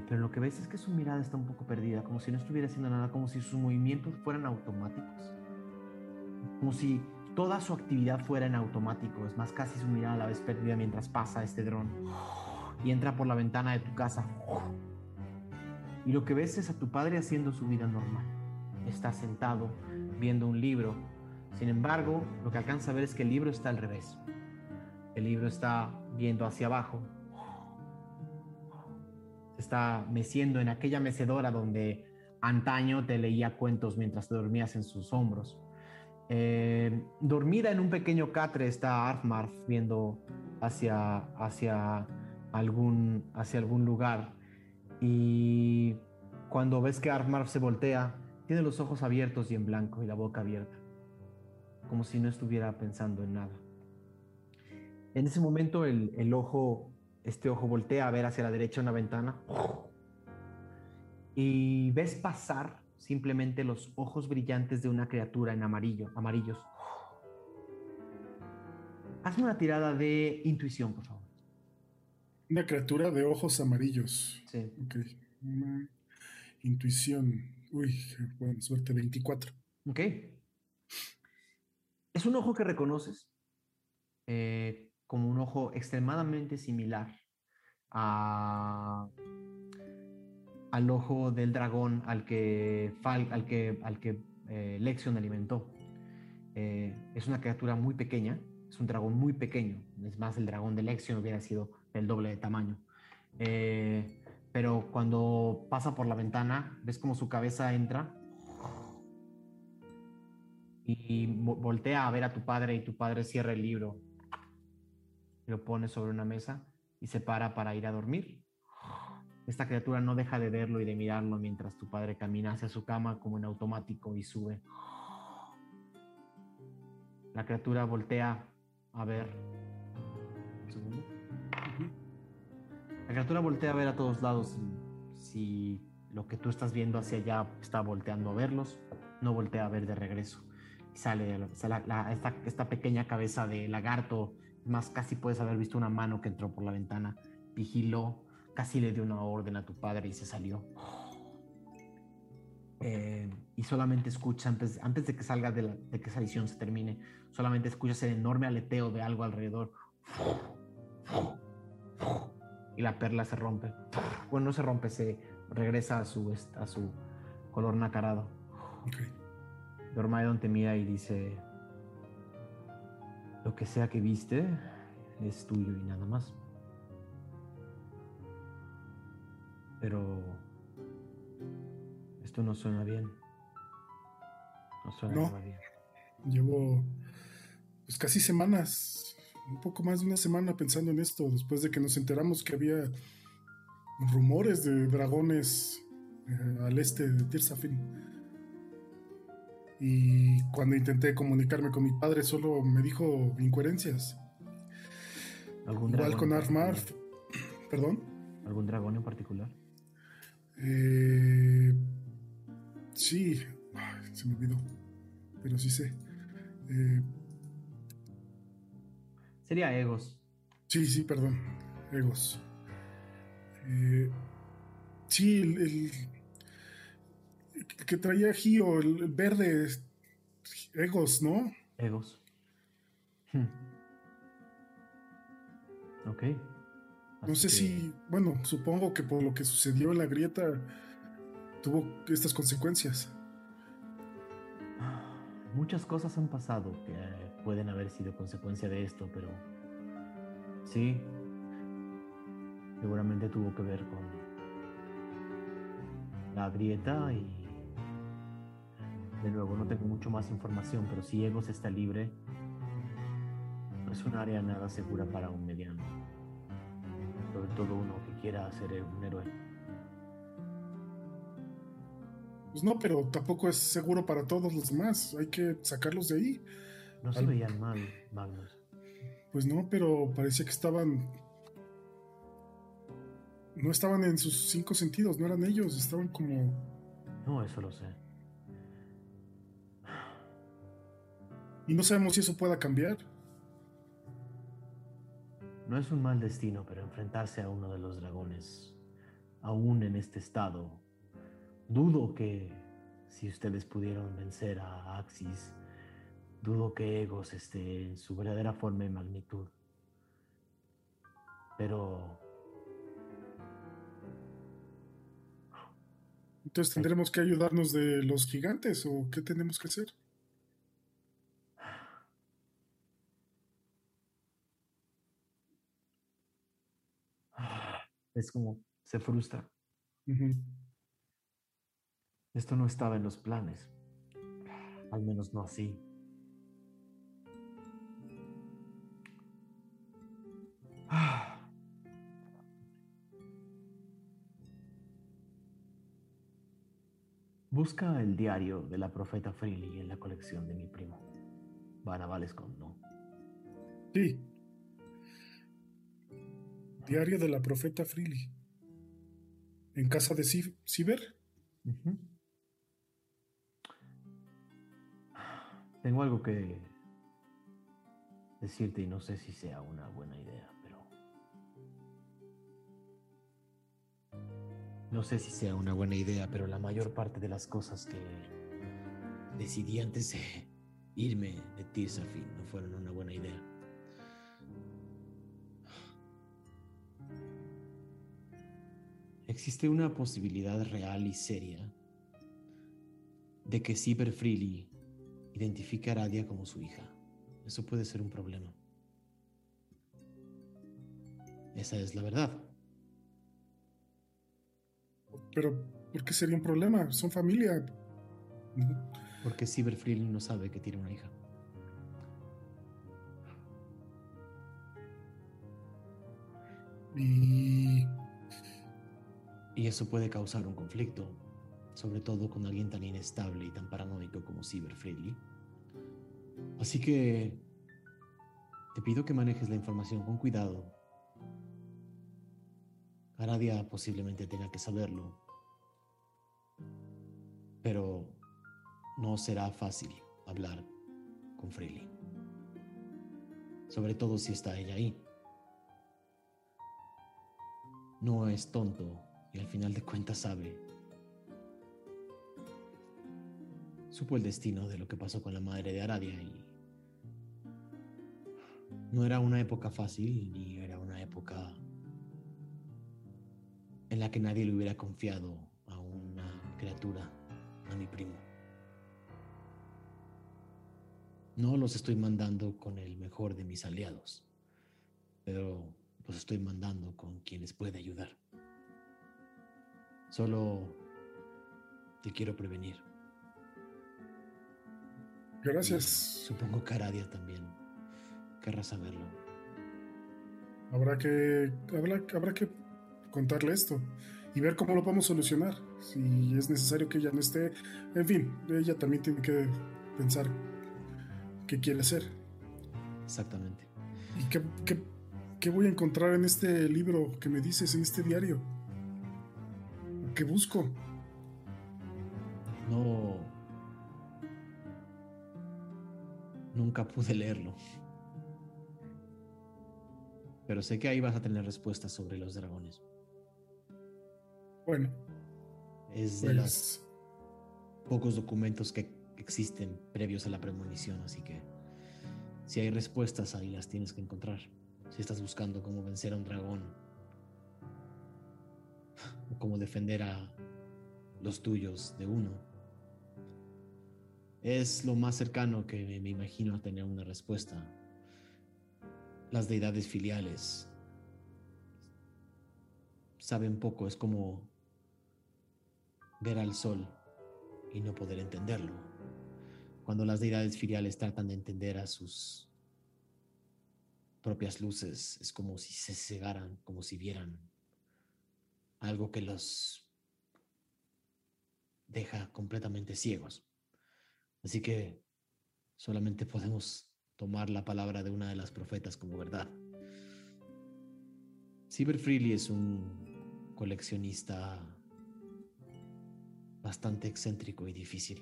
S1: pero lo que ves es que su mirada está un poco perdida, como si no estuviera haciendo nada, como si sus movimientos fueran automáticos. Como si toda su actividad fuera en automático. Es más, casi su mirada a la vez perdida mientras pasa este dron y entra por la ventana de tu casa. Y lo que ves es a tu padre haciendo su vida normal. Está sentado viendo un libro. Sin embargo, lo que alcanza a ver es que el libro está al revés. El libro está viendo hacia abajo. Está meciendo en aquella mecedora donde antaño te leía cuentos mientras te dormías en sus hombros. Eh, dormida en un pequeño catre está Arfmarf viendo hacia, hacia, algún, hacia algún lugar. Y cuando ves que Arfmarf se voltea, tiene los ojos abiertos y en blanco y la boca abierta, como si no estuviera pensando en nada. En ese momento el, el ojo, este ojo voltea a ver hacia la derecha una ventana y ves pasar simplemente los ojos brillantes de una criatura en amarillo, amarillos. Hazme una tirada de intuición, por favor.
S6: Una criatura de ojos amarillos.
S1: Sí.
S6: Ok. Una intuición. Uy, buena suerte, 24.
S1: Ok. Es un ojo que reconoces eh, como un ojo extremadamente similar a al ojo del dragón al que, Fal, al que, al que eh, Lexion alimentó. Eh, es una criatura muy pequeña, es un dragón muy pequeño. Es más, el dragón de Lexion hubiera sido el doble de tamaño. Eh, pero cuando pasa por la ventana, ves como su cabeza entra y voltea a ver a tu padre y tu padre cierra el libro, lo pone sobre una mesa y se para para ir a dormir. Esta criatura no deja de verlo y de mirarlo mientras tu padre camina hacia su cama como en automático y sube. La criatura voltea a ver. Un segundo. La criatura voltea a ver a todos lados si lo que tú estás viendo hacia allá está volteando a verlos, no voltea a ver de regreso. Y sale, esta, esta pequeña cabeza de lagarto, más casi puedes haber visto una mano que entró por la ventana, vigiló casi le dio una orden a tu padre y se salió. Eh, y solamente escucha, antes, antes de que salga de, de, que esa visión se termine, solamente escuchas el enorme aleteo de algo alrededor. Y la perla se rompe. Bueno, no se rompe, se regresa a su, a su color nacarado.
S6: Okay.
S1: Dormaidon te mira y dice, lo que sea que viste es tuyo y nada más. Pero esto no suena bien. No suena
S6: No.
S1: nada bien.
S6: Llevo pues casi semanas, un poco más de una semana pensando en esto, después de que nos enteramos que había rumores de dragones eh, al este de Tirsafin. Y cuando intenté comunicarme con mi padre, solo me dijo incoherencias.
S1: ¿Algún
S6: Igual
S1: dragón
S6: con perdón.
S1: ¿Algún dragón en particular?
S6: Eh, sí, Ay, se me olvidó, pero sí sé. Eh,
S1: Sería Egos.
S6: sí, sí, perdón, Egos. Eh, sí, el, el- el que traía Gio, el, el verde, Egos, ¿no?
S1: Egos. Hmm. Ok.
S6: No sé
S1: que-
S6: si, bueno, supongo que por lo que sucedió en la grieta tuvo estas consecuencias.
S1: Muchas cosas han pasado que eh, pueden haber sido consecuencia de esto, pero sí, seguramente tuvo que ver con la grieta y de nuevo no tengo mucho más información, pero si Egos está libre, no es un área nada segura para un mediano, todo uno que quiera ser un héroe.
S6: Pues no, pero tampoco es seguro para todos los demás. Hay que sacarlos de ahí.
S1: No se
S6: Al-
S1: veían mal, Magnus.
S6: Pues no, pero parecía que estaban. No estaban en sus cinco sentidos, no eran ellos, estaban como.
S1: No, eso lo sé.
S6: Y no sabemos si eso pueda cambiar.
S1: No es un mal destino, pero enfrentarse a uno de los dragones, aún en este estado, dudo que si ustedes pudieron vencer a Axis, dudo que Egos esté en su verdadera forma y magnitud. Pero...
S6: Entonces tendremos que ayudarnos de los gigantes o qué tenemos que hacer.
S1: Es como se frustra. Esto no estaba en los planes. Al menos no así. Busca el diario de la profeta Freely en la colección de mi primo. Van a Valescon, ¿no?
S6: Sí. Diario de la profeta Freely. ¿En casa de Ciber?
S1: Tengo algo que decirte y no sé si sea una buena idea, pero... No sé si sea una buena idea, pero la mayor parte de las cosas que decidí antes de irme de Tirsafin no fueron una buena idea. Existe una posibilidad real y seria de que Cyber Freely identifique a Aradia como su hija. Eso puede ser un problema. Esa es la verdad.
S6: Pero, ¿por qué sería un problema? Son familia.
S1: Porque Cyber Freely no sabe que tiene una hija.
S6: Y
S1: y eso puede causar un conflicto, sobre todo con alguien tan inestable y tan paranoico como Cyber Freely. Así que te pido que manejes la información con cuidado. Aradia posiblemente tenga que saberlo, pero no será fácil hablar con Freely. Sobre todo si está ella ahí. No es tonto y al final de cuentas sabe. Supo el destino de lo que pasó con la madre de Aradia y no era una época fácil ni era una época en la que nadie le hubiera confiado a una criatura, a mi primo. No los estoy mandando con el mejor de mis aliados, pero los estoy mandando con quienes puede ayudar. Solo te quiero prevenir.
S6: Gracias.
S1: supongo que Aradia también querrá saberlo.
S6: Habrá que, habrá, habrá que contarle esto y ver cómo lo podemos solucionar. Si es necesario que ella no esté. En fin, ella también tiene que pensar qué quiere hacer.
S1: Exactamente.
S6: ¿Y qué, qué, qué voy a encontrar en este libro que me dices, en este diario? ¿Qué busco?
S1: No. Nunca pude leerlo. Pero sé que ahí vas a tener respuestas sobre los dragones.
S6: Bueno.
S1: Es de los pocos documentos que existen previos a la premonición, así que si hay respuestas ahí las tienes que encontrar. Si estás buscando cómo vencer a un dragón cómo defender a los tuyos de uno. Es lo más cercano que me imagino a tener una respuesta. Las deidades filiales saben poco, es como ver al sol y no poder entenderlo. Cuando las deidades filiales tratan de entender a sus propias luces, es como si se cegaran, como si vieran algo que los deja completamente ciegos. Así que solamente podemos tomar la palabra de una de las profetas como verdad. Cyber Freely es un coleccionista bastante excéntrico y difícil.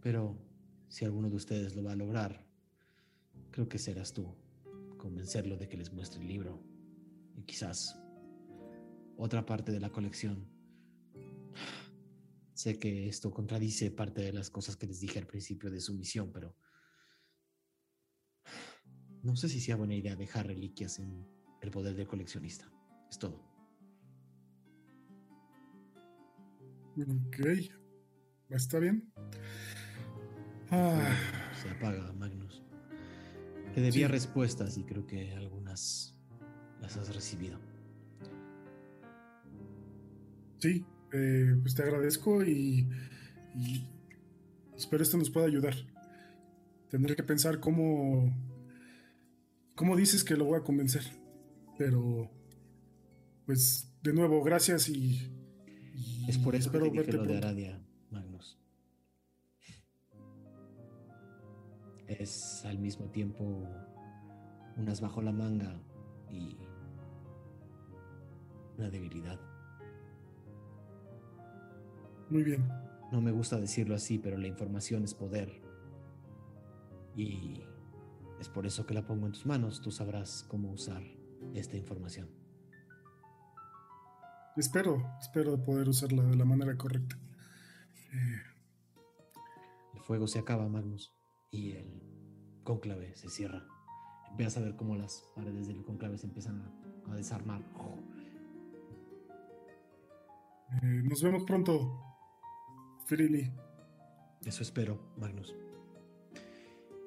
S1: Pero si alguno de ustedes lo va a lograr, creo que serás tú, convencerlo de que les muestre el libro y quizás otra parte de la colección. Sé que esto contradice parte de las cosas que les dije al principio de su misión, pero no sé si sea buena idea dejar reliquias en el poder del coleccionista. Es todo.
S6: Ok. ¿Está bien? Ah,
S1: Se apaga, Magnus. Te debía respuestas y creo que algunas las has recibido.
S6: Sí, eh, pues te agradezco y, y espero esto nos pueda ayudar. Tendré que pensar cómo, cómo dices que lo voy a convencer. Pero, pues, de nuevo, gracias y, y
S1: Es por eso que te dije
S6: verte
S1: lo de. Aradia, Magnus. Es al mismo tiempo unas bajo la manga y una debilidad.
S6: Muy bien.
S1: No me gusta decirlo así, pero la información es poder. Y es por eso que la pongo en tus manos. Tú sabrás cómo usar esta información.
S6: Espero, espero poder usarla de la manera correcta. Eh,
S1: El fuego se acaba, Magnus, y el cónclave se cierra. Empiezas a ver cómo las paredes del cónclave se empiezan a, a desarmar.
S6: eh, nos vemos pronto, Frilly.
S1: Eso espero, Magnus.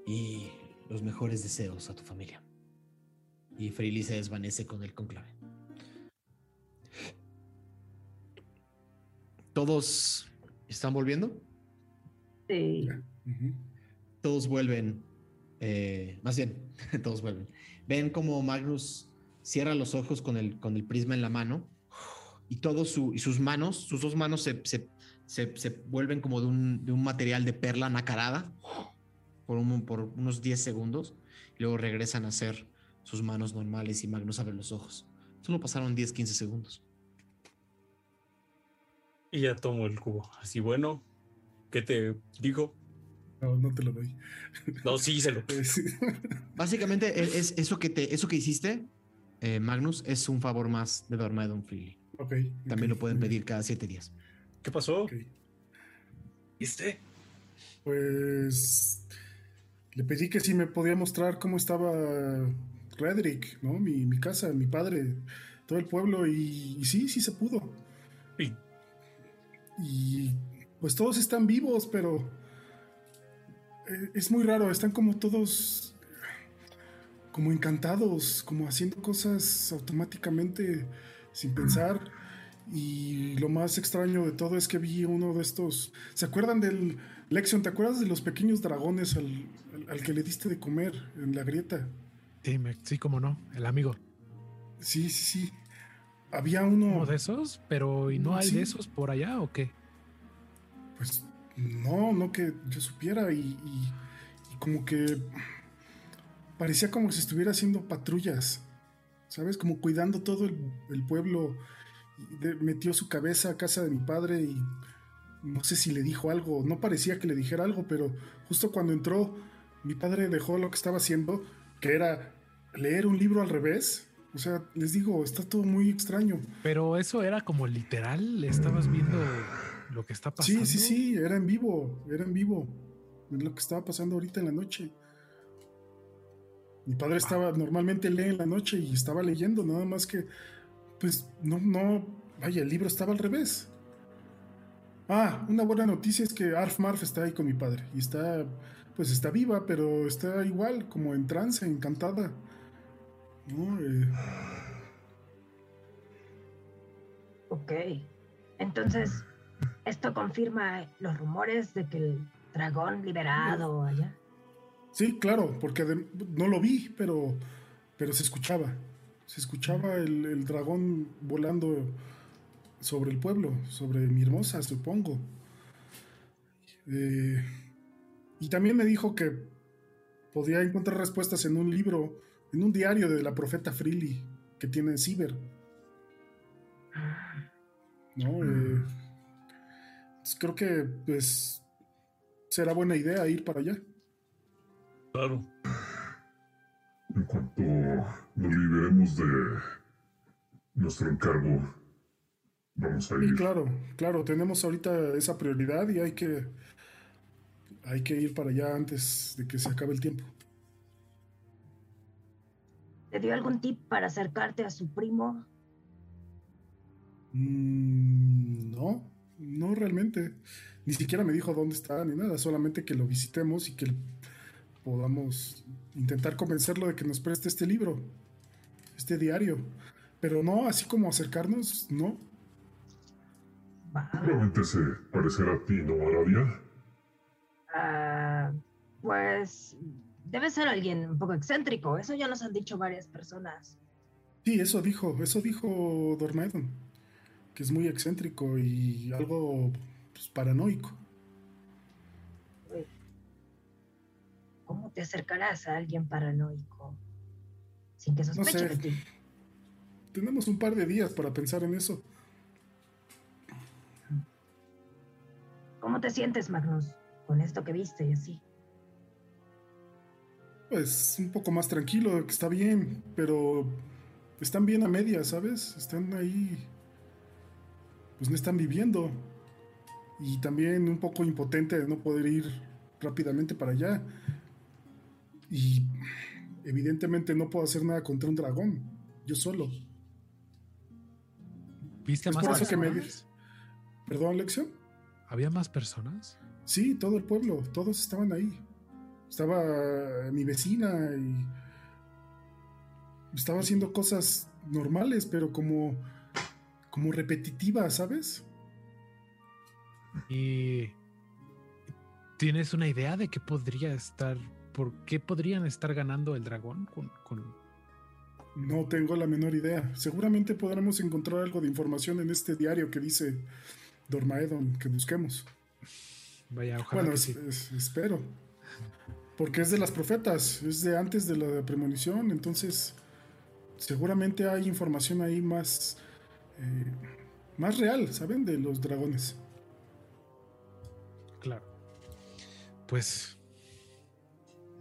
S1: Y los mejores deseos a tu familia. Y Freely se desvanece con el conclave. ¿Todos están volviendo?
S5: Sí.
S1: Todos vuelven. eh, más bien, todos vuelven. Ven como Magnus cierra los ojos con el, con el prisma en la mano. Y todos su, y sus manos, sus dos manos se, se- se- se vuelven como de un, de un material de perla nacarada por, un- por unos 10 segundos. Y luego regresan a ser sus manos normales y Magnus abre los ojos. Solo pasaron 10, 15 segundos.
S7: Y ya tomo el cubo. Así, bueno, ¿qué te digo?
S6: No, no te lo doy.
S7: No, sí, se lo.
S1: Básicamente, e- es, eso, que te, eso que hiciste, eh, Magnus, es un favor más de Dormedon Freely.
S6: Ok,
S1: También
S6: ok,
S1: lo pueden pedir cada 7 días.
S7: ¿Qué pasó?
S6: Ok.
S10: ¿Viste?
S6: Pues le pedí que si me podía mostrar cómo estaba Redrick, ¿no? Mi, mi casa, mi padre, todo el pueblo, y, y sí, sí se pudo.
S7: Y-
S6: Y pues todos están vivos, pero eh, es muy raro, están como todos como encantados, como haciendo cosas automáticamente sin pensar. Y lo más extraño de todo es que vi uno de estos. ¿Se acuerdan del. Lexion, ¿te acuerdas de los pequeños dragones al, al- al que le diste de comer en la grieta?
S2: Sí, me- sí, como no, el amigo.
S6: Sí, sí, sí. Había uno.
S2: ¿Uno de esos? Pero ¿y no hay
S6: Sí.
S2: de esos por allá o qué?
S6: Pues no, no que yo supiera. Y, y- y como que. Parecía como si estuviera haciendo patrullas. ¿Sabes? Como cuidando todo el, el pueblo. Metió su cabeza a casa de mi padre y. No sé si le dijo algo. No parecía que le dijera algo, pero justo cuando entró, mi padre dejó lo que estaba haciendo, que era leer un libro al revés. O sea, les digo, está todo muy extraño.
S2: Pero eso era como literal, estabas viendo lo que está pasando.
S6: Sí, sí, sí, era en vivo, era en vivo. Lo que estaba pasando ahorita en la noche. Mi padre estaba, normalmente lee en la noche y estaba leyendo, nada más que, pues, no, no, vaya, el libro estaba al revés. Ah, una buena noticia es que Arf Marf está ahí con mi padre y está, pues está viva, pero está igual, como en trance, encantada. ¿No? Eh,
S5: Ok. Entonces, esto confirma los rumores de que el dragón liberado allá.
S6: Sí, claro, porque no lo vi, pero, pero se escuchaba. Se escuchaba el, el dragón volando sobre el pueblo, sobre mi hermosa, supongo. Eh, y también me dijo que podía encontrar respuestas en un libro, en un diario de la profeta Freely que tiene en Ciber. ¿No? Eh, pues creo que pues será buena idea ir para allá.
S7: Claro.
S8: En cuanto nos liberemos de nuestro encargo, vamos a ir.
S6: claro, claro, tenemos ahorita esa prioridad y hay que hay que ir para allá antes de que se acabe el tiempo.
S5: ¿Te dio algún tip para acercarte a su primo?
S6: Mm, no, No realmente. Ni siquiera me dijo dónde está ni nada, solamente que lo visitemos y que podamos intentar convencerlo de que nos preste este libro, este diario. Pero no, así como acercarnos, no.
S8: Probablemente se parecerá a ti, ¿no, Aradia?
S5: Ah, pues debe ser alguien un poco excéntrico. Eso ya nos han dicho varias personas.
S6: Sí, eso dijo, eso dijo Dormaedon. Que es muy excéntrico y algo pues, paranoico.
S5: ¿Cómo te acercarás a alguien paranoico sin que sospeche de ti?
S6: Tenemos un par de días para pensar en eso.
S5: ¿Cómo te sientes, Magnus, con esto que viste y así?
S6: Pues un poco más tranquilo, que está bien, pero están bien a media, ¿sabes? Están ahí. Pues no están viviendo. Y también un poco impotente de no poder ir rápidamente para allá. Y evidentemente no puedo hacer nada contra un dragón, yo solo.
S2: ¿Viste más
S6: personas? ¿Perdón, Lección?
S2: ¿Había más personas?
S6: Sí, todo el pueblo, todos estaban ahí. Estaba mi vecina y estaba haciendo cosas normales, pero como como repetitivas, ¿sabes?
S2: ¿Y tienes una idea de qué podría estar, por qué podrían estar ganando el dragón con, con...
S6: No tengo la menor idea. Seguramente podremos encontrar algo de información en este diario que dice Dormaedon que busquemos.
S2: Vaya, ojalá
S6: bueno, espero. Porque es de las profetas, es de antes de la premonición, entonces seguramente hay información ahí más, eh, más real, ¿saben? De los dragones.
S2: Claro. Pues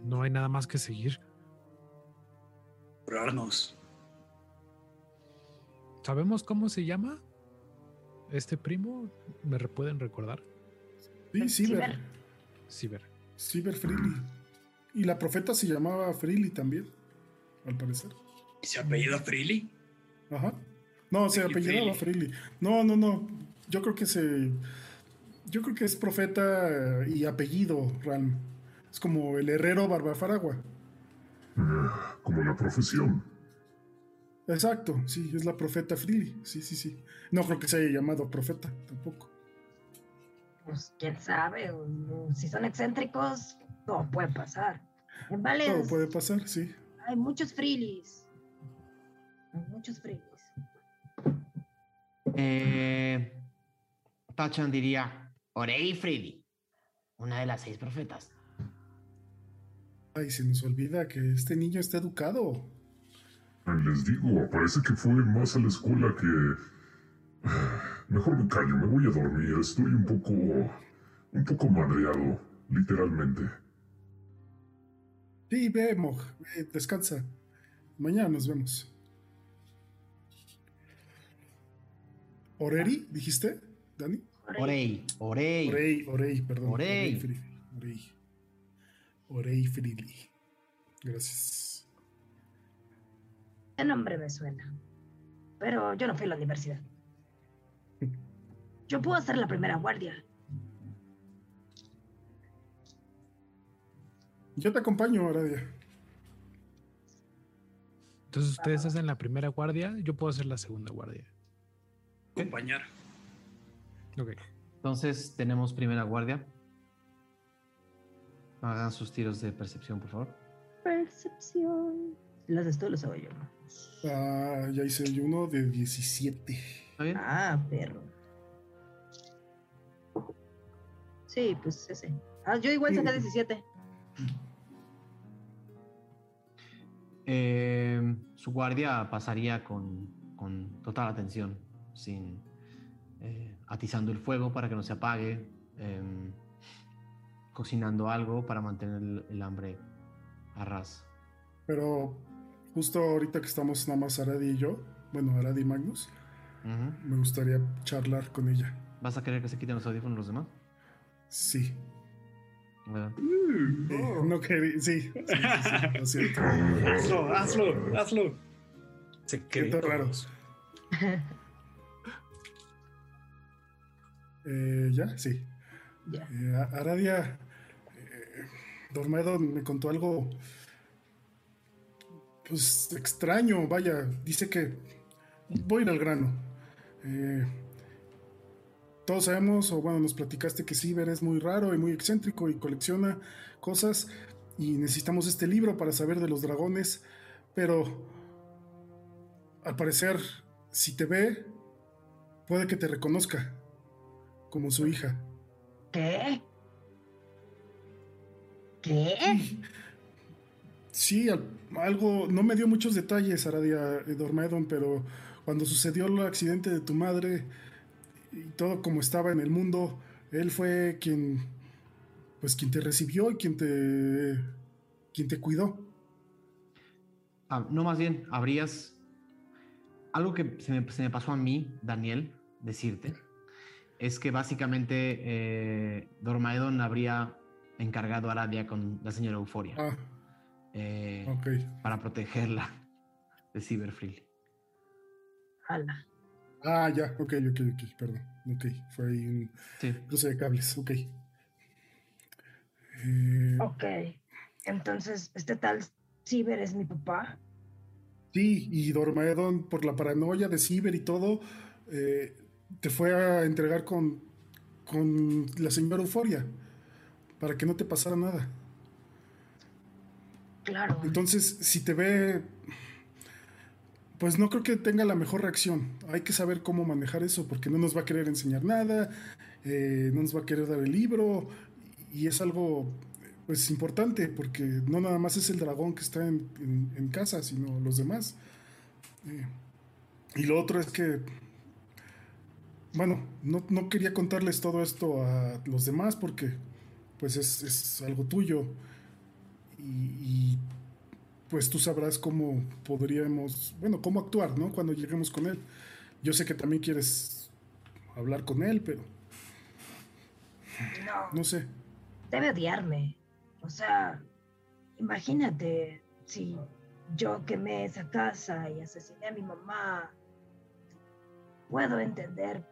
S2: no hay nada más que seguir.
S4: Curarnos.
S2: ¿Sabemos cómo se llama? ¿Este primo? ¿Me pueden recordar?
S6: Sí, Ciber.
S2: Ciber.
S6: Ciber Freely. Y la profeta se llamaba Freely también, al parecer.
S4: ¿Y se apellida Freely?
S6: Ajá. No, se apellidaba Freely. No, no, no. Yo creo que se. Yo creo que es profeta y apellido, Ram. Es como el herrero Barbafaragua.
S8: Como la profesión.
S6: Exacto, sí, es la profeta Freely. Sí, sí, sí. No creo que se haya llamado profeta tampoco.
S5: Pues quién sabe, si son excéntricos, todo puede pasar. En Vales,
S6: todo puede pasar, sí.
S5: Hay muchos frilis. Hay muchos frilis.
S9: Eh, Tachan diría, Orei Frili, una de las seis profetas.
S6: Ay, se nos olvida que este niño está educado.
S8: Les digo, parece que fue más a la escuela que... Mejor me callo, me voy a dormir. Estoy un poco... un poco madreado, literalmente.
S6: Sí, ve, Moj, descansa. Mañana nos vemos. ¿Oreri, dijiste, Dani?
S9: Orei, Orei.
S6: Orei, Orei, perdón.
S9: Orei.
S6: Orei. Orei Freely. Gracias.
S5: El nombre me suena. Pero yo no fui a la universidad. Yo puedo hacer la primera guardia.
S6: Yo te acompaño, Aradia.
S2: Entonces ustedes hacen la primera guardia, yo puedo hacer la segunda guardia.
S4: Acompañar.
S2: Ok.
S11: Entonces tenemos primera guardia. Hagan sus tiros de percepción, por favor.
S5: Percepción. Las de esto los hago yo.
S6: Ah, ya hice yo uno de 17.
S5: Ah, perro. Sí, pues ese. Ah, yo igual saqué 17.
S11: Eh, su guardia pasaría con, con total atención, sin eh, atizando el fuego para que no se apague, em, cocinando algo para mantener el, el, hambre a ras.
S6: Pero justo ahorita que estamos nada más Aradi y yo, bueno, Aradi y Magnus, uh -huh. me gustaría charlar con ella.
S11: ¿Vas a querer que se quiten los audífonos los demás?
S6: Sí. Uh, oh. No quería, sí. sí, sí, sí
S4: hazlo, hazlo, hazlo.
S6: Secretos raros. Eh, ¿Ya? Sí. Eh, Aradia Dormedon me contó algo pues extraño, vaya, dice que voy a ir al grano. Eh, todos sabemos, o bueno, nos platicaste que Ciber es muy raro y muy excéntrico y colecciona cosas y necesitamos este libro para saber de los dragones, pero al parecer, si te ve, puede que te reconozca como su hija.
S5: ¿Qué? ¿Qué?
S6: Sí, al- algo, no me dio muchos detalles, Aradia eh, Dormedon, pero cuando sucedió el accidente de tu madre y todo como estaba en el mundo, él fue quien, pues quien te recibió y quien te, quien te cuidó.
S11: Ah, no, más bien, habrías. Algo que se me, se me pasó a mí, Daniel, decirte, es que básicamente eh, Dormaedon habría encargado a Aradia con la señora Euforia
S6: Ah,
S11: eh,
S6: ok.
S11: para protegerla de Cyberfree.
S5: Ala.
S6: Ah, ya, ok, ok, ok, perdón. Ok, fue ahí un
S11: Sí.
S6: cruce de cables, ok. Eh,
S5: Ok. Entonces, este tal Ciber es mi papá.
S6: Sí, y Dormaedon, por la paranoia de Ciber y todo, eh, te fue a entregar con, con la señora Euforia para que no te pasara nada.
S5: Claro.
S6: Entonces, si te ve, pues no creo que tenga la mejor reacción. Hay que saber cómo manejar eso, porque no nos va a querer enseñar nada, eh, no nos va a querer dar el libro, y es algo, pues, importante, porque no nada más es el dragón que está en, en- en casa, sino los demás. Eh, y lo otro es que, bueno, no, no quería contarles todo esto a los demás, porque, pues, es, es algo tuyo y, y, pues tú sabrás cómo podríamos, bueno, cómo actuar, ¿no? Cuando lleguemos con él. Yo sé que también quieres hablar con él, pero
S5: No,
S6: no sé.
S5: debe odiarme. O sea, imagínate si yo quemé esa casa y asesiné a mi mamá. Puedo entender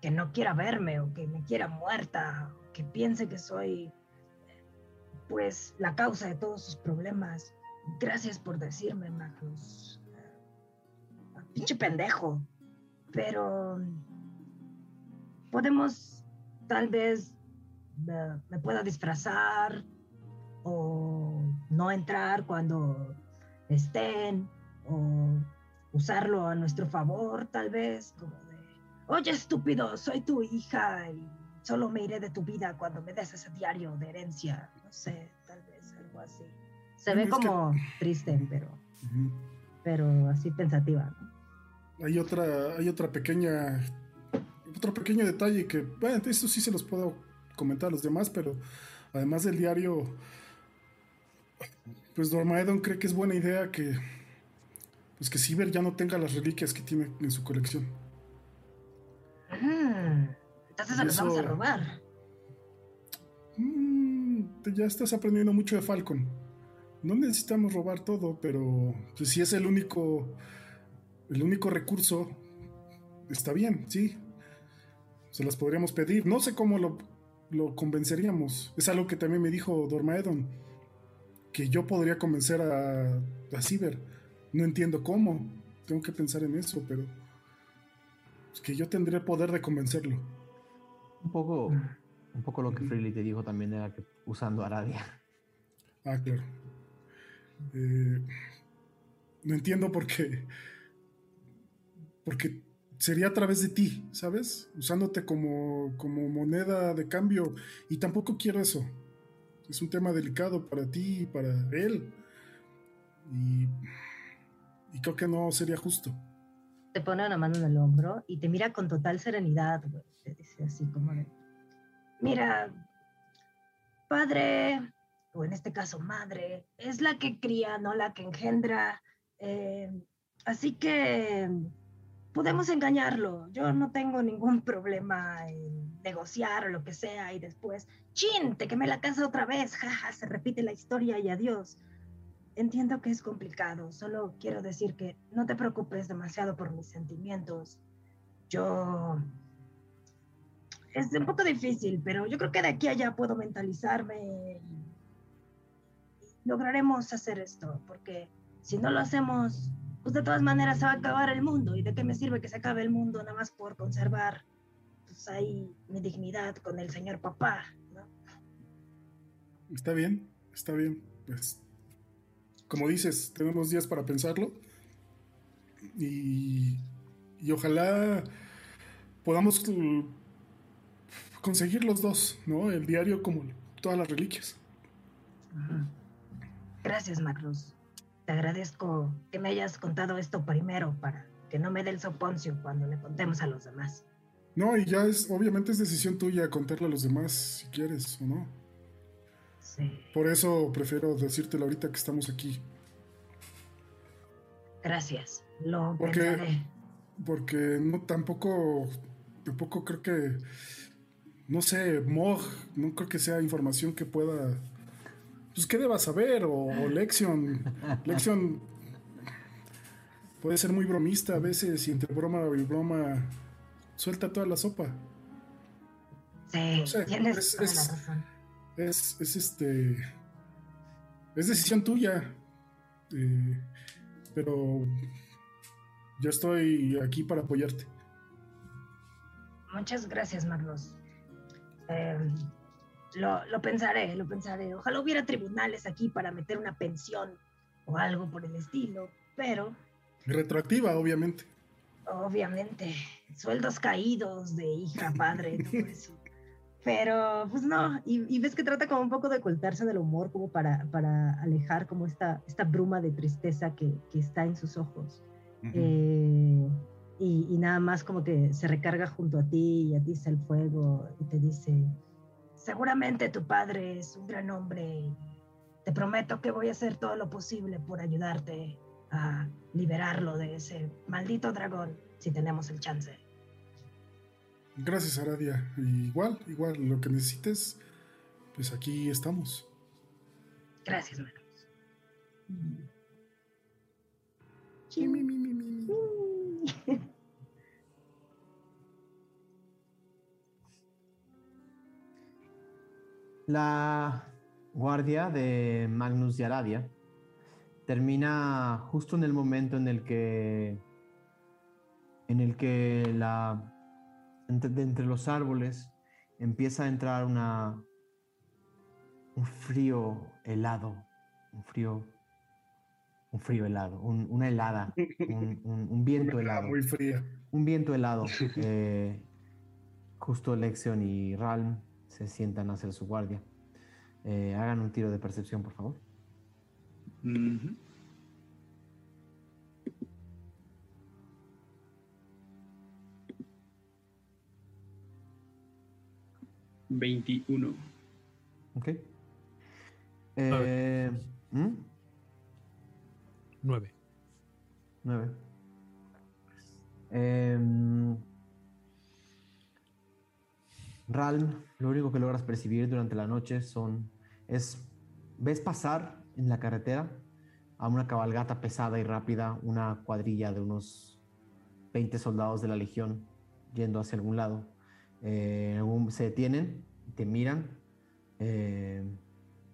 S5: que no quiera verme o que me quiera muerta, que piense que soy pues la causa de todos sus problemas. Gracias por decirme, Magnus. Ah, Pinche pendejo. Pero podemos tal vez me, me pueda disfrazar o no entrar cuando estén o usarlo a nuestro favor tal vez como de oye estúpido soy tu hija y solo me iré de tu vida cuando me des ese diario de herencia no sé tal vez algo así se ve
S6: Es que-
S5: como triste pero
S6: Ujú.
S5: pero así pensativa ¿no?
S6: Hay otra, hay otra pequeña, otro pequeño detalle que, bueno, esto sí se los puedo comentar a los demás, pero además del diario, pues Dormaedon cree que es buena idea que, pues que Ciber ya no tenga las reliquias que tiene en su colección.
S5: Entonces se los vamos a
S6: Eso-
S5: robar
S6: Mm, te- ya estás aprendiendo mucho de Falcon. No necesitamos robar todo, pero pues, si es el único, el único recurso, está bien, sí. Se las podríamos pedir. No sé cómo lo, lo convenceríamos. Es algo que también me dijo Dormaedon, que yo podría convencer a, a Ciber. No entiendo cómo. Tengo que pensar en eso, pero es que yo tendré el poder de convencerlo.
S11: Un poco, un poco lo que Freely te dijo también era que usando Aradia.
S6: Ah, claro. Eh, no entiendo por qué. Porque sería a través de ti, ¿sabes? Usándote como, como moneda de cambio. Y tampoco quiero eso. Es un tema delicado para ti y para él. Y, y creo que no sería justo.
S5: Te pone una mano en el hombro y te mira con total serenidad. Te dice así como de, mira, padre, o en este caso madre, es la que cría, no la que engendra. eh, así que podemos engañarlo. Yo no tengo ningún problema en negociar o lo que sea y después, chin, te quemé la casa otra vez, jaja, se repite la historia y adiós. Entiendo que es complicado, solo quiero decir que no te preocupes demasiado por mis sentimientos. Yo es un poco difícil, pero yo creo que de aquí a allá puedo mentalizarme y lograremos hacer esto, porque si no lo hacemos, pues de todas maneras se va a acabar el mundo. ¿Y de qué me sirve que se acabe el mundo nada más por conservar pues ahí mi dignidad con el señor papá? ¿no?
S6: Está bien, está bien. Pues, como dices, tenemos días para pensarlo. Y, y ojalá podamos conseguir los dos, ¿no? El diario como todas las reliquias.
S5: Gracias, Magnus. Te agradezco que me hayas contado esto primero para que no me dé el soponcio cuando le contemos a los demás.
S6: No, y ya es, obviamente es decisión tuya contarle a los demás si quieres o no.
S5: Sí.
S6: Por eso prefiero decírtelo ahorita que estamos aquí.
S5: Gracias. Lo
S6: Porque,
S5: pensaré.
S6: porque no tampoco, tampoco creo que, no sé, Mog, no creo que sea información que pueda, pues que deba saber, o, o Lexion. Lexion puede ser muy bromista a veces y entre broma y broma suelta toda la sopa.
S5: Sí,
S6: no sé,
S5: tienes
S6: es-
S5: toda
S6: es-
S5: la razón.
S6: Es, es este. Es decisión tuya. Eh, pero yo estoy aquí para apoyarte.
S5: Muchas gracias, Magnus. Eh, lo, lo pensaré, lo pensaré. Ojalá hubiera tribunales aquí para meter una pensión o algo por el estilo, pero
S6: Retroactiva, obviamente.
S5: obviamente, sueldos caídos de hija, padre, todo eso. Pero, pues no, y, y ves que trata como un poco de ocultarse del humor, como para, para alejar como esta, esta bruma de tristeza que, que está en sus ojos. Eh, y, y nada más como que se recarga junto a ti y atiza el fuego y te dice, seguramente tu padre es un gran hombre y te prometo que voy a hacer todo lo posible por ayudarte a liberarlo de ese maldito dragón si tenemos el chance.
S6: Gracias, Aradia. Igual, igual, lo que necesites, pues aquí estamos.
S5: Gracias, Magnus.
S6: Mi, mi, mi, mi, mi.
S1: La guardia de Magnus y Aradia termina justo en el momento en el que en el que la entre, los árboles empieza a entrar una, un frío helado, un frío, un frío helado, una helada, un, viento helado.
S6: Muy frío
S1: Un viento helado. Eh, justo Lexion y Ralm se sientan a hacer su guardia. Eh, hagan un tiro de percepción, por favor.
S4: 21.
S1: Ok. Eh, ¿mm?
S2: 9.
S1: 9. Em, Ralm, lo único que logras percibir durante la noche son es ves pasar en la carretera a una cabalgata pesada y rápida una cuadrilla de unos 20 soldados de la legión yendo hacia algún lado. Eh, se detienen, te miran, eh,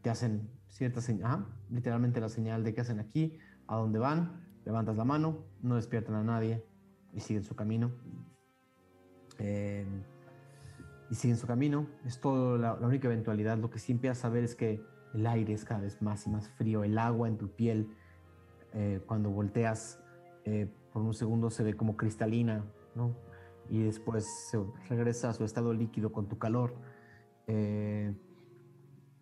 S1: te hacen cierta señal, literalmente la señal de que hacen aquí, a dónde van, levantas la mano, no despiertan a nadie y siguen su camino. Eh, y siguen su camino, es todo la, la única eventualidad. Lo que sí empiezas a ver es que el aire es cada vez más y más frío, el agua en tu piel, eh, cuando volteas por un segundo se ve como cristalina, ¿no? Y después regresa a su estado líquido con tu calor. Eh,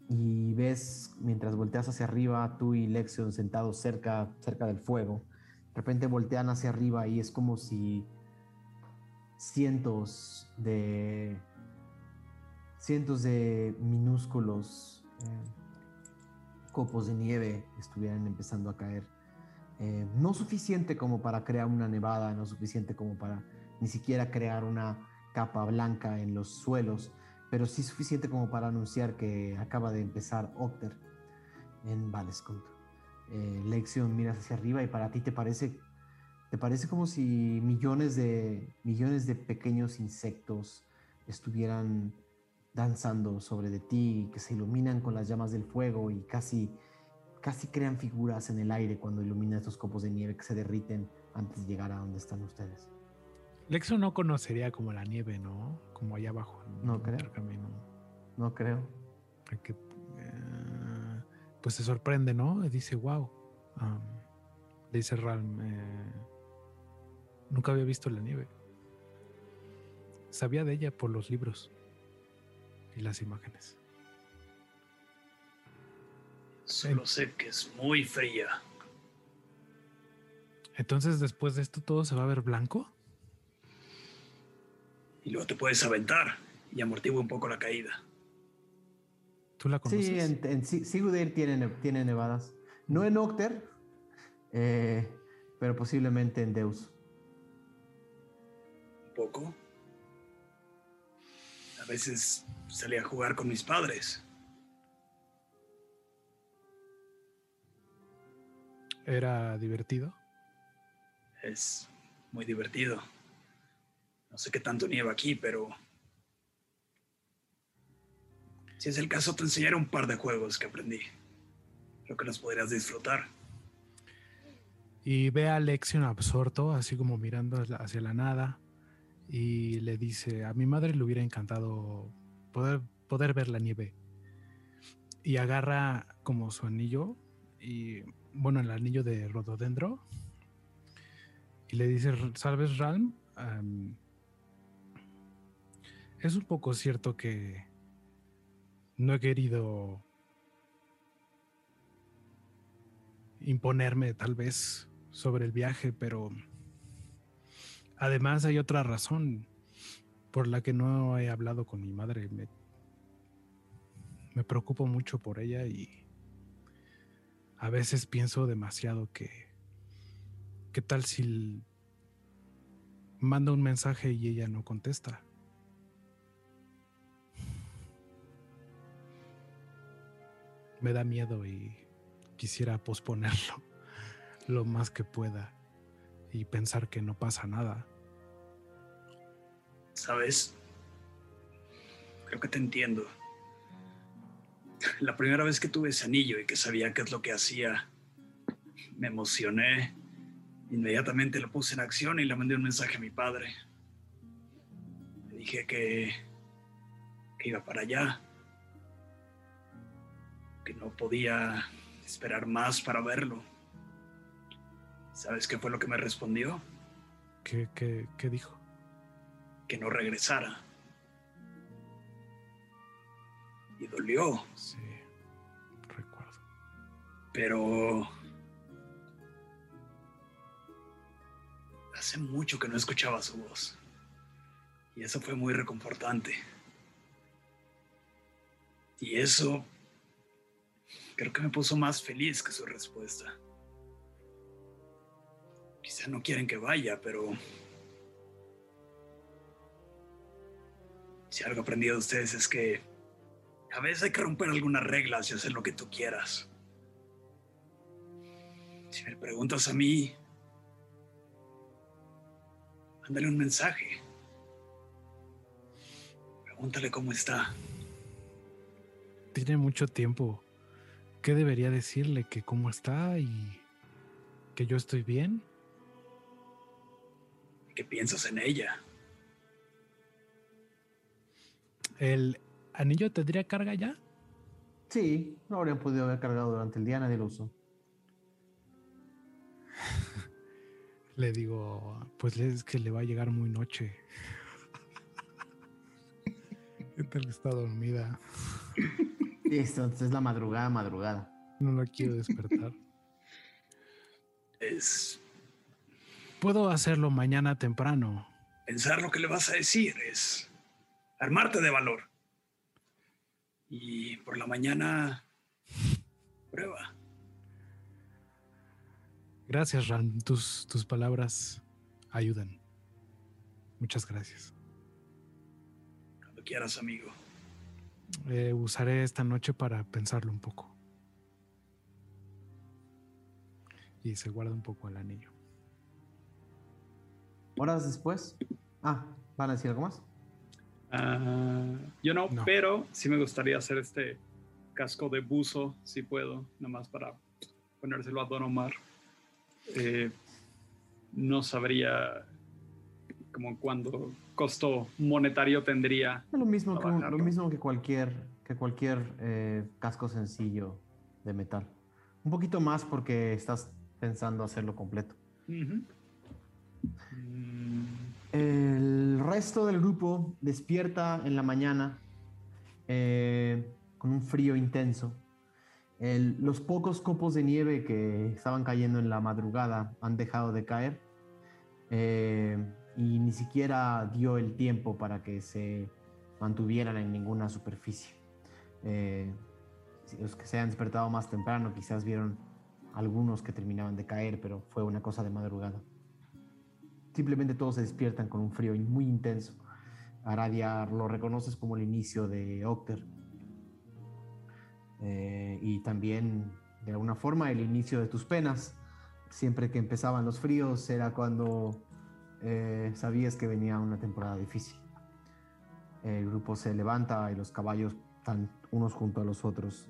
S1: y ves, mientras volteas hacia arriba, tú y Lexion sentados cerca, cerca del fuego, de repente voltean hacia arriba y es como si cientos de cientos de minúsculos eh, copos de nieve estuvieran empezando a caer. Eh, no suficiente como para crear una nevada, no suficiente como para ni siquiera crear una capa blanca en los suelos, pero sí suficiente como para anunciar que acaba de empezar Octer en Valescont. Eh, Lexion miras hacia arriba y para ti te parece te parece como si millones de millones de pequeños insectos estuvieran danzando sobre de ti, que se iluminan con las llamas del fuego y casi, casi crean figuras en el aire cuando iluminan estos copos de nieve que se derriten antes de llegar a donde están ustedes.
S2: Lexo no conocería como la nieve, ¿no? Como allá abajo.
S1: No creo. No creo.
S2: Que, eh, pues se sorprende, ¿no? Dice, wow. le dice Ralm, eh, nunca había visto la nieve. Sabía de ella por los libros y las imágenes.
S4: Solo sé que es muy fría.
S2: Entonces, después de esto, todo se va a ver blanco.
S4: Y luego te puedes aventar y amortigua un poco la caída.
S2: ¿Tú la conoces?
S1: Sí, en, en Sigudir tiene, tiene nevadas. No en Octer, eh, pero posiblemente en Deus.
S4: Un poco. A veces salí a jugar con mis padres.
S2: ¿Era divertido?
S4: Es muy divertido. No sé qué tanto nieva aquí, pero... Si es el caso, te enseñaré un par de juegos que aprendí. Creo que los podrías disfrutar.
S2: Y ve a Lexion absorto, así como mirando hacia la nada, y le dice, a mi madre le hubiera encantado poder, poder ver la nieve. Y agarra como su anillo, y bueno, el anillo de rododendro, y le dice, ¿sabes, Ralm? Es un poco cierto que no he querido imponerme tal vez sobre el viaje, pero además hay otra razón por la que no he hablado con mi madre. Me, preocupo mucho por ella y a veces pienso demasiado que qué tal si mando un mensaje y ella no contesta. Me da miedo y quisiera posponerlo lo más que pueda y pensar que no pasa nada.
S4: ¿Sabes? Creo que te entiendo. La primera vez que tuve ese anillo y que sabía qué es lo que hacía, me emocioné. Inmediatamente lo puse en acción y le mandé un mensaje a mi padre. Le dije que, que iba para allá que no podía esperar más para verlo. ¿Sabes qué fue lo que me respondió?
S2: ¿Qué, qué, dijo?
S4: Que no regresara. Y dolió.
S2: Sí, recuerdo.
S4: Pero... Hace mucho que no escuchaba su voz. Y eso fue muy reconfortante. Y eso Creo que me puso más feliz que su respuesta. Quizá no quieren que vaya, pero... Si algo aprendido de ustedes es que a veces hay que romper algunas reglas y hacer lo que tú quieras. Si me preguntas a mí, mándale un mensaje. Pregúntale cómo está.
S2: Tiene mucho tiempo ¿Qué debería decirle? ¿Que cómo está y que yo estoy bien?
S4: ¿Qué piensas en ella?
S2: ¿El anillo tendría carga ya?
S1: Sí, no habrían podido haber cargado durante el día, nadie lo usó.
S2: le digo, pues es que le va a llegar muy noche. ¿Qué tal está dormida?
S1: Listo, es la madrugada, madrugada.
S2: No la quiero despertar.
S4: es.
S2: Puedo hacerlo mañana temprano.
S4: Pensar lo que le vas a decir es armarte de valor. Y por la mañana, prueba.
S2: Gracias, Ran. Tus, tus palabras ayudan. Muchas gracias.
S4: Cuando quieras, amigo.
S2: Eh, usaré esta noche para pensarlo un poco. Y se guarda un poco el anillo.
S1: Horas después. Ah, ¿van a decir algo más?
S4: Ah, yo no,
S2: No.
S4: pero sí me gustaría hacer este casco de buzo, si puedo, nada más para ponérselo a Don Omar. Eh, no sabría como cuánto costo monetario tendría.
S1: Lo mismo que, lo mismo que cualquier, que cualquier eh, casco sencillo de metal. Un poquito más porque estás pensando hacerlo completo.
S4: Ujú. Mm,
S1: El resto del grupo despierta en la mañana eh, con un frío intenso. El- los pocos copos de nieve que estaban cayendo en la madrugada han dejado de caer eh, y ni siquiera dio el tiempo para que se mantuvieran en ninguna superficie. Eh, los que se han despertado más temprano quizás vieron algunos que terminaban de caer, pero fue una cosa de madrugada. Simplemente todos se despiertan con un frío muy intenso. Aradia lo reconoces como el inicio de Octer. Eh, y también, de alguna forma, el inicio de tus penas. Siempre que empezaban los fríos era cuando eh, sabías que venía una temporada difícil. El grupo se levanta y los caballos están unos junto a los otros,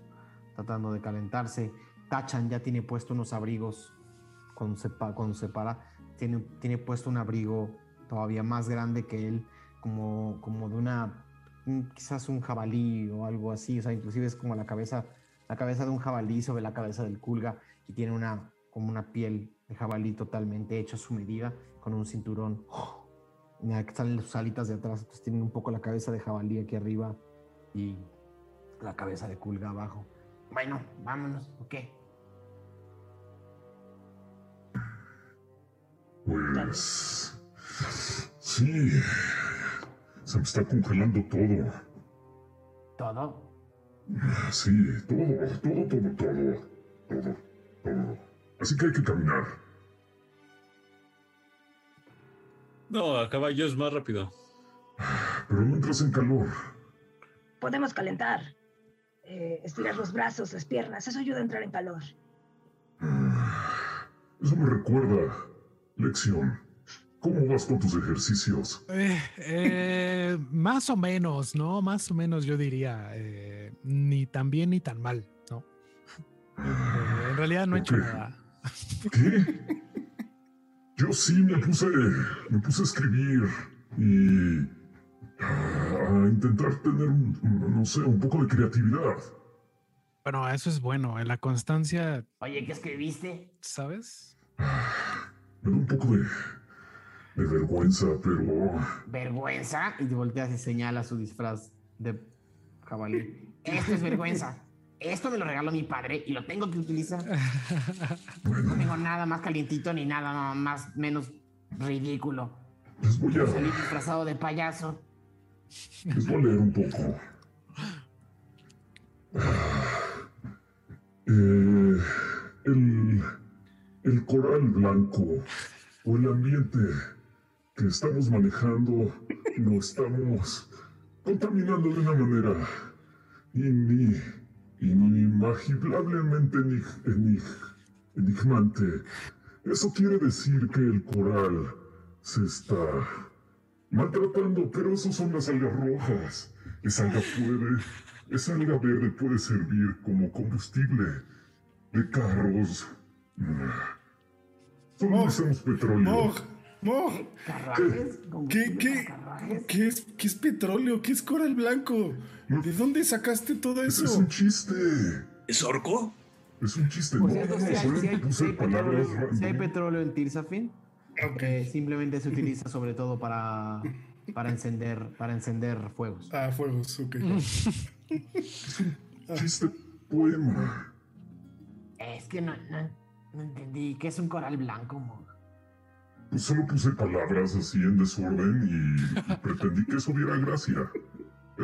S1: tratando de calentarse. Tachan ya tiene puesto unos abrigos cuando se, cuando se para. Tiene, tiene puesto un abrigo todavía más grande que él, como, como de una, un- quizás un jabalí o algo así. O sea, inclusive es como la cabeza, la cabeza de un jabalí sobre la cabeza del culga y tiene una, como una piel de jabalí totalmente hecha a su medida, con un cinturón. Mira, que salen sus alitas de atrás, entonces tienen un poco la cabeza de jabalí aquí arriba y la cabeza de culga abajo.
S9: Bueno, vámonos, ¿ok?
S8: Pues... Sí. Se me está congelando todo.
S9: ¿Todo?
S8: Sí, todo, todo, todo, todo. Todo, todo. Así que hay que caminar.
S7: No, a caballo es más rápido.
S8: Pero no entras en calor.
S5: Podemos calentar. Eh, estirar los brazos, las piernas. Eso ayuda a entrar en calor.
S8: Eso me recuerda. Lección. ¿Cómo vas con tus ejercicios?
S2: Eh, eh, más o menos, ¿no? Más o menos yo diría, eh, ni tan bien ni tan mal, ¿no? Eh, en realidad no he hecho nada.
S8: ¿Qué? Yo sí me puse, me puse a escribir y a intentar tener, un, no sé, un poco de creatividad.
S2: Bueno, eso es bueno. En la constancia,
S9: Oye, ¿qué escribiste?
S2: ¿sabes?
S8: Me da un poco de, de vergüenza, pero
S9: ¿Vergüenza?
S1: Y te volteas y señala su disfraz de jabalí.
S9: Esto es vergüenza. Esto me lo regaló mi padre y lo tengo que utilizar. No tengo nada más calientito ni nada más menos ridículo.
S8: les voy
S9: Salí
S8: a,
S9: disfrazado de payaso.
S8: les voy a leer un poco. Eh, el, el coral blanco o el ambiente que estamos manejando lo estamos contaminando de una manera ini- inimaginablemente enig- enig- enigmante. Eso quiere decir que el coral se está maltratando, pero eso son las algas rojas. Esa alga puede, esa alga verde puede servir como combustible de carros. Solo
S6: Oh,
S8: petróleo.
S6: Mog,
S9: ¿Carruajes?
S6: ¿qué,
S9: ¿Combustible
S6: qué,
S9: carruajes?
S6: qué es, qué es petróleo? ¿Qué es coral blanco? ¿De dónde sacaste todo
S8: Ese es
S6: eso?
S8: un chiste.
S4: ¿Es orco?
S8: Es un chiste.
S1: Por
S8: no,
S1: cierto, si hay,
S8: solo
S1: si hay-
S8: puse
S1: si hay
S8: palabras
S1: petróleo, si hay
S8: random.
S1: petróleo en Tirsafin,
S6: Ok.
S1: eh, simplemente se utiliza sobre todo para, para, encender, para encender fuegos.
S6: Ah, fuegos, ok.
S8: Chiste poema.
S9: Es que no, no, no entendí. ¿Qué es un coral blanco?
S8: Pues solo puse palabras así en desorden y pretendí que eso diera gracia.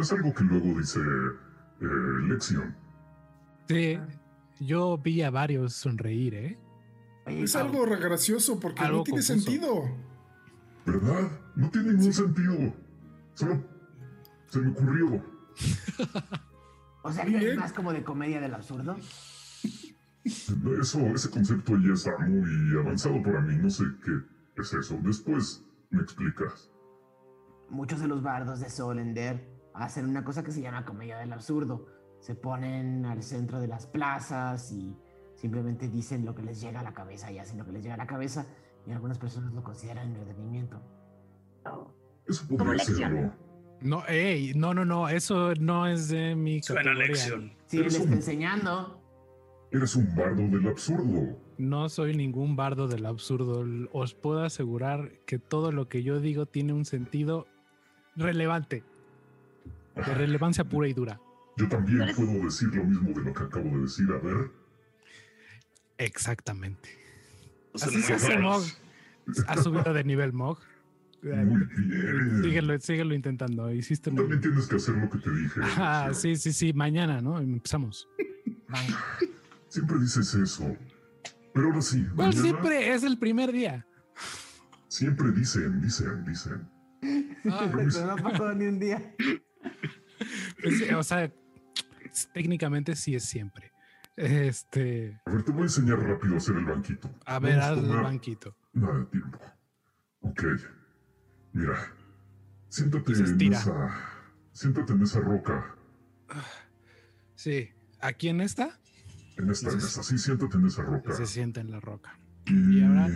S8: Es algo que luego dice eh, Lección.
S2: Sí, yo vi a varios sonreír, ¿eh?
S6: Es algo gracioso porque
S2: Algo
S6: no tiene
S2: confuso.
S6: sentido.
S8: ¿Verdad? No tiene ningún sentido. Solo se me ocurrió.
S9: O sea, que es más como de comedia del absurdo.
S8: Eso, ese concepto ya está muy avanzado para mí. No sé qué es eso. Después me explicas.
S9: muchos de los bardos de Solender hacen una cosa que se llama comedia del absurdo. Se ponen al centro de las plazas y simplemente dicen lo que les llega a la cabeza y hacen lo que les llega a la cabeza y algunas personas lo consideran entretenimiento.
S8: Eso
S5: Como
S8: podría
S5: lección.
S8: serlo.
S2: No, ey, no, no, no, eso no es de mi
S4: Suena lección.
S9: Sí,
S8: son-
S9: está enseñando.
S8: Eres un bardo del absurdo.
S2: No soy ningún bardo del absurdo. Os puedo asegurar que todo lo que yo digo tiene un sentido relevante, de relevancia pura y dura.
S8: Yo también
S5: Eres-
S8: puedo decir lo mismo de lo que acabo de decir. A ver.
S2: Exactamente. Así se
S4: muy
S2: hace. Mog. Ha subido de nivel, Mog.
S8: Muy bien.
S2: Síguelo, síguelo intentando. Hiciste
S8: También tienes que hacer lo que te dije.
S2: Ah, sí, sí, sí. Mañana, ¿no? Empezamos.
S8: Siempre dices eso. Pero ahora sí,
S2: Pues
S8: mañana
S2: siempre es el primer día.
S8: siempre dicen, dicen, dicen.
S2: Ah,
S9: Pero no ha pasado ni un día.
S2: Pues, o sea, técnicamente sí es siempre. Este,
S8: A ver, te voy a enseñar rápido a hacer el banquito.
S2: a ver, haz el banquito.
S8: Nada de tiempo. Ok. Mira. Siéntate
S2: Se
S8: en esa. Siéntate en esa roca.
S2: Sí. ¿Aquí en esta?
S8: En esta, en
S2: Entonces-
S8: esta. Sí, siéntate en esa roca.
S2: Se sienta en la roca.
S8: Y
S2: ¿Y ahora?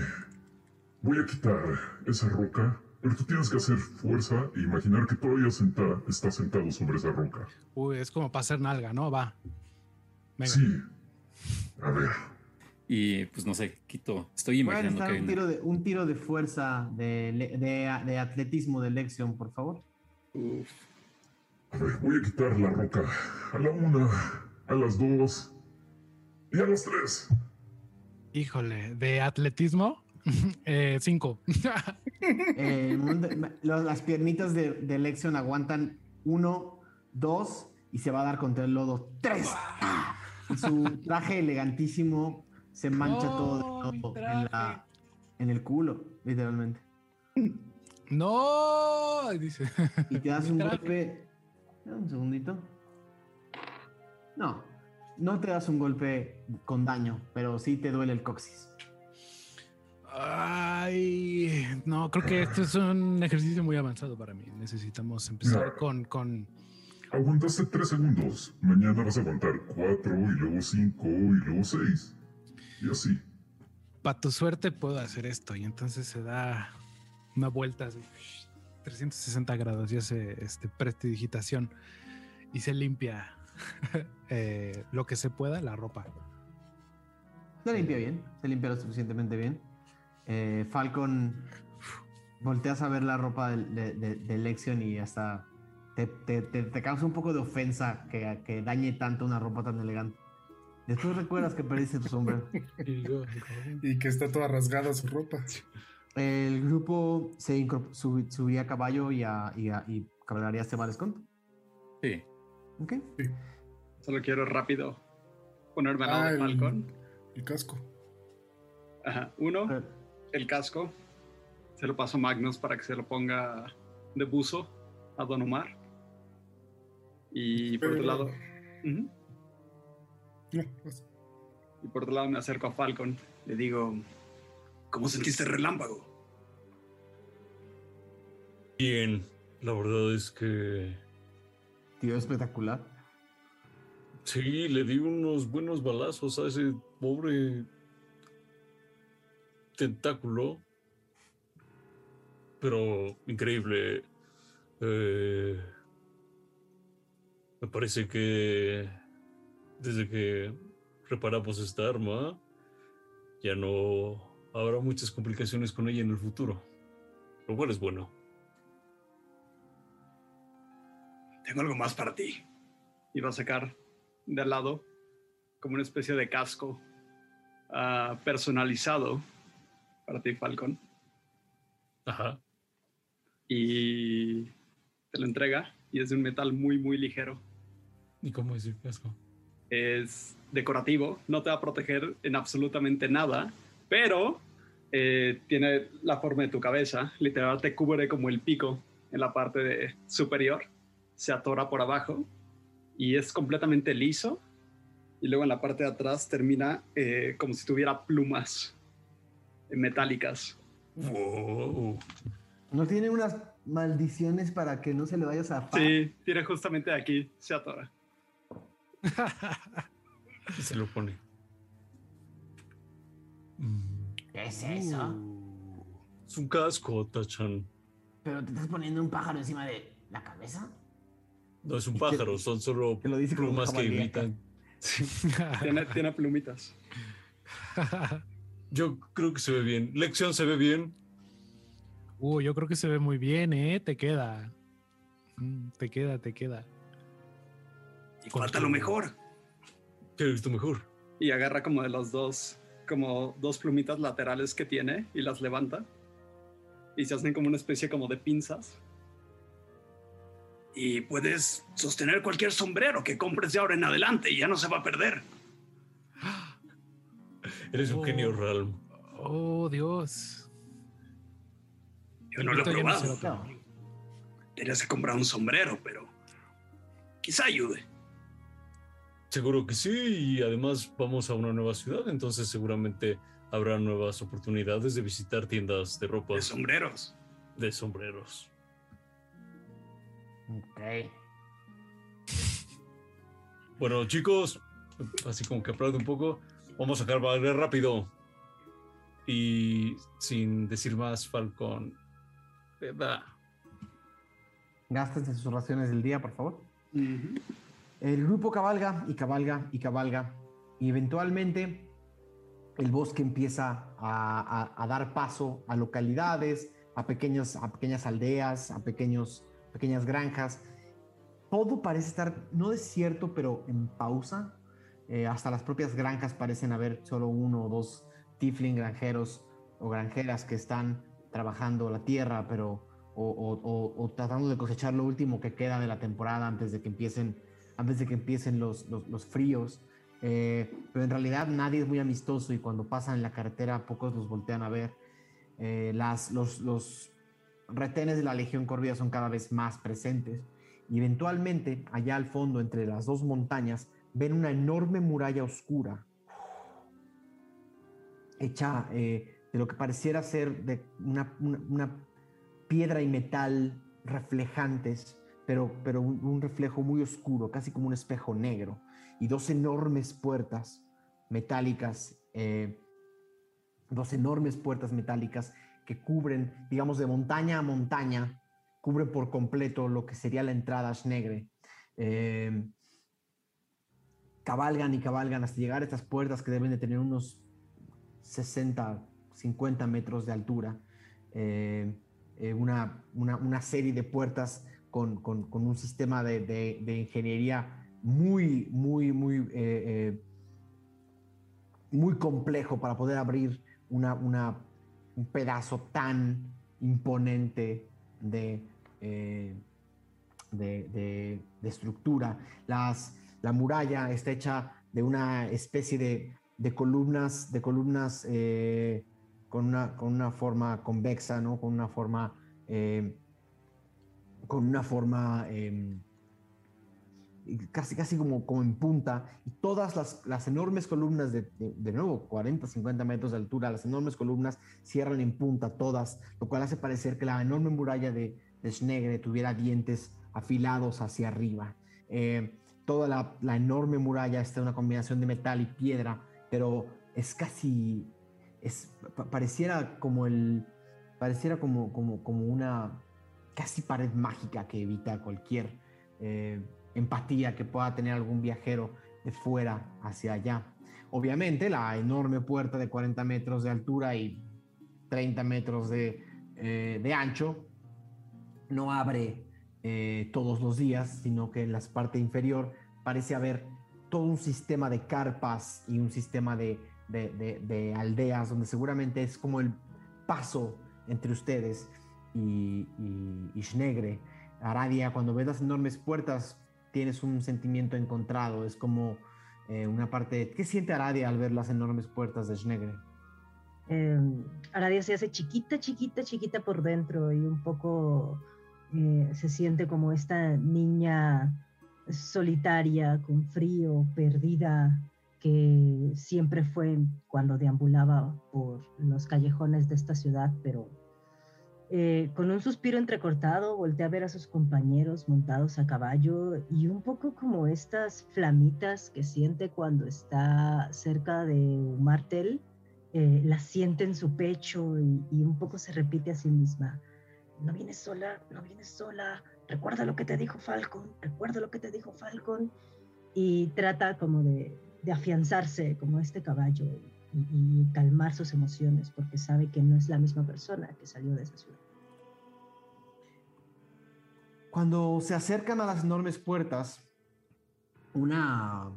S8: voy a quitar esa roca, pero tú tienes que hacer fuerza e imaginar que todavía senta, estás sentado sobre esa roca.
S2: Uy, es como para hacer nalga, ¿no? Va. Venga.
S8: Sí. A ver.
S3: Y pues no sé, quito. Estoy imaginando que hay
S1: un
S3: una-
S1: tiro de, un tiro de fuerza de, le- de, de atletismo de Lexion, por favor.
S4: Uf.
S8: A ver, voy a quitar la roca. A la una, a las dos y a las tres.
S2: Híjole, de atletismo, eh, cinco.
S1: Eh, las piernitas de, de Lexion aguantan uno, dos y se va a dar contra el lodo. ¡Tres! ¡Ah! Y su traje elegantísimo se mancha
S2: No,
S1: todo de lodo en,
S2: traje.
S1: la- en el culo, literalmente.
S2: no, dice.
S1: Y te das un golpe. Un segundito. No, no te das un golpe con daño, pero sí te duele el coxis.
S2: Ay, no, creo que esto es un ejercicio muy avanzado para mí. Necesitamos empezar
S8: No.
S2: con, con
S8: Aguantaste tres segundos. Mañana vas a aguantar cuatro y luego cinco y luego seis. Y así.
S2: para tu suerte puedo hacer esto y entonces se da una vuelta así, 360 grados y hace este prestidigitación y se limpia eh, lo que se pueda la ropa.
S1: Se limpia bien, se limpia lo suficientemente bien. Eh, Falcon, volteas a ver la ropa de, de, de- de Lexion y hasta te, te- te- te causa un poco de ofensa que, que dañe tanto una ropa tan elegante. Después recuerdas que perdiste tu sombrero.
S6: Y que está toda rasgada su ropa.
S1: El grupo se sub- subiría a caballo y, a, y, a- y cabalgaría Valescont.
S3: Sí.
S1: Ok.
S4: Solo quiero rápido ponerme al lado
S6: Ah,
S4: de
S6: el-
S4: Falcon.
S6: El casco.
S4: Ajá. Uno, el casco. Se lo paso a Magnus para que se lo ponga de buzo a Don Omar. Y por otro lado. Y por otro lado me acerco a Falcon. Le digo, ¿cómo sentiste el relámpago?
S7: Bien, la verdad es que
S1: Tío, espectacular.
S7: sí, le di unos buenos balazos a ese pobre tentáculo. Pero increíble. Eh, me parece que desde que reparamos esta arma, ya no habrá muchas complicaciones con ella en el futuro. Lo cual es bueno.
S4: Tengo algo más para ti. Va a sacar de al lado como una especie de casco ah, personalizado para ti, Falcon.
S7: Ajá.
S4: Y te lo entrega y es de un metal muy, muy ligero.
S7: ¿Y cómo es el casco?
S4: Es decorativo, no te va a proteger en absolutamente nada, pero eh, tiene la forma de tu cabeza. Literal te cubre como el pico en la parte de- superior. Se atora por abajo y es completamente liso. Y luego en la parte de atrás termina eh, como si tuviera plumas metálicas.
S7: Wow.
S1: ¿No tiene unas maldiciones para que no se le vaya a zafar.
S4: Sí, tira justamente aquí, se atora.
S7: Y se lo pone.
S9: ¿Qué es eso?
S7: Uh, es un casco, Tachan.
S9: ¿Pero te estás poniendo un pájaro encima de la cabeza?
S7: No es un pájaro, son solo
S1: lo dice
S7: plumas que imitan.
S4: Tiene, tiene plumitas.
S7: Yo creo que se ve bien. Lección se ve bien.
S2: Uh, yo creo que se ve muy bien, ¿eh? Te queda. Mm, Te queda, te queda.
S4: Y falta lo mejor.
S7: ¿Qué he visto mejor?
S4: Y agarra como de los dos, como dos plumitas laterales que tiene y las levanta. Y se hacen como una especie como de pinzas. Y puedes sostener cualquier sombrero que compres de ahora en adelante y ya no se va a perder.
S7: Eres un
S2: Oh.
S7: genio, Ralm.
S2: Oh, Dios.
S4: Yo no lo he
S2: no
S4: probado.
S2: lo tomo.
S4: Tendrías que comprar un sombrero, pero quizá ayude.
S7: Seguro que sí, y además vamos a una nueva ciudad, entonces seguramente habrá nuevas oportunidades de visitar tiendas de ropa,
S4: De sombreros.
S7: de sombreros.
S9: Ok.
S7: Bueno, chicos, así como que aplaude un poco, vamos a acabar rápido. Y sin decir más, Falcon, te da.
S1: Gástense sus raciones del día, por favor. El grupo cabalga y cabalga y cabalga. Y eventualmente el bosque empieza a, a- a dar paso a localidades, a, pequeños, a pequeñas aldeas, a pequeños, pequeñas granjas. Todo parece estar, no desierto, pero en pausa. Eh, hasta las propias granjas parecen haber solo uno o dos tifling granjeros o granjeras que están trabajando la tierra, pero o, o- o- o tratando de cosechar lo último que queda de la temporada antes de que empiecen, antes de que empiecen los, los- los fríos. Eh, pero en realidad nadie es muy amistoso y cuando pasan en la carretera pocos los voltean a ver. Eh, las, los, los retenes de la Legión Corvida son cada vez más presentes y eventualmente allá al fondo entre las dos montañas ven una enorme muralla oscura hecha eh, de lo que pareciera ser de una, piedra y metal reflejantes, pero, pero un, un reflejo muy oscuro, casi como un espejo negro, y dos enormes puertas metálicas, eh, dos enormes puertas metálicas que cubren, digamos, de montaña a montaña, cubren por completo lo que sería la entrada a Schnegre. Eh, cabalgan y cabalgan hasta llegar a estas puertas que deben de tener unos 60, 50 metros de altura. Eh, eh, una, una- una serie de puertas con, con- con un sistema de, de- ingeniería muy, muy, muy, eh, muy complejo para poder abrir una, una- un pedazo tan imponente de, de, de- de estructura. Las, la muralla está hecha de una especie de, de columnas, de columnas eh, con, una, con una forma convexa, ¿no? Con una forma, eh, con una forma eh, casi, casi como, como en punta. Y todas las, las enormes columnas de, de, de nuevo, 40, 50 metros de altura, las enormes columnas cierran en punta todas, lo cual hace parecer que la enorme muralla de, de Schnegre tuviera dientes afilados hacia arriba. Eh, toda la, enorme muralla está una combinación de metal y piedra, pero es casi, es, pa- pareciera como el, pareciera como, como, como una casi pared mágica que evita cualquier eh, empatía que pueda tener algún viajero de fuera hacia allá. Obviamente la enorme puerta de 40 metros de altura y 30 metros de, eh, de ancho no abre eh, todos los días, sino que en la parte inferior parece haber todo un sistema de carpas y un sistema de, de- de- de aldeas donde seguramente es como el paso entre ustedes y, y, y Schnegre. Aradia, cuando ves las enormes puertas, tienes un sentimiento encontrado. Es como eh, una parte. ¿Qué siente Aradia al ver las enormes puertas de Schnegre?
S5: Eh, Aradia se hace chiquita, chiquita, chiquita por dentro y un poco eh, se siente como esta niña solitaria, con frío, perdida, que siempre fue cuando deambulaba por los callejones de esta ciudad, pero Eh, con un suspiro entrecortado, voltea a ver a sus compañeros montados a caballo y un poco como estas flamitas que siente cuando está cerca de un martel, eh, las siente en su pecho y, y, un poco se repite a sí misma. No vienes sola, no vienes sola, recuerda lo que te dijo Falcon, recuerda lo que te dijo Falcon. Y trata como de, afianzarse como este caballo y, calmar sus emociones porque sabe que no es la misma persona que salió de esa ciudad.
S1: Cuando se acercan a las enormes puertas, una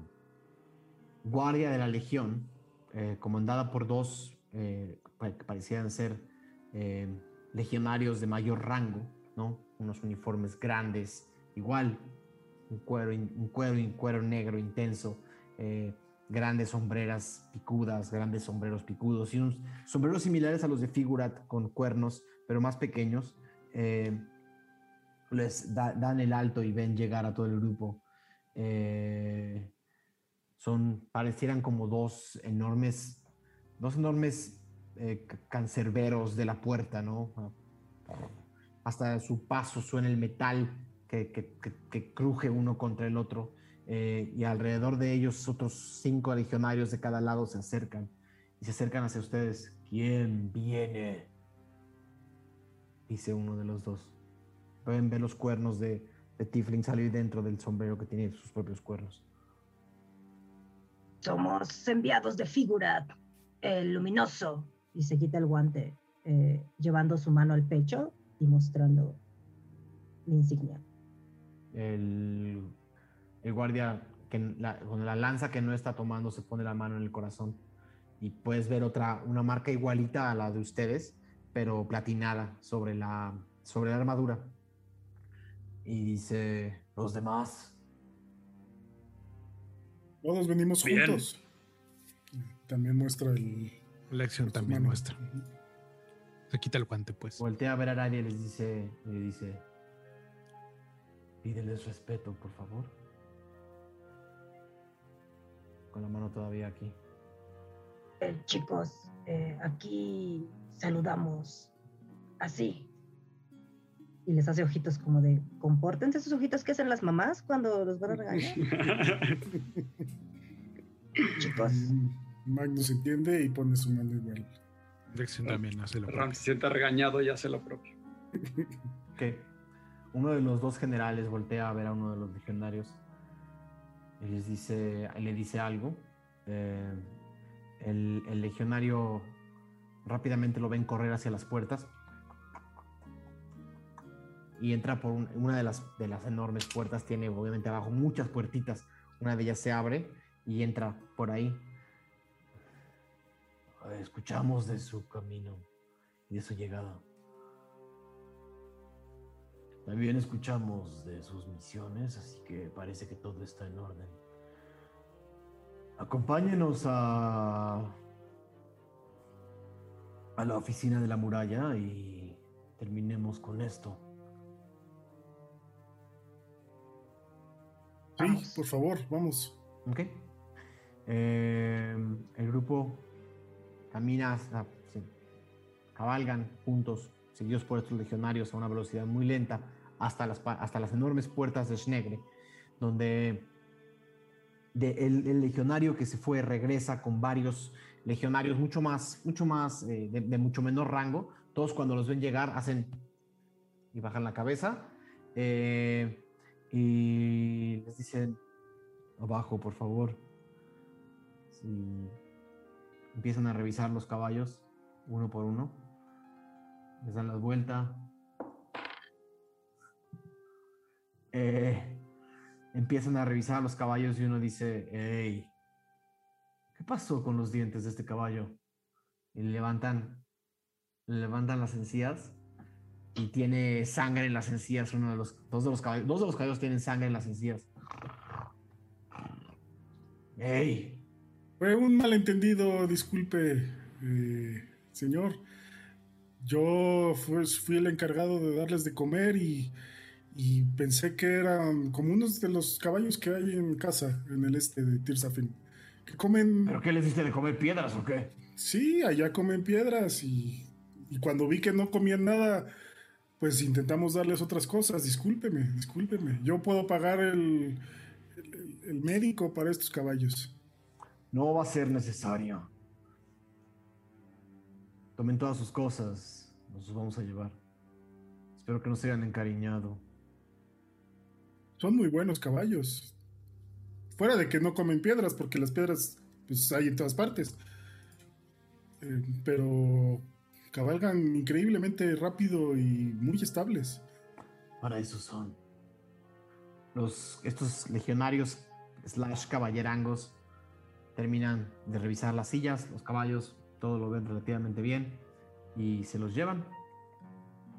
S1: guardia de la legión, eh, comandada por dos eh, que parecían ser eh, legionarios de mayor rango, ¿no? unos uniformes grandes, igual, un cuero, un cuero, un cuero negro intenso, grandes sombreras picudas, grandes sombreros picudos y unos sombreros similares a los de Figurat con cuernos, pero más pequeños. Eh, les dan el alto y ven llegar a todo el grupo. Eh, son, parecieran como dos enormes, dos enormes eh, cancerberos de la puerta, ¿no? Hasta su paso suena el metal que, que, cruje uno contra el otro. Eh, y alrededor de ellos otros cinco legionarios de cada lado se acercan y se acercan hacia ustedes. ¿Quién viene? Dice uno de los dos. Pueden ver los cuernos de, de Tifling salir dentro del sombrero que tiene sus propios cuernos.
S5: Somos enviados de Figurat, el luminoso. Y se quita el guante, eh, llevando su mano al pecho y mostrando la insignia.
S1: El el guardia que con la lanza que no está tomando se pone la mano en el corazón y puedes ver otra, una marca igualita a la de ustedes, pero platinada sobre la, sobre la armadura. Y dice, los demás.
S6: Todos venimos juntos. También muestra el...
S2: La acción también muestra. Se quita el guante, pues.
S1: Voltea a ver a Araya y les dice, le dice, pídeles respeto, por favor con la mano todavía aquí.
S5: Eh, chicos, eh, aquí saludamos así. Y les hace ojitos como de, compórtense esos ojitos que hacen las mamás cuando los van a regañar. chicos.
S6: Magnus entiende y pone su mano igual.
S2: Dexon también hace lo
S4: propio. se siente regañado y hace lo propio.
S1: ok. Uno de los dos generales voltea a ver a uno de los legionarios y les dice, le dice algo. Eh, el, legionario rápidamente lo ven correr hacia las puertas y entra por una de las, de las enormes puertas. Tiene obviamente abajo muchas puertitas. Una de ellas se abre y entra por ahí. Escuchamos de su camino y de su llegada. También escuchamos de sus misiones, así que parece que todo está en orden. Acompáñenos a a la oficina de la muralla y terminemos con esto.
S6: Sí, por favor, vamos.
S1: Ok. Eh, el grupo camina, hasta, cabalgan juntos, seguidos por estos legionarios a una velocidad muy lenta hasta las, hasta las enormes puertas de Schnegre, donde el, legionario que se fue regresa con varios legionarios mucho más, mucho más, eh, de, mucho menor rango. Todos cuando los ven llegar hacen y bajan la cabeza eh, y les dicen, abajo, por favor. Empiezan a revisar los caballos uno por uno. Les dan la vuelta, Eh, empiezan a revisar los caballos y uno dice, hey, ¿qué pasó con los dientes de este caballo? Y levantan, levantan las encías y tiene sangre en las encías. Uno de los, dos de los caballos, dos de los caballos tienen sangre en las encías. Hey.
S6: Fue un malentendido, disculpe, eh, señor. Yo fui el encargado de darles de comer y y pensé que eran como unos de los caballos que hay en casa, en el este de Tirsafin, que comen...
S1: ¿Pero qué les diste de comer piedras o qué?
S6: Sí, allá comen piedras y y cuando vi que no comían nada, pues intentamos darles otras cosas. Discúlpeme, discúlpeme. Yo puedo pagar el, el, el médico para estos caballos.
S1: No va a ser necesario. Tomen todas sus cosas. Nos vamos a llevar. Espero que no se hayan encariñado.
S6: Son muy buenos caballos. Fuera de que no comen piedras, porque las piedras pues hay en todas partes. Eh, pero cabalgan increíblemente rápido y muy estables.
S1: Para eso son. Los, estos legionarios slash caballerangos terminan de revisar las sillas, los caballos, todo lo ven relativamente bien y se los llevan.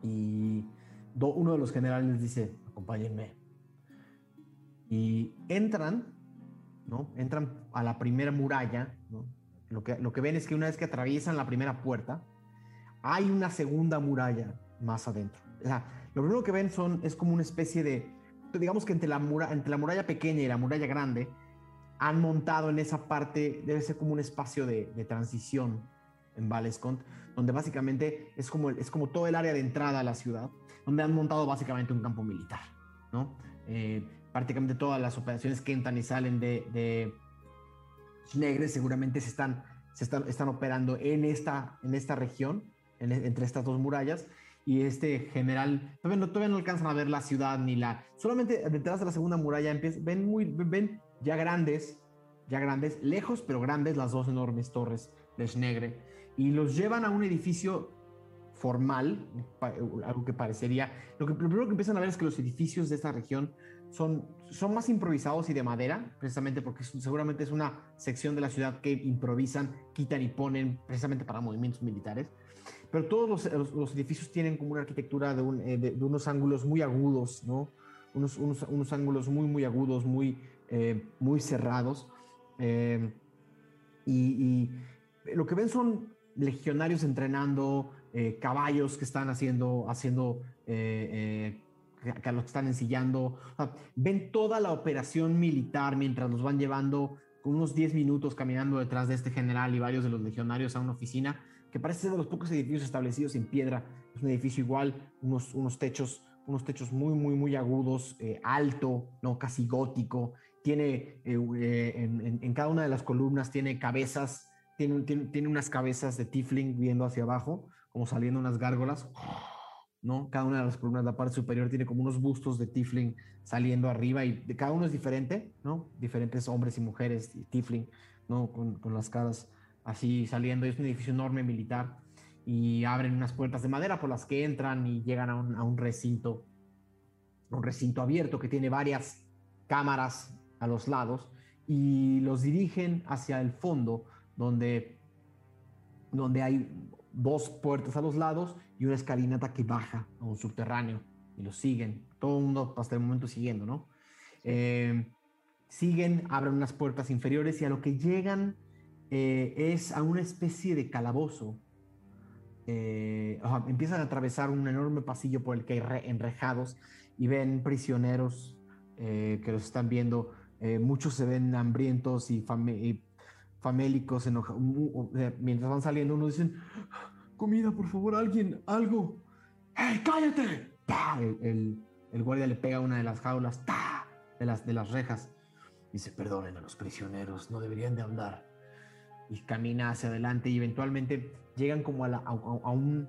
S1: Y do- uno de los generales dice, acompáñenme. Y entran, ¿no? Entran a la primera muralla, ¿no? Lo que, lo que ven es que una vez que atraviesan la primera puerta, hay una segunda muralla más adentro. O sea, lo primero que ven son, es como una especie de, digamos que entre la, mura- entre la muralla pequeña y la muralla grande, han montado en esa parte, debe ser como un espacio de, de transición en Valescont, donde básicamente es como, es como todo el área de entrada a la ciudad, donde han montado básicamente un campo militar, ¿no? Eh, prácticamente todas las operaciones que entran y salen de, de Schnegre seguramente se están, se están, están operando en esta, en esta región, en- entre estas dos murallas, y este general, todavía no, todavía no alcanzan a ver la ciudad ni la, solamente detrás de la segunda muralla empiezan, ven, muy, ven ya grandes, ya grandes, lejos pero grandes, las dos enormes torres de Schnegre, y los llevan a un edificio formal, algo que parecería, lo, que, lo primero que empiezan a ver es que los edificios de esta región son, son más improvisados y de madera, precisamente porque seguramente es una sección de la ciudad que improvisan, quitan y ponen precisamente para movimientos militares. Pero todos los, los- los edificios tienen como una arquitectura de, un- eh, de- de unos ángulos muy agudos, ¿no? Unos, unos, unos ángulos muy, muy agudos, muy, eh, muy cerrados. Eh, y, y lo que ven son legionarios entrenando, eh, caballos que están haciendo, haciendo eh, eh, que- los están ensillando. O sea, ven toda la operación militar mientras los van llevando unos 10 minutos caminando detrás de este general y varios de los legionarios a una oficina que parece ser de los pocos edificios establecidos en piedra. Es un edificio igual, unos, unos techos unos techos muy, muy, muy agudos, eh, alto, no casi gótico. Tiene eh, eh, en, en- cada una de las columnas tiene cabezas, tiene, tiene, tiene unas cabezas de Tifling viendo hacia abajo, como saliendo unas gárgolas. ¿no? Cada una de las columnas de la parte superior tiene como unos bustos de Tifling saliendo arriba y de cada uno es diferente, ¿no? Diferentes hombres y mujeres, y Tifling, ¿no? Con, con las caras así saliendo. Es un edificio enorme militar y abren unas puertas de madera por las que entran y llegan a un, a un recinto, un recinto abierto que tiene varias cámaras a los lados y los dirigen hacia el fondo donde, donde hay dos puertas a los lados y una escalinata que baja a un subterráneo y los siguen. Todo el mundo hasta el momento siguiendo, ¿no? Eh, siguen, abren unas puertas inferiores y a lo que llegan eh, es a una especie de calabozo. Eh, empiezan a atravesar un enorme pasillo por el que hay re- enrejados y ven prisioneros que los están viendo. Eh, muchos se ven hambrientos y, famélicos. enoja- mu- u- eh, mientras van saliendo, unos dicen: Comida, por favor, alguien, algo. ¡Hey, cállate! El, guardia le pega una de las jaulas. De, las, de las rejas. Dice: Perdonen a los prisioneros, no deberían de hablar y camina hacia adelante y eventualmente llegan como a, la- un...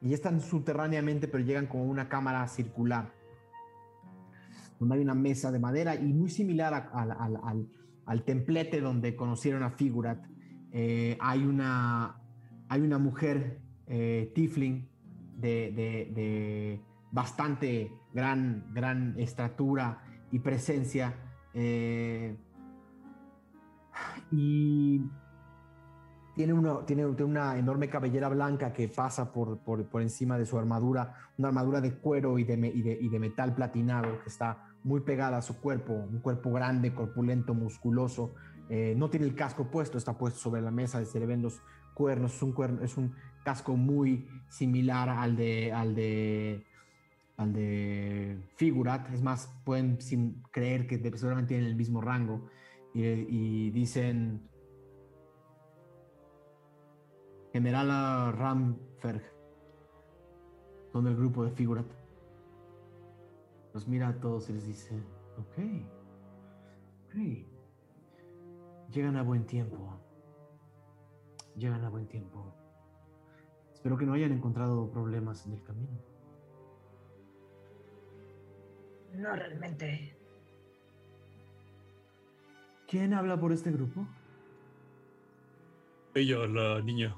S1: Y están subterráneamente, pero llegan como a una cámara circular, donde hay una mesa de madera y muy similar al- al, templete donde conocieron a Figurat. eh, hay, una, hay una mujer eh, Tifling de, de- bastante gran, gran estatura y presencia. eh, y tiene una, tiene, una enorme cabellera blanca que pasa por, por, por encima de su armadura, una armadura de cuero y de, y, de, y de metal platinado que está muy pegada a su cuerpo, un cuerpo grande, corpulento, musculoso. Eh, no tiene el casco puesto, está puesto sobre la mesa, se le ven los cuernos, es un, cuerno, es un casco muy similar al de, al de, al de Figurat, es más, pueden sin creer que seguramente tienen el mismo rango y, y dicen General Ramferg, son del grupo de Figurat. Los mira a todos y les dice, ok, ok. Llegan a buen tiempo. Llegan a buen tiempo. Espero que no hayan encontrado problemas en el camino.
S5: No realmente.
S1: ¿Quién habla por este grupo?
S7: Ella, la niña.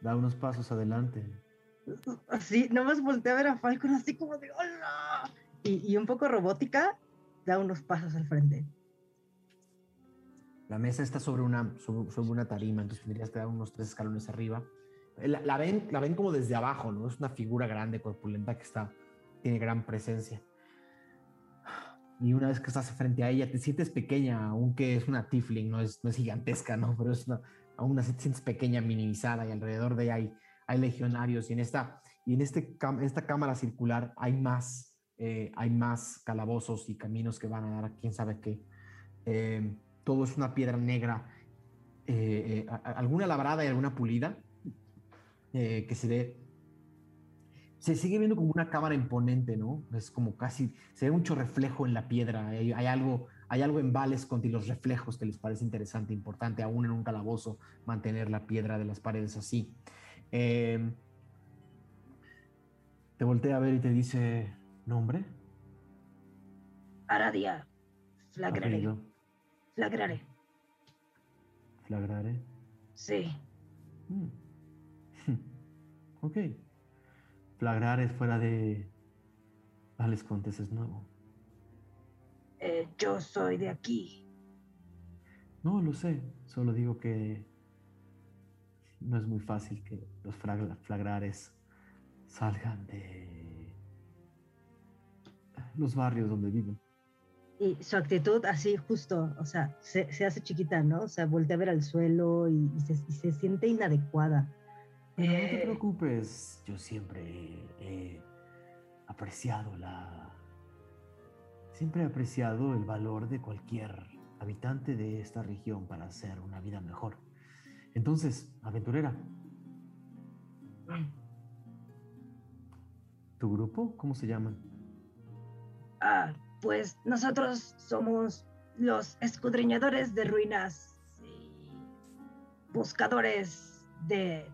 S1: Da unos pasos adelante.
S5: Así, nomás voltea a ver a Falcon así como de ¡Hola! Y, y un poco robótica, da unos pasos al frente.
S1: La mesa está sobre una, sobre, sobre una tarima, entonces tendrías que dar unos tres escalones arriba. La, la ven, la ven como desde abajo, ¿no? Es una figura grande, corpulenta, que está, tiene gran presencia. Y una vez que estás frente a ella, te sientes pequeña, aunque es una tiefling, no es, no es gigantesca, ¿no? Pero es una, aún así te sientes pequeña, minimizada, y alrededor de ella hay, hay legionarios. Y en esta, y en este, esta cámara circular hay más, eh, hay más calabozos y caminos que van a dar a quién sabe qué. Eh, todo es una piedra negra, eh, eh, alguna labrada y alguna pulida, eh, que se ve, se sigue viendo como una cámara imponente, ¿no? Es como casi, se ve mucho reflejo en la piedra, hay, hay algo, hay algo en Valescont y los reflejos que les parece interesante, importante, aún en un calabozo, mantener la piedra de las paredes así. Eh, te voltea a ver y te dice, ¿nombre?
S5: Aradia, flagraré,
S1: Apellido.
S5: flagraré.
S1: Flagrare.
S5: Sí,
S1: Mm. ok. Flagrar es fuera de Alex Contes es nuevo.
S5: eh, yo soy de aquí.
S1: No lo sé, solo digo que no es muy fácil que los flag- flagrares salgan de los barrios donde viven.
S5: Y su actitud así justo, o sea, se, se hace chiquita, ¿no? O sea, voltea a ver al suelo y, y se, y se siente inadecuada.
S1: Pero no te
S5: Eh,
S1: preocupes, yo siempre he apreciado la... Siempre he apreciado el valor de cualquier habitante de esta región para hacer una vida mejor. Entonces, aventurera, ¿tu grupo? ¿Cómo se llaman?
S5: Ah, pues nosotros somos los escudriñadores de ruinas y buscadores de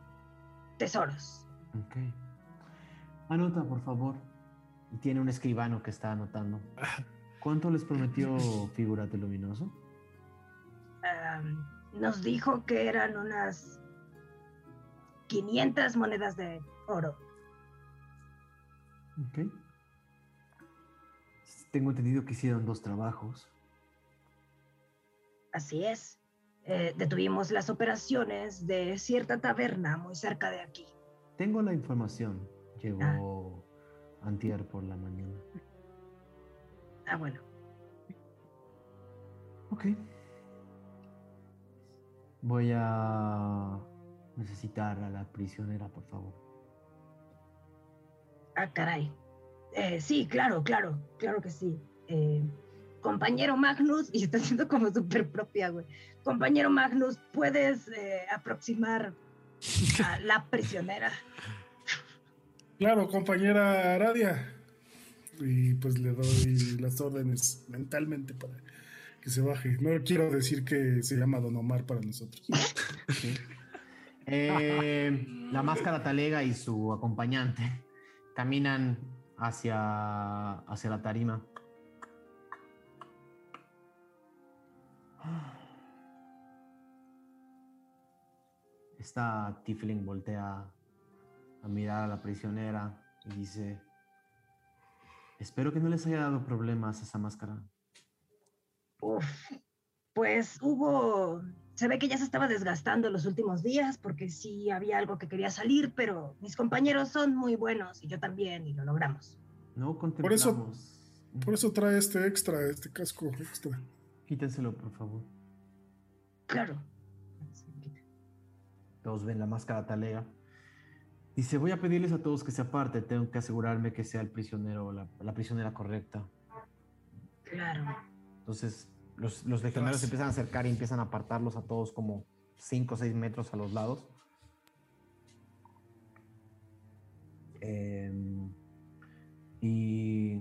S5: tesoros.
S1: Ok. Anota, por favor. Y tiene un escribano que está anotando. ¿Cuánto les prometió Figurate Luminoso?
S5: Nos dijo que eran unas 500 monedas de oro.
S1: Ok. Tengo entendido que hicieron dos trabajos.
S5: Así es. Eh, detuvimos las operaciones de cierta taberna muy cerca de aquí.
S1: Tengo la información. Llegó antier por la mañana.
S5: Ah, bueno.
S1: Ok. Voy a necesitar a la prisionera, por favor.
S5: Ah, caray. Eh, sí, claro, claro, claro que sí. Eh, compañero Magnus, y está siendo como súper propia, güey. Compañero Magnus, ¿puedes eh, aproximar a la prisionera?
S6: Claro, compañera Aradia. Y pues le doy las órdenes mentalmente para que se baje. No quiero decir que se llama Don Omar para nosotros.
S1: Eh, la máscara talega y su acompañante caminan hacia, hacia la tarima. Esta Tifling voltea a mirar a la prisionera y dice: Espero que no les haya dado problemas esa máscara.
S5: Uf, pues hubo, se ve que ya se estaba desgastando los últimos días porque sí había algo que quería salir, pero mis compañeros son muy buenos y yo también y lo logramos.
S1: No
S6: Por eso, por eso trae este extra, este casco extra.
S1: Quítenselo, por favor.
S5: Claro.
S1: Todos ven la máscara talega. Dice, voy a pedirles a todos que se aparten. Tengo que asegurarme que sea el prisionero o la, la prisionera correcta.
S5: Claro.
S1: Entonces, los, los legionarios se empiezan a acercar y empiezan a apartarlos a todos como 5 o 6 metros a los lados. em, y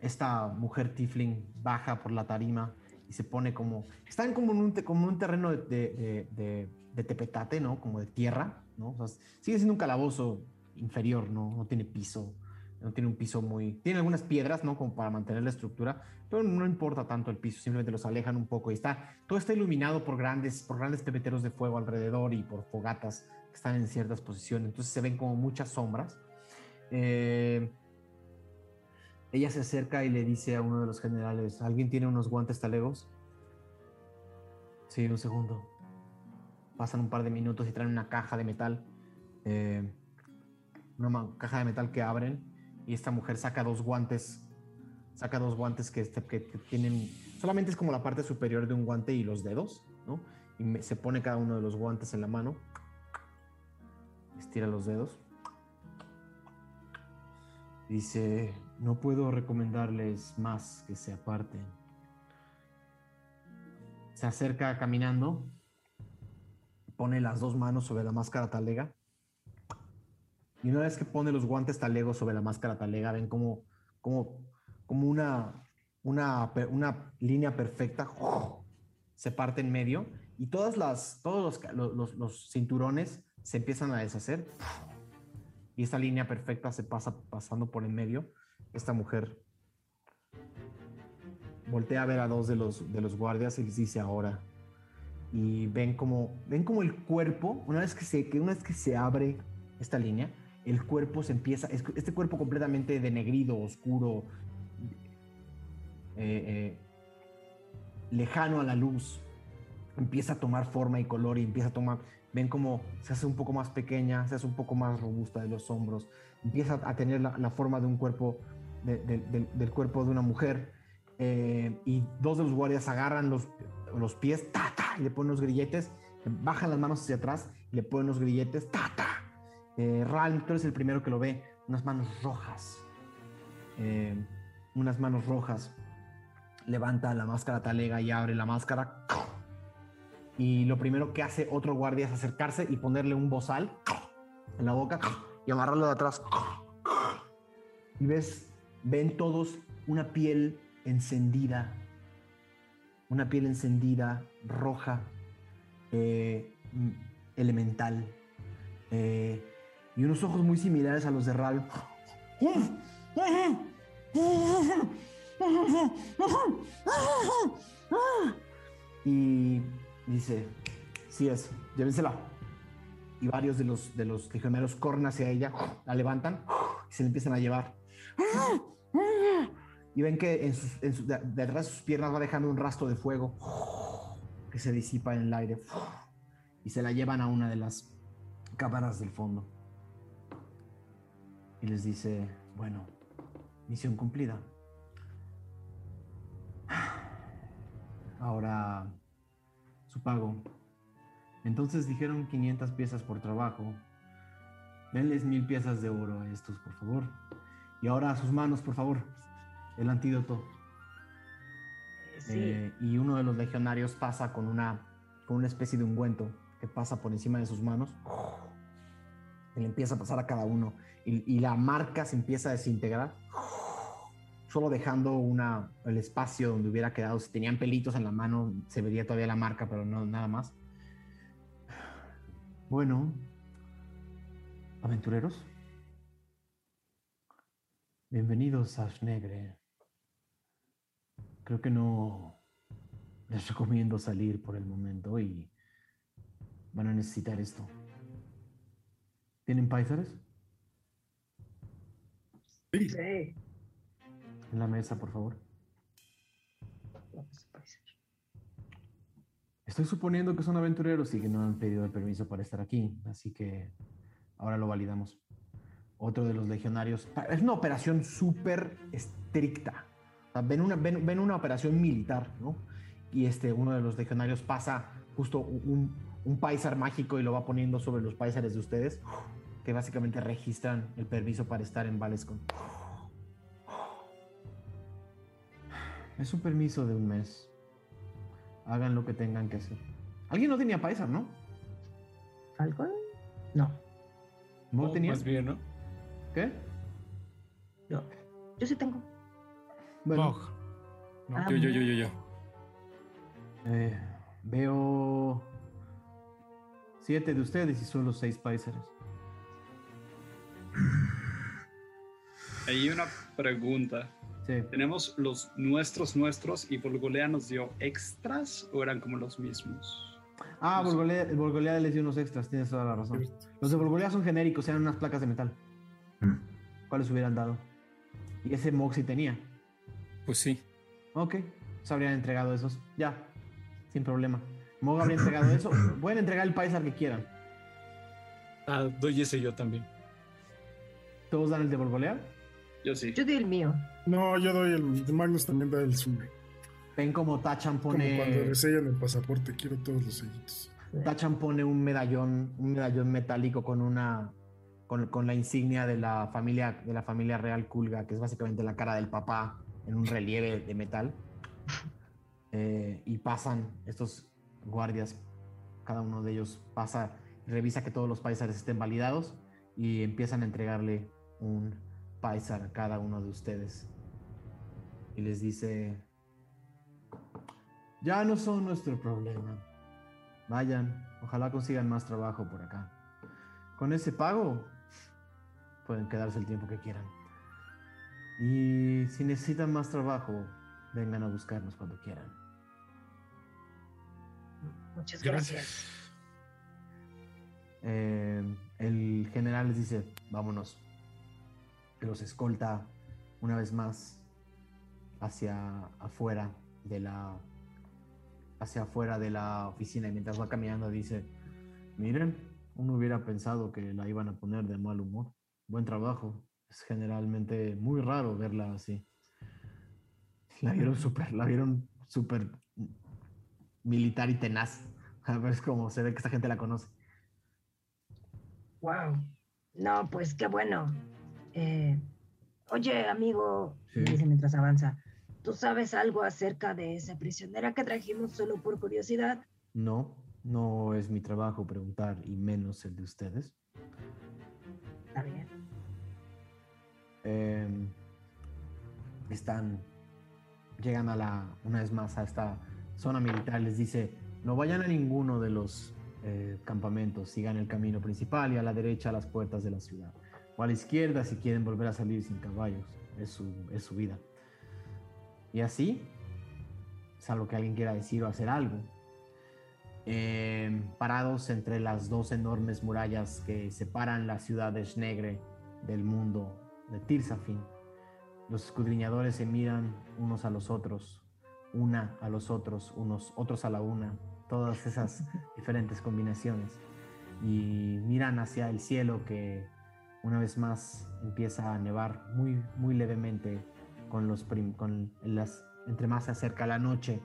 S1: esta mujer Tifling baja por la tarima y se pone como. Están como en un, como en un terreno de, de- de- de tepetate, ¿no? Como de tierra, ¿no? O sea, sigue siendo un calabozo inferior, ¿no? No tiene piso. No tiene un piso muy. Tiene algunas piedras, ¿no? Como para mantener la estructura, pero no importa tanto el piso, simplemente los alejan un poco y está. Todo está iluminado por grandes, por grandes pebeteros de fuego alrededor y por fogatas que están en ciertas posiciones. Entonces se ven como muchas sombras. Eh, ella se acerca y le dice a uno de los generales: ¿Alguien tiene unos guantes talegos? Sí, un segundo. Pasan un par de minutos y traen una caja de metal. eh, una caja de metal que abren y esta mujer saca dos guantes. Saca dos guantes que, este- que- que tienen. Solamente es como la parte superior de un guante y los dedos, ¿no? Y me- se pone cada uno de los guantes en la mano. Estira los dedos. Dice, no puedo recomendarles más que se aparten. Se acerca caminando, pone las dos manos sobre la máscara talega. Y una vez que pone los guantes talegos sobre la máscara talega, ven como, como, como una, una, una línea perfecta se parte en medio y todas las, todos los- los- los cinturones se empiezan a deshacer y esta línea perfecta se pasa pasando por en medio. Esta mujer voltea a ver a dos de los, de los guardias y les dice ahora. Y ven como, ven como el cuerpo, una vez que se, que una vez que se abre esta línea, el cuerpo se empieza, es- este cuerpo completamente denegrido, oscuro, eh, eh, lejano a la luz, empieza a tomar forma y color y empieza a tomar, ven como se hace un poco más pequeña, se hace un poco más robusta de los hombros, empieza a tener la, forma de un cuerpo, de- de- del- del cuerpo de una mujer, eh, y dos de los guardias agarran los, los pies, ta, ta, y le ponen los grilletes, bajan las manos hacia atrás, y le ponen los grilletes, ta, ta. Eh, Ral, tú eres el primero que lo ve, unas manos rojas, eh, unas manos rojas, levanta la máscara talega y abre la máscara. Y lo primero que hace otro guardia es acercarse y ponerle un bozal en la boca y amarrarlo de atrás. Y ves, ven todos una piel encendida, una piel encendida, roja, eh, mm, elemental, eh, y unos ojos muy similares a los de Ral. Y dice, sí es, llévensela. Y varios de los, de los legionarios corren hacia ella, la levantan y se la empiezan a llevar. Y ven que en sus- en de- detrás de sus piernas va dejando un rastro de fuego que se disipa en el aire. Y se la llevan a una de las cámaras del fondo. Y les dice, bueno, misión cumplida. Ahora, su pago. Entonces dijeron 500 piezas por trabajo. Denles mil piezas de oro a estos, por favor. Y ahora a sus manos, por favor. El antídoto.
S5: Sí.
S1: Eh, y uno de los legionarios pasa con una, con una especie de ungüento que pasa por encima de sus manos. Le empieza a pasar a cada uno. Y, la marca se empieza a desintegrar. Solo dejando una, el espacio donde hubiera quedado. Si tenían pelitos en la mano, se vería todavía la marca, pero no nada más. Bueno, aventureros. Bienvenidos a Schnegre. Creo que no les recomiendo salir por el momento y van a necesitar esto. ¿Tienen paisares?
S6: Sí,
S5: Sí.
S1: En la mesa, por favor. Estoy suponiendo que son aventureros y que no han pedido el permiso para estar aquí, así que ahora lo validamos. Otro de los legionarios. pa- Es una operación súper estricta. O sea, ven, una, ven, ven una operación militar, ¿no? Y este, uno de los legionarios pasa justo un, un paisar mágico y lo va poniendo sobre los paisares de ustedes, que básicamente registran el permiso para estar en Valescon. Es un permiso de un mes. Hagan lo que tengan que hacer. Alguien no tenía paisar, ¿no?
S5: ¿Falcon? No.
S1: ¿No
S7: Oh,
S1: tenía?
S7: Más bien, ¿no?
S1: ¿Qué?
S5: Yo, yo sí tengo.
S1: Bueno.
S2: No.
S5: Ah,
S3: Yo, yo, yo, yo, yo.
S1: eh, veo siete de ustedes y solo seis paisares.
S4: Hay una pregunta.
S1: Sí.
S4: ¿Tenemos los nuestros nuestros y Volgolea nos dio extras o eran como los mismos?
S1: Ah. Volgolea, les dio unos extras, tienes toda la razón. Los de Volgolea son genéricos, eran unas placas de metal.
S8: Mm.
S1: ¿Cuáles hubieran dado? Y ese Moxie tenía.
S3: Pues sí.
S1: Ok, se habrían entregado esos. Ya, sin problema. Mog habría entregado eso. Pueden entregar el paisar que quieran.
S7: Ah, doy ese yo también.
S1: ¿Todos dan el de Volgolea?
S4: Yo sí.
S5: Yo di el mío.
S6: No, yo doy el de Magnus también da el suyo.
S1: Ven como Tachan
S6: Como cuando
S1: pone.
S6: le sellan el pasaporte, quiero todos los sellitos.
S1: Tachan pone un medallón, un medallón metálico con una. Con, con la insignia de la familia de la familia real Kulga, que es básicamente la cara del papá en un relieve de metal. Eh, y pasan estos guardias, cada uno de ellos pasa revisa que todos los paisares estén validados y empiezan a entregarle un paisar a cada uno de ustedes. Y les dice, ya no son nuestro problema. Vayan, ojalá consigan más trabajo por acá. Con ese pago pueden quedarse el tiempo que quieran. Y si necesitan más trabajo, vengan a buscarnos cuando quieran.
S5: Muchas gracias.
S2: Gracias.
S1: Eh, el general les dice, vámonos. Los escolta una vez más hacia afuera de la hacia afuera de la oficina y mientras va caminando dice, miren, uno hubiera pensado que la iban a poner de mal humor. Buen trabajo. Es generalmente muy raro verla así. La vieron súper, la vieron súper militar y tenaz. A ver, es como se ve que esta gente la conoce.
S5: Wow. No, pues qué bueno. Eh, oye, amigo,
S1: Sí.
S5: dice mientras avanza, ¿tú sabes algo acerca de esa prisionera que trajimos solo por curiosidad?
S1: No, no es mi trabajo preguntar y menos el de ustedes.
S5: Está bien.
S1: Em, están, llegan a la, una vez más a esta zona militar, les dice, no vayan a ninguno de los eh, campamentos, sigan el camino principal y a la derecha a las puertas de la ciudad. A la izquierda si quieren volver a salir sin caballos, es su, es su vida. Y así, salvo que alguien quiera decir o hacer algo, em, parados entre las dos enormes murallas que separan la ciudad de Schnegre del mundo de Tirsafin. Los escudriñadores se miran unos a los otros, una a los otros, unos otros a la una, todas esas diferentes combinaciones. Y miran hacia el cielo que una vez más empieza a nevar muy, muy levemente con los prim- con las entre más se acerca la noche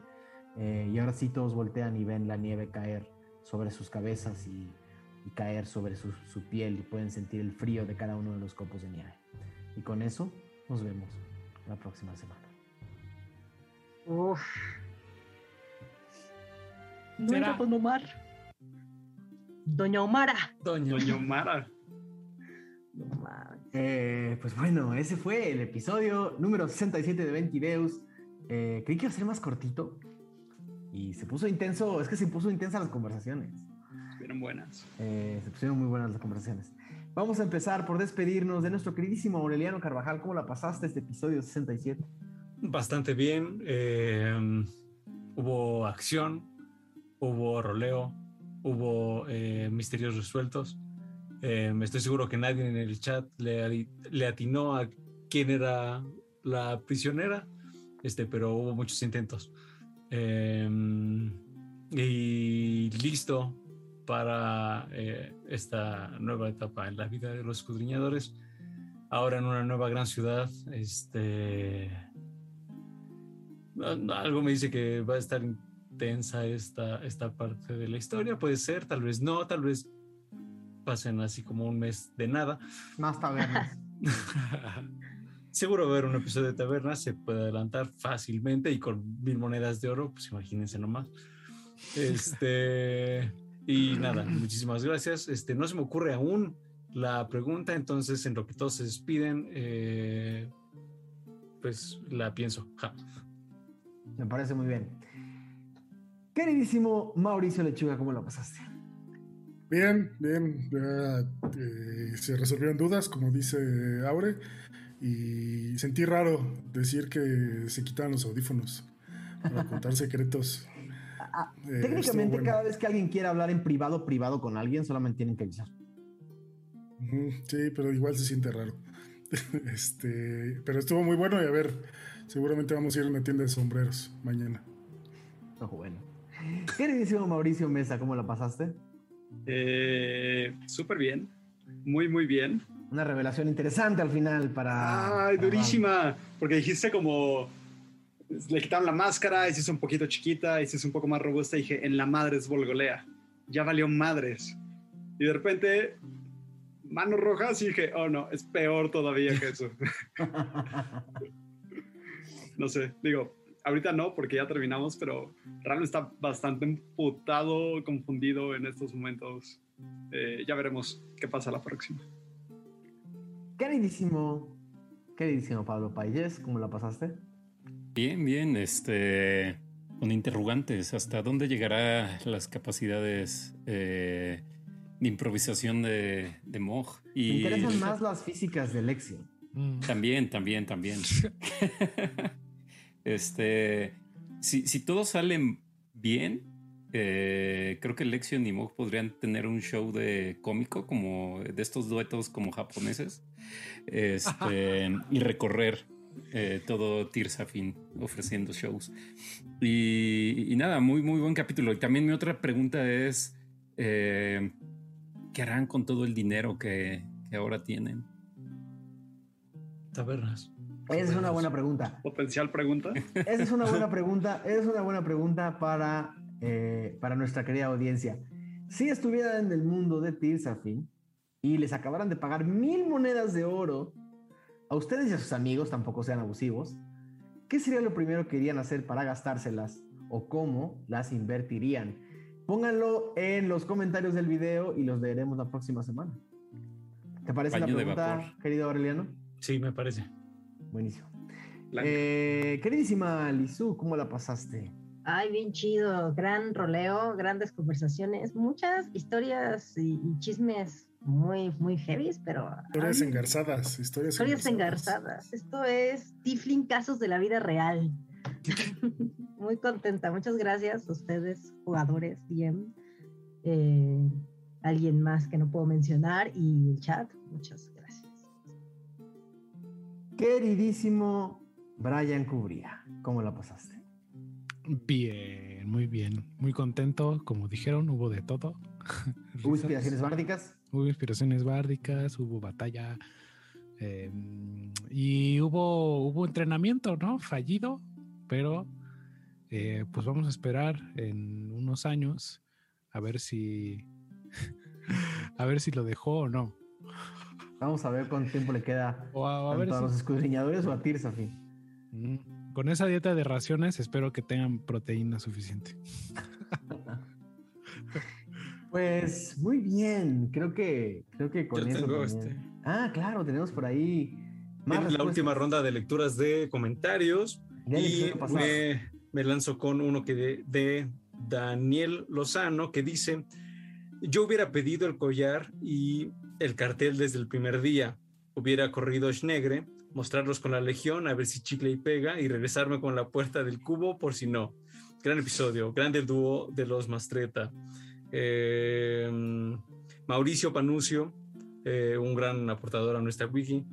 S1: eh, y ahora sí todos voltean y ven la nieve caer sobre sus cabezas y, y caer sobre su, su piel y pueden sentir el frío de cada uno de los copos de nieve. Y con eso nos vemos la próxima semana.
S5: Uf. Don Omar. Doña Omara.
S7: Doña.
S4: Doña Omara.
S5: No mames.
S1: Eh, pues bueno, ese fue el episodio número 67 de Ventideus. Eh, creí que iba a ser más cortito y se puso intenso, es que se puso intensa las conversaciones.
S4: Estuvieron buenas.
S1: Eh, se pusieron muy buenas las conversaciones. Vamos a empezar por despedirnos de nuestro queridísimo Aureliano Carvajal. ¿Cómo la pasaste este episodio 67?
S7: Bastante bien. eh, hubo acción, hubo roleo, hubo eh, misterios resueltos. Eh, estoy seguro que nadie en el chat le, le atinó a quién era la prisionera, este, pero hubo muchos intentos. Eh, y listo para eh, esta nueva etapa en la vida de los escudriñadores. Ahora en una nueva gran ciudad, este, algo me dice que va a estar intensa esta, esta parte de la historia. Puede ser, tal vez no, tal vez pasen así como un mes de nada.
S1: Más tabernas.
S7: Seguro va a haber un episodio de taberna, se puede adelantar fácilmente y con mil monedas de oro, pues imagínense nomás. Este, y nada, muchísimas gracias. Este, no se me ocurre aún la pregunta, entonces en lo que todos se despiden, eh, pues la pienso. Ja.
S1: Me parece muy bien. Queridísimo Mauricio Lechuga, ¿cómo lo pasaste?
S6: Bien, bien. ya, eh, se resolvieron dudas, como dice Aure. Y sentí raro decir que se quitaban los audífonos para contar secretos.
S1: Ah,
S6: Eh, estuvo
S1: Técnicamente,
S6: bueno.
S1: cada vez que alguien quiera hablar en privado, privado con alguien, solamente tienen que avisar.
S6: Sí, pero igual se siente raro. este, pero estuvo muy bueno y a ver, seguramente vamos a ir a una tienda de sombreros mañana.
S1: No, bueno. Queridísimo Mauricio Mesa, ¿cómo la pasaste?
S4: Eh, Súper bien. Muy, muy bien.
S1: Una revelación interesante al final para.
S4: Ay, durísima. Porque dijiste como. Le quitaron la máscara, y se hizo un poquito chiquita, y se hizo un poco más robusta. Y dije, en la madre es Volgolea. Ya valió madres. Y de repente, manos rojas, y dije, oh no, es peor todavía que eso. no sé, digo, ahorita no, porque ya terminamos, pero Ram está bastante emputado, confundido en estos momentos. Eh, ya veremos qué pasa la próxima.
S1: Queridísimo, queridísimo Pablo Payés, ¿cómo la pasaste?
S3: Bien, bien, este, con interrogantes, ¿hasta dónde llegará las capacidades eh, de improvisación de, de Moj?
S1: Me
S3: Y
S1: interesan más las físicas de Lexio.
S2: Mm.
S3: también, también, también. este, si, si todo sale bien, eh, creo que Lexion y Moj podrían tener un show de cómico, como de estos duetos como japoneses, este, y recorrer eh, todo Tirsafin ofreciendo shows. Y, y nada, muy, muy buen capítulo. Y también mi otra pregunta es, eh, ¿qué harán con todo el dinero que, que ahora tienen?
S7: Tabernas.
S1: Esa es una buena pregunta.
S4: Potencial pregunta.
S1: Esa es una buena pregunta. Esa es una buena pregunta para, eh, para nuestra querida audiencia. Si estuvieran en el mundo de Tirsafin y les acabaran de pagar mil monedas de oro, a ustedes y a sus amigos, tampoco sean abusivos, ¿qué sería lo primero que irían a hacer para gastárselas o cómo las invertirían? Pónganlo en los comentarios del video y los leeremos la próxima semana. ¿Te parece
S3: Baño
S1: la pregunta, querido Aureliano?
S7: Sí, me parece.
S1: Buenísimo. Eh, queridísima Lizu, ¿cómo la pasaste?
S5: Ay, bien chido, gran roleo, grandes conversaciones, muchas historias y, y chismes muy, muy heavies, pero...
S6: Historias
S5: ay,
S6: engarzadas, historias,
S5: Historias engarzadas. Esto es Tiflin Casos de la Vida Real. Muy contenta. Muchas gracias a ustedes, jugadores, DM. eh, alguien más que no puedo mencionar y el chat. Muchas gracias.
S1: Queridísimo Brian Cubría, ¿cómo la pasaste?
S2: Bien, muy bien. Muy contento. Como dijeron, hubo de todo.
S1: ¿Hubo inspiraciones bárdicas?
S2: Hubo inspiraciones bárdicas, hubo batalla. eh, y hubo, hubo entrenamiento, ¿no? Fallido, pero eh, pues vamos a esperar en unos años a ver si a ver si lo dejó o no.
S1: Vamos a ver cuánto tiempo le queda
S2: O a, a
S1: tanto
S2: ver
S1: a
S2: si-
S1: los escudriñadores o a.
S2: Mm, Con esa dieta de raciones espero que tengan proteína suficiente.
S1: Pues muy bien, creo que creo que con
S7: Yo
S1: eso
S7: tengo este.
S1: Ah, claro, tenemos por ahí más
S7: En la última ronda de lecturas de comentarios. Y me, me lanzo con uno que de, de Daniel Lozano que dice: Yo hubiera pedido el collar y el cartel desde el primer día. Hubiera corrido Schnegre, mostrarlos con la legión, a ver si chicle y pega, y regresarme con la puerta del cubo por si no. Gran episodio, grande dúo de los Mastreta. Eh, Mauricio Panucio, eh, un gran aportador a nuestra wiki,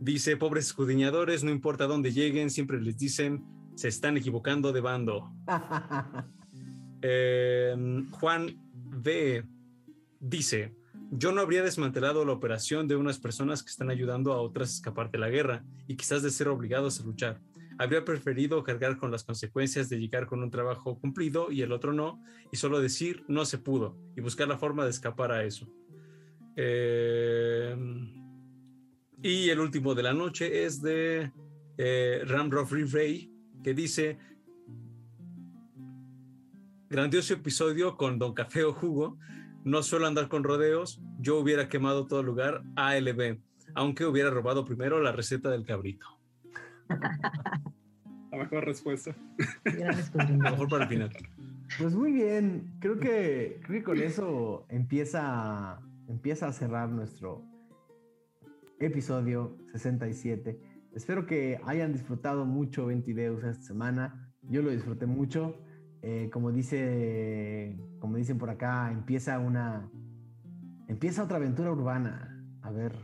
S7: dice, pobres escudriñadores, no importa dónde lleguen, siempre les dicen, se están equivocando de bando. Eh, Juan V dice, yo no habría desmantelado la operación de unas personas que están ayudando a otras a escapar de la guerra y quizás de ser obligados a luchar. Habría preferido cargar con las consecuencias de llegar con un trabajo cumplido y el otro no, y solo decir no se pudo y buscar la forma de escapar a eso. Eh, y el último de la noche es de eh, Ramroff Ray, que dice, grandioso episodio con Don Café o Jugo, no suelo andar con rodeos, yo hubiera quemado todo el lugar ALB, aunque hubiera robado primero la receta del cabrito.
S4: La mejor respuesta.
S7: La mejor para el final.
S1: Pues muy bien, creo que, creo que con eso empieza, empieza a cerrar nuestro episodio 67. Espero que hayan disfrutado mucho Ventideus esta semana. Yo lo disfruté mucho. Eh, como dice, como dicen por acá, empieza una, empieza otra aventura urbana. A ver,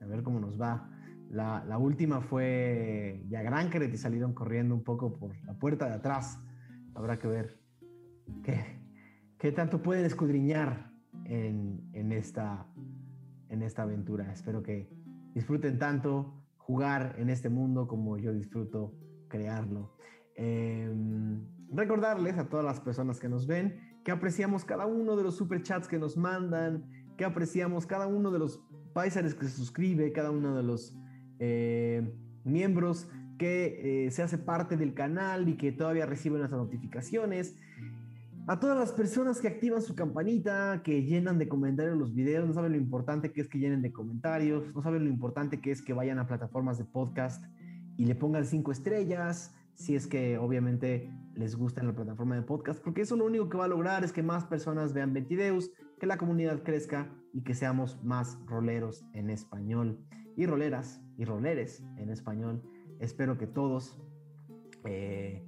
S1: a ver cómo nos va. La, la última fue Yagrankeret y salieron corriendo un poco por la puerta de atrás. Habrá que ver qué, qué tanto pueden escudriñar en, en, esta, en esta aventura. Espero que disfruten tanto jugar en este mundo como yo disfruto crearlo. Eh, recordarles a todas las personas que nos ven que apreciamos cada uno de los superchats que nos mandan, que apreciamos cada uno de los paisanes que se suscribe, cada uno de los eh, miembros que eh, se hace parte del canal y que todavía reciben las notificaciones. A todas las personas que activan su campanita, que llenan de comentarios los videos, no saben lo importante que es que llenen de comentarios, no saben lo importante que es que vayan a plataformas de podcast y le pongan cinco estrellas, si es que obviamente les gusta en la plataforma de podcast, porque eso lo único que va a lograr es que más personas vean Ventideus, que la comunidad crezca y que seamos más roleros en español y roleras y roleres en español. Espero que todos eh,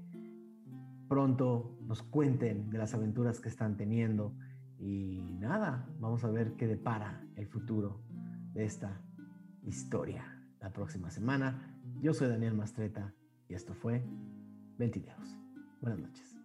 S1: pronto nos cuenten de las aventuras que están teniendo y nada, vamos a ver qué depara el futuro de esta historia la próxima semana. Yo soy Daniel Mastreta y esto fue Ventideos. Buenas noches.